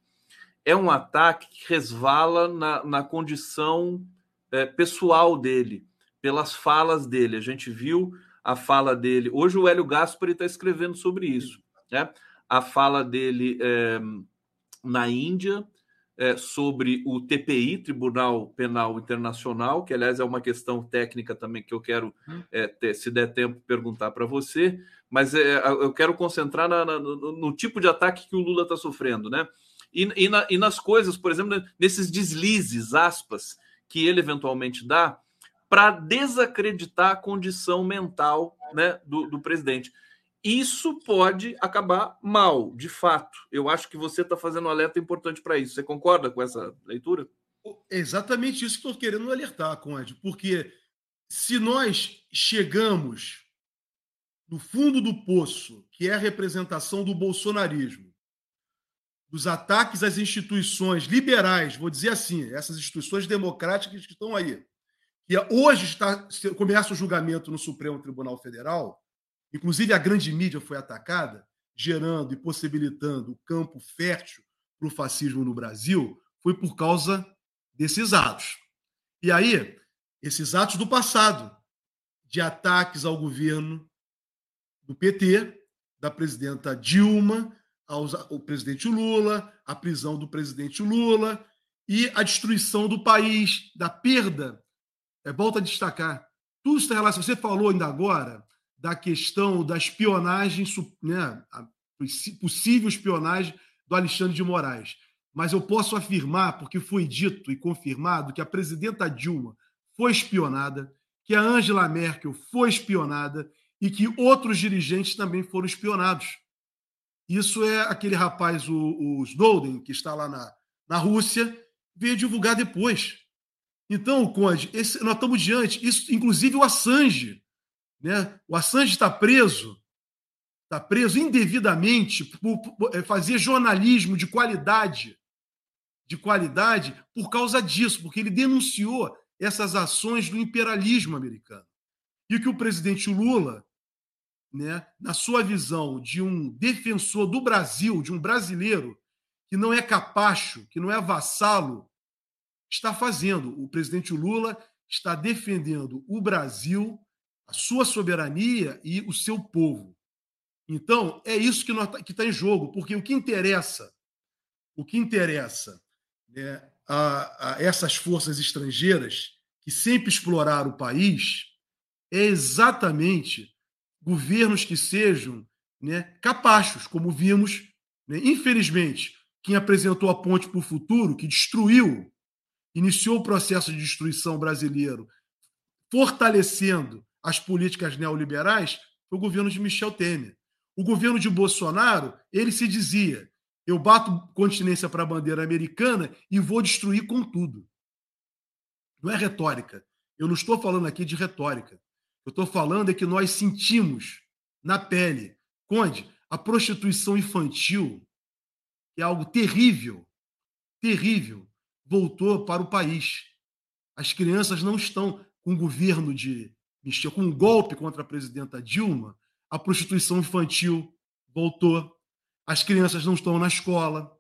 Speaker 1: é um ataque que resvala na, na condição é, pessoal dele, pelas falas dele. A gente viu a fala dele. Hoje o Hélio Gaspari está escrevendo sobre isso. Né? A fala dele é, na Índia, é, sobre o TPI, Tribunal Penal Internacional, que aliás é uma questão técnica também que eu quero, é, ter, se der tempo, perguntar para você, mas eu quero concentrar na, na, no, no, tipo de ataque que o Lula está sofrendo, né? E, e, na, e, nas coisas, por exemplo, nesses deslizes, aspas, que ele eventualmente dá para desacreditar a condição mental né, do, do presidente. Isso pode acabar mal, de fato. Eu acho que você está fazendo um alerta importante para isso. Você concorda com essa leitura?
Speaker 5: É exatamente isso que estou querendo alertar, Conde, porque se nós chegamos no fundo do poço, que é a representação do bolsonarismo, dos ataques às instituições liberais, vou dizer assim, essas instituições democráticas que estão aí, que hoje está, começa o julgamento no Supremo Tribunal Federal, inclusive a grande mídia foi atacada, gerando e possibilitando o campo fértil para o fascismo no Brasil, foi por causa desses atos. E aí, esses atos do passado, de ataques ao governo do PT, da presidenta Dilma, ao presidente Lula, a prisão do presidente Lula e a destruição do país, da perda. É, volta a destacar. Tudo está relacionado. Você falou ainda agora da questão da espionagem, né, a possível espionagem do Alexandre de Moraes. Mas eu posso afirmar, porque foi dito e confirmado, que a presidenta Dilma foi espionada, que a Angela Merkel foi espionada e que outros dirigentes também foram espionados. Isso é aquele rapaz, o, o Snowden, que está lá na, na Rússia, veio divulgar depois. Então, Conde, esse, nós estamos diante, isso, inclusive o Assange. Né? O Assange está preso, está preso indevidamente por, é, fazer jornalismo de qualidade, de qualidade, por causa disso, porque ele denunciou essas ações do imperialismo americano. E que o presidente Lula né, na sua visão de um defensor do Brasil, de um brasileiro que não é capacho, que não é vassalo, está fazendo. O presidente Lula está defendendo o Brasil, sua soberania e o seu povo. Então, é isso que está tá em jogo, porque o que interessa, o que interessa né, a, a essas forças estrangeiras que sempre exploraram o país é exatamente governos que sejam né, capachos, como vimos, né, infelizmente, quem apresentou a ponte para o futuro, que destruiu, iniciou o processo de destruição brasileiro, fortalecendo as políticas neoliberais, foi o governo de Michel Temer. O governo de Bolsonaro, ele se dizia: eu bato continência para a bandeira americana e vou destruir com tudo. Não é retórica. Eu não estou falando aqui de retórica. Eu estou falando é que nós sentimos na pele. Conde, a prostituição infantil é algo terrível. terrível voltou para o país. As crianças não estão com o governo de mexer com um golpe contra a presidenta Dilma. A prostituição infantil voltou. As crianças não estão na escola.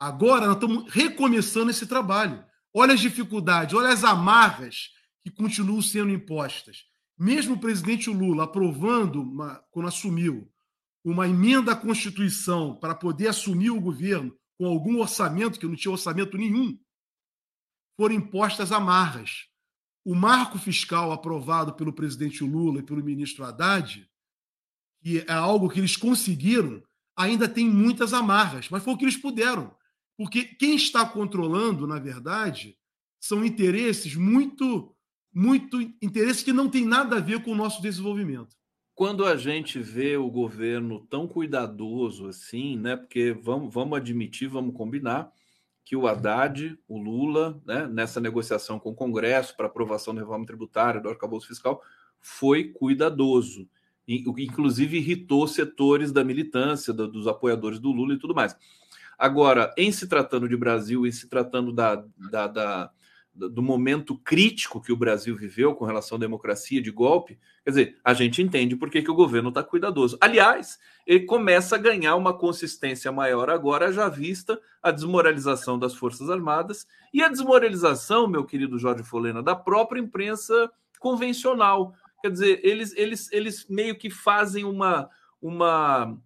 Speaker 5: Agora nós estamos recomeçando esse trabalho. Olha as dificuldades, olha as amarras que continuam sendo impostas. Mesmo o presidente Lula aprovando, uma, quando assumiu, uma emenda à Constituição para poder assumir o governo com algum orçamento, que não tinha orçamento nenhum, foram impostas amarras. O marco fiscal aprovado pelo presidente Lula e pelo ministro Haddad, que é algo que eles conseguiram, ainda tem muitas amarras, mas foi o que eles puderam. Porque quem está controlando, na verdade, são interesses muito, muito interesses que não têm nada a ver com o nosso desenvolvimento.
Speaker 1: Quando a gente vê o governo tão cuidadoso assim, né? Porque vamos, vamos admitir, vamos combinar que o Haddad, o Lula, né, nessa negociação com o Congresso para aprovação da reforma tributária, do arcabouço fiscal, foi cuidadoso. Inclusive irritou setores da militância, dos apoiadores do Lula e tudo mais. Agora, em se tratando de Brasil, em se tratando da, da, da, do momento crítico que o Brasil viveu com relação à democracia de golpe, quer dizer, a gente entende por que, que o governo está cuidadoso. Aliás, ele começa a ganhar uma consistência maior agora, já vista a desmoralização das Forças Armadas e a desmoralização, meu querido Jorge Folena, da própria imprensa convencional. Quer dizer, eles, eles, eles meio que fazem uma, uma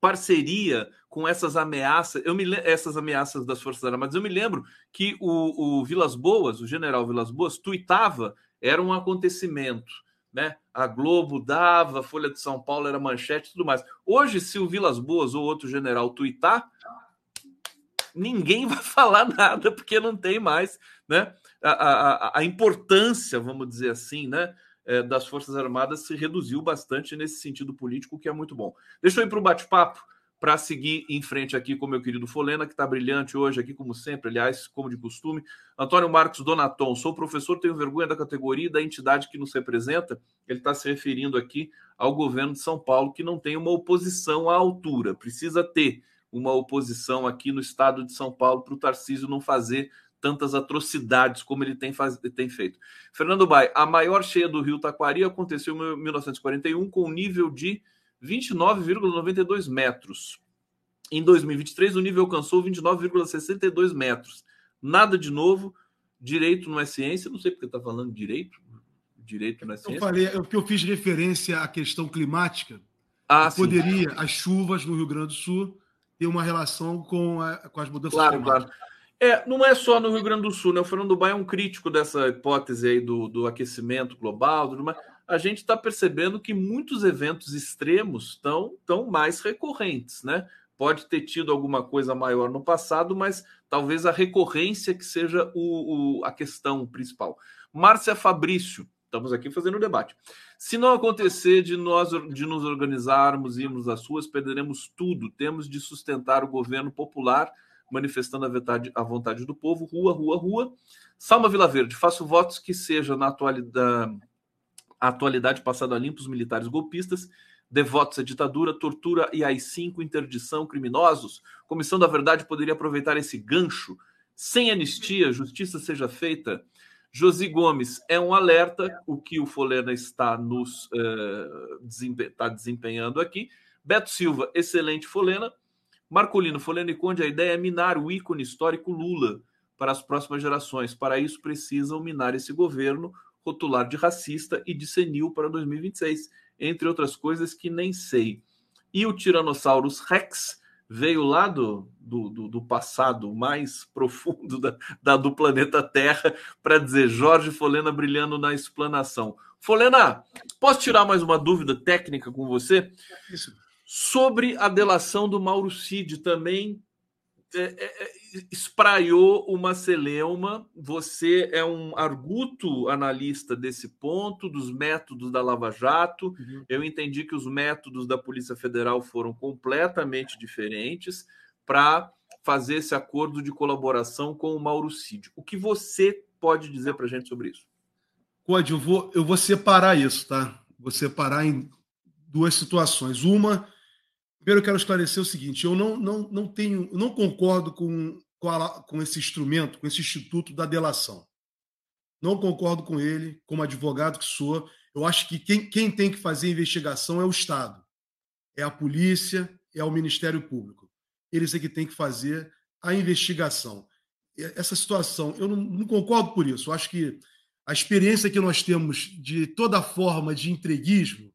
Speaker 1: parceria com essas ameaças, eu me essas ameaças das Forças Armadas. Eu me lembro que o, o Vilas Boas, o general Vilas Boas, tuitava, era um acontecimento. Né? A Globo dava, a Folha de São Paulo era manchete tudo mais. Hoje, se o Vilas Boas ou outro general tuitar, ninguém [LAUGHS] vai falar nada, porque não tem mais né? a, a, a importância, vamos dizer assim, né? É, das Forças Armadas se reduziu bastante nesse sentido político, que é muito bom. Deixa eu ir para o bate-papo para seguir em frente aqui com meu querido Folena, que está brilhante hoje aqui, como sempre, aliás, como de costume. Antônio Marcos Donaton, sou professor, tenho vergonha da categoria e da entidade que nos representa. Ele está se referindo aqui ao governo de São Paulo, que não tem uma oposição à altura. Precisa ter uma oposição aqui no estado de São Paulo para o Tarcísio não fazer tantas atrocidades como ele tem, faz, tem feito. Fernando Bai, a maior cheia do rio Taquari aconteceu em 1941 com nível de 29,92 metros. Em 2023, o nível alcançou 29,62 metros. Nada de novo. Direito não é ciência. Não sei porque está falando direito. Direito não é ciência.
Speaker 5: Eu falei, é porque eu fiz referência à questão climática. Ah, poderia as chuvas no Rio Grande do Sul ter uma relação com, a, com as mudanças
Speaker 1: claro, climáticas. Claro. É, não é só no Rio Grande do Sul, né? O Fernando Baia é um crítico dessa hipótese aí do, do aquecimento global, tudo mais. A gente está percebendo que muitos eventos extremos estão tão mais recorrentes, né? Pode ter tido alguma coisa maior no passado, mas talvez a recorrência que seja o, o a questão principal. Márcia Fabrício, estamos aqui fazendo o debate. Se não acontecer de nós de nos organizarmos e irmos às ruas, perderemos tudo. Temos de sustentar o governo popular manifestando a vontade, a vontade do povo, rua, rua, rua. Salma Vila Verde, faço votos que seja na atualidade, a atualidade passada a limpo os militares golpistas, devotos à ditadura, tortura e AI-5, interdição, criminosos. Comissão da Verdade poderia aproveitar esse gancho. Sem anistia, justiça seja feita. Josi Gomes, é um alerta o que o Folena está nos uh, desempe tá desempenhando aqui. Beto Silva, excelente Folena. Marcolino, Foleno e Conde, a ideia é minar o ícone histórico Lula para as próximas gerações. Para isso, precisam minar esse governo, rotular de racista e de senil para 2026, entre outras coisas que nem sei. E o Tyrannosaurus Rex veio lá do, do, do passado mais [LAUGHS] profundo da, da do planeta Terra para dizer Jorge Folena brilhando na explanação. Folena, posso tirar mais uma dúvida técnica com você? Isso. Sobre a delação do Mauro Cid também espraiou uma celeuma. Você é um arguto analista desse ponto, dos métodos da Lava Jato. Uhum. Eu entendi que os métodos da Polícia Federal foram completamente diferentes para fazer esse acordo de colaboração com o Mauro Cid. O que você pode dizer para a gente sobre isso?
Speaker 5: Pode, eu vou, eu vou separar isso, tá? Vou separar em duas situações. Uma Primeiro, eu quero esclarecer o seguinte: eu não, não, não tenho, não concordo com com, a, com esse instrumento, com esse instituto da delação. Não concordo com ele, como advogado que sou. Eu acho que quem, quem tem que fazer a investigação é o Estado, é a polícia, é o Ministério Público. Eles é que têm que fazer a investigação. Essa situação, eu não, não concordo por isso. Eu acho que a experiência que nós temos de toda forma de entreguismo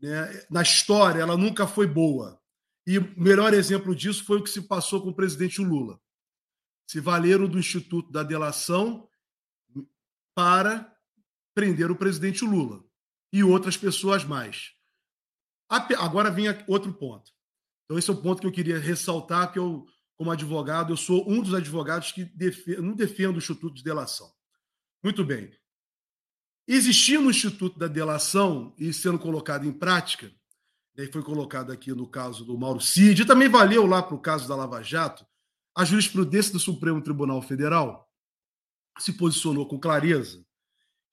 Speaker 5: né, na história, ela nunca foi boa. E o melhor exemplo disso foi o que se passou com o presidente Lula. Se valeram do Instituto da Delação para prender o presidente Lula e outras pessoas mais. Agora vem outro ponto. Então, esse é o ponto que eu queria ressaltar, que eu, como advogado, eu sou um dos advogados que não defendo o Instituto de Delação. Muito bem. Existindo o Instituto da Delação e sendo colocado em prática, e foi colocado aqui no caso do Mauro Cid, e também valeu lá para o caso da Lava Jato, a jurisprudência do Supremo Tribunal Federal se posicionou com clareza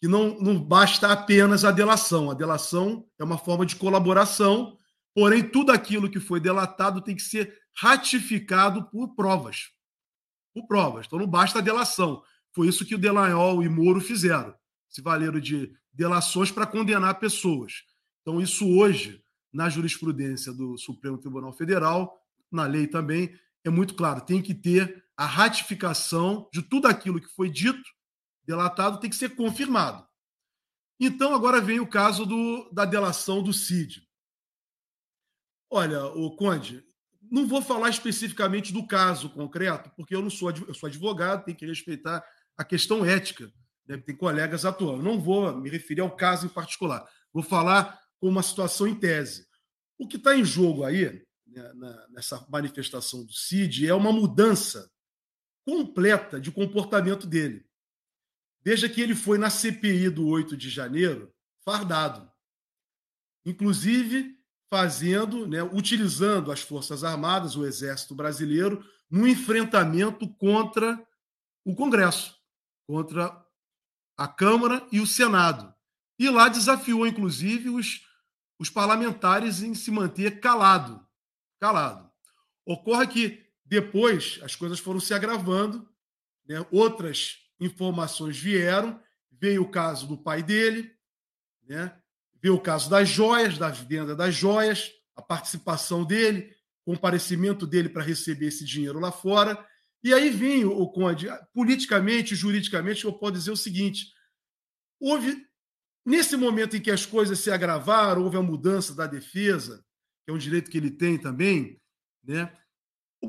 Speaker 5: que não, não basta apenas a delação. A delação é uma forma de colaboração, porém, tudo aquilo que foi delatado tem que ser ratificado por provas. Por provas. Então, não basta a delação. Foi isso que o Delanhol e Moro fizeram. Se valeram de delações para condenar pessoas. Então, isso hoje, na jurisprudência do Supremo Tribunal Federal, na lei também, é muito claro. Tem que ter a ratificação de tudo aquilo que foi dito, delatado, tem que ser confirmado. Então, agora vem o caso do, da delação do Cid. Olha, o Conde, não vou falar especificamente do caso concreto, porque eu não sou, eu sou advogado, tenho que respeitar a questão ética. Né? Tem colegas atuando. Não vou me referir ao caso em particular. Vou falar com uma situação em tese. O que está em jogo aí, né, nessa manifestação do CID, é uma mudança completa de comportamento dele. Veja que ele foi na CPI do 8 de janeiro fardado. Inclusive fazendo, né, utilizando as Forças Armadas, o Exército Brasileiro, no enfrentamento contra o Congresso, contra a Câmara e o Senado. E lá desafiou, inclusive, os, os parlamentares em se manter calado. Calado. Ocorre que depois, as coisas foram se agravando, né? outras informações vieram. Veio o caso do pai dele, né? veio o caso das joias, da venda das joias, a participação dele, comparecimento dele para receber esse dinheiro lá fora. E aí vem o Conde, politicamente, juridicamente, eu posso dizer o seguinte: houve, nesse momento em que as coisas se agravaram, houve a mudança da defesa, que é um direito que ele tem também, né?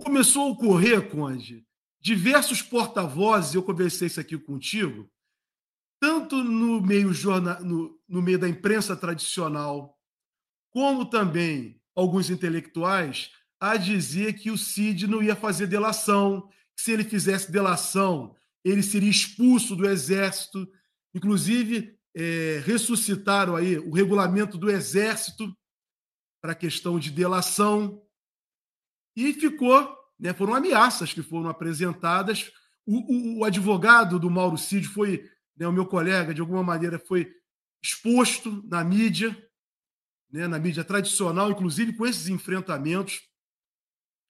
Speaker 5: começou a ocorrer, Conde, diversos porta-vozes, eu conversei isso aqui contigo, tanto no meio, jornal, no, no meio da imprensa tradicional, como também alguns intelectuais, a dizer que o Cid não ia fazer delação, se ele fizesse delação, ele seria expulso do exército. Inclusive, é, ressuscitaram aí o regulamento do exército para a questão de delação. E ficou, né, foram ameaças que foram apresentadas. O, o, o advogado do Mauro Cid foi, né, o meu colega, de alguma maneira, foi exposto na mídia, né, na mídia tradicional, inclusive com esses enfrentamentos.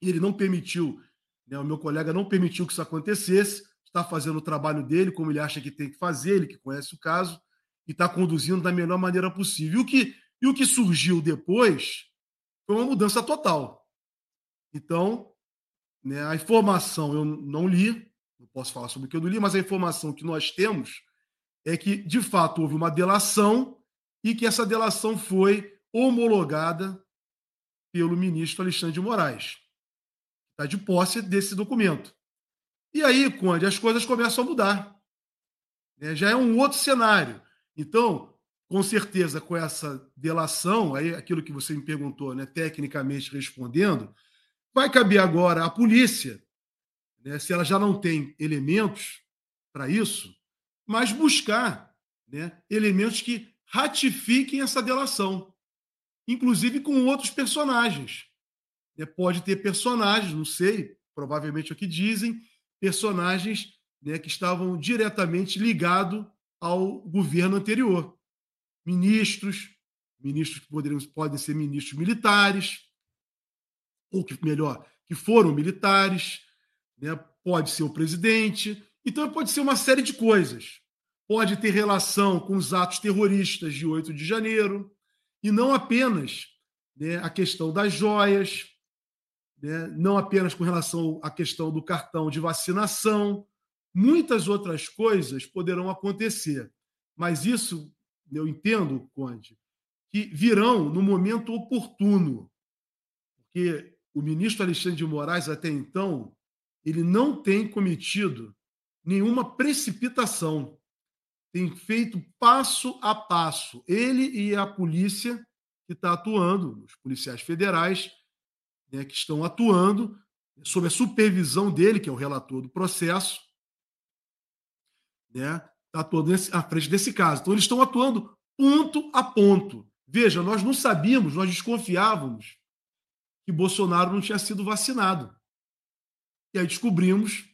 Speaker 5: E ele não permitiu, né, o meu colega não permitiu que isso acontecesse, está fazendo o trabalho dele como ele acha que tem que fazer, ele que conhece o caso, e está conduzindo da melhor maneira possível. E o que, e o que surgiu depois foi uma mudança total. Então, né, a informação eu não li, não posso falar sobre o que eu não li, mas a informação que nós temos é que, de fato, houve uma delação e que essa delação foi homologada pelo ministro Alexandre de Moraes. Está de posse desse documento. E aí, Conde, as coisas começam a mudar. Né? Já é um outro cenário. Então, com certeza, com essa delação, aí aquilo que você me perguntou, né, tecnicamente respondendo, Vai caber agora à polícia, né, se ela já não tem elementos para isso, mas buscar né, elementos que ratifiquem essa delação, inclusive com outros personagens. Né, pode ter personagens, não sei, provavelmente é o que dizem, personagens né, que estavam diretamente ligados ao governo anterior. Ministros, ministros que poderiam, podem ser ministros militares, ou que melhor, que foram militares, né? pode ser o presidente, então pode ser uma série de coisas. Pode ter relação com os atos terroristas de 8 de janeiro, e não apenas né, a questão das joias, né, não apenas com relação à questão do cartão de vacinação, muitas outras coisas poderão acontecer. Mas isso, eu entendo, Conde, que virão no momento oportuno. Porque o ministro Alexandre de Moraes, até então, ele não tem cometido nenhuma precipitação. Tem feito passo a passo. Ele e a polícia que está atuando, os policiais federais né, que estão atuando sob a supervisão dele, que é o relator do processo, né, está atuando nesse, à frente desse caso. Então, eles estão atuando ponto a ponto. Veja, nós não sabíamos, nós desconfiávamos que Bolsonaro não tinha sido vacinado. E aí descobrimos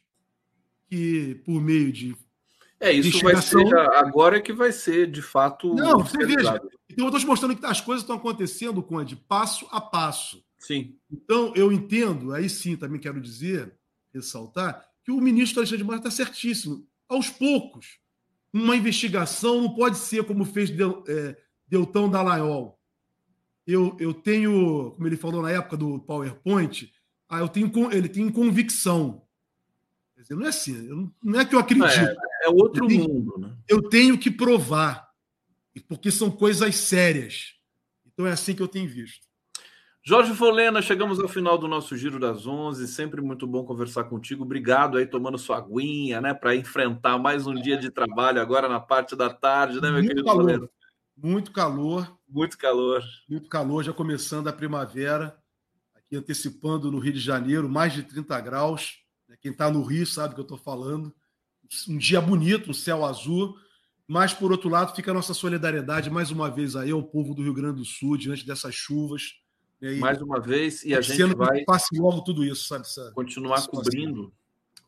Speaker 5: que, por meio de.
Speaker 1: É, isso vai ser. Agora é que vai ser, de fato.
Speaker 5: Não, você veja. Então, eu estou te mostrando que as coisas estão acontecendo, Conde, passo a passo.
Speaker 1: Sim.
Speaker 5: Então, eu entendo, aí sim também quero dizer, ressaltar, que o ministro Alexandre de Moraes está certíssimo. Aos poucos, uma investigação não pode ser como fez Del, é, Deltão Dallagnol. Eu, eu tenho, como ele falou na época do PowerPoint, ah, eu tenho, ele tem convicção. Quer dizer, não é assim, não é que eu acredito.
Speaker 1: É, é outro
Speaker 5: eu tenho,
Speaker 1: mundo. Né?
Speaker 5: Eu tenho que provar, porque são coisas sérias. Então é assim que eu tenho visto.
Speaker 1: Jorge Folena, chegamos ao final do nosso Giro das Onze. Sempre muito bom conversar contigo. Obrigado aí, tomando sua aguinha, né, para enfrentar mais um dia de trabalho agora na parte da tarde, né, meu
Speaker 5: muito
Speaker 1: querido
Speaker 5: calor,
Speaker 1: Folena?
Speaker 5: Muito calor.
Speaker 1: Muito calor.
Speaker 5: Muito calor, já começando a primavera, aqui antecipando no Rio de Janeiro, mais de 30 graus. Né, quem está no Rio sabe o que eu estou falando. Um dia bonito, um céu azul. Mas, por outro lado, fica a nossa solidariedade mais uma vez aí ao povo do Rio Grande do Sul, diante dessas chuvas
Speaker 1: aí, Mais uma vez, e a gente vai.
Speaker 5: Passe logo tudo isso, sabe?
Speaker 1: continuar cobrindo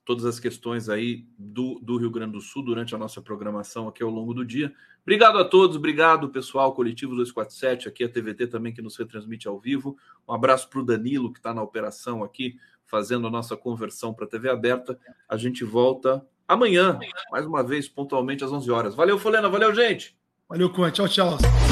Speaker 1: todas as questões aí do, do Rio Grande do Sul durante a nossa programação aqui ao longo do dia. Obrigado a todos, obrigado pessoal, Coletivo 247, aqui a TVT também que nos retransmite ao vivo. Um abraço para o Danilo, que está na operação aqui, fazendo a nossa conversão para a TV aberta. A gente volta amanhã, mais uma vez, pontualmente às 11 horas. Valeu, Folena, valeu, gente!
Speaker 5: Valeu, Conte. Tchau, tchau.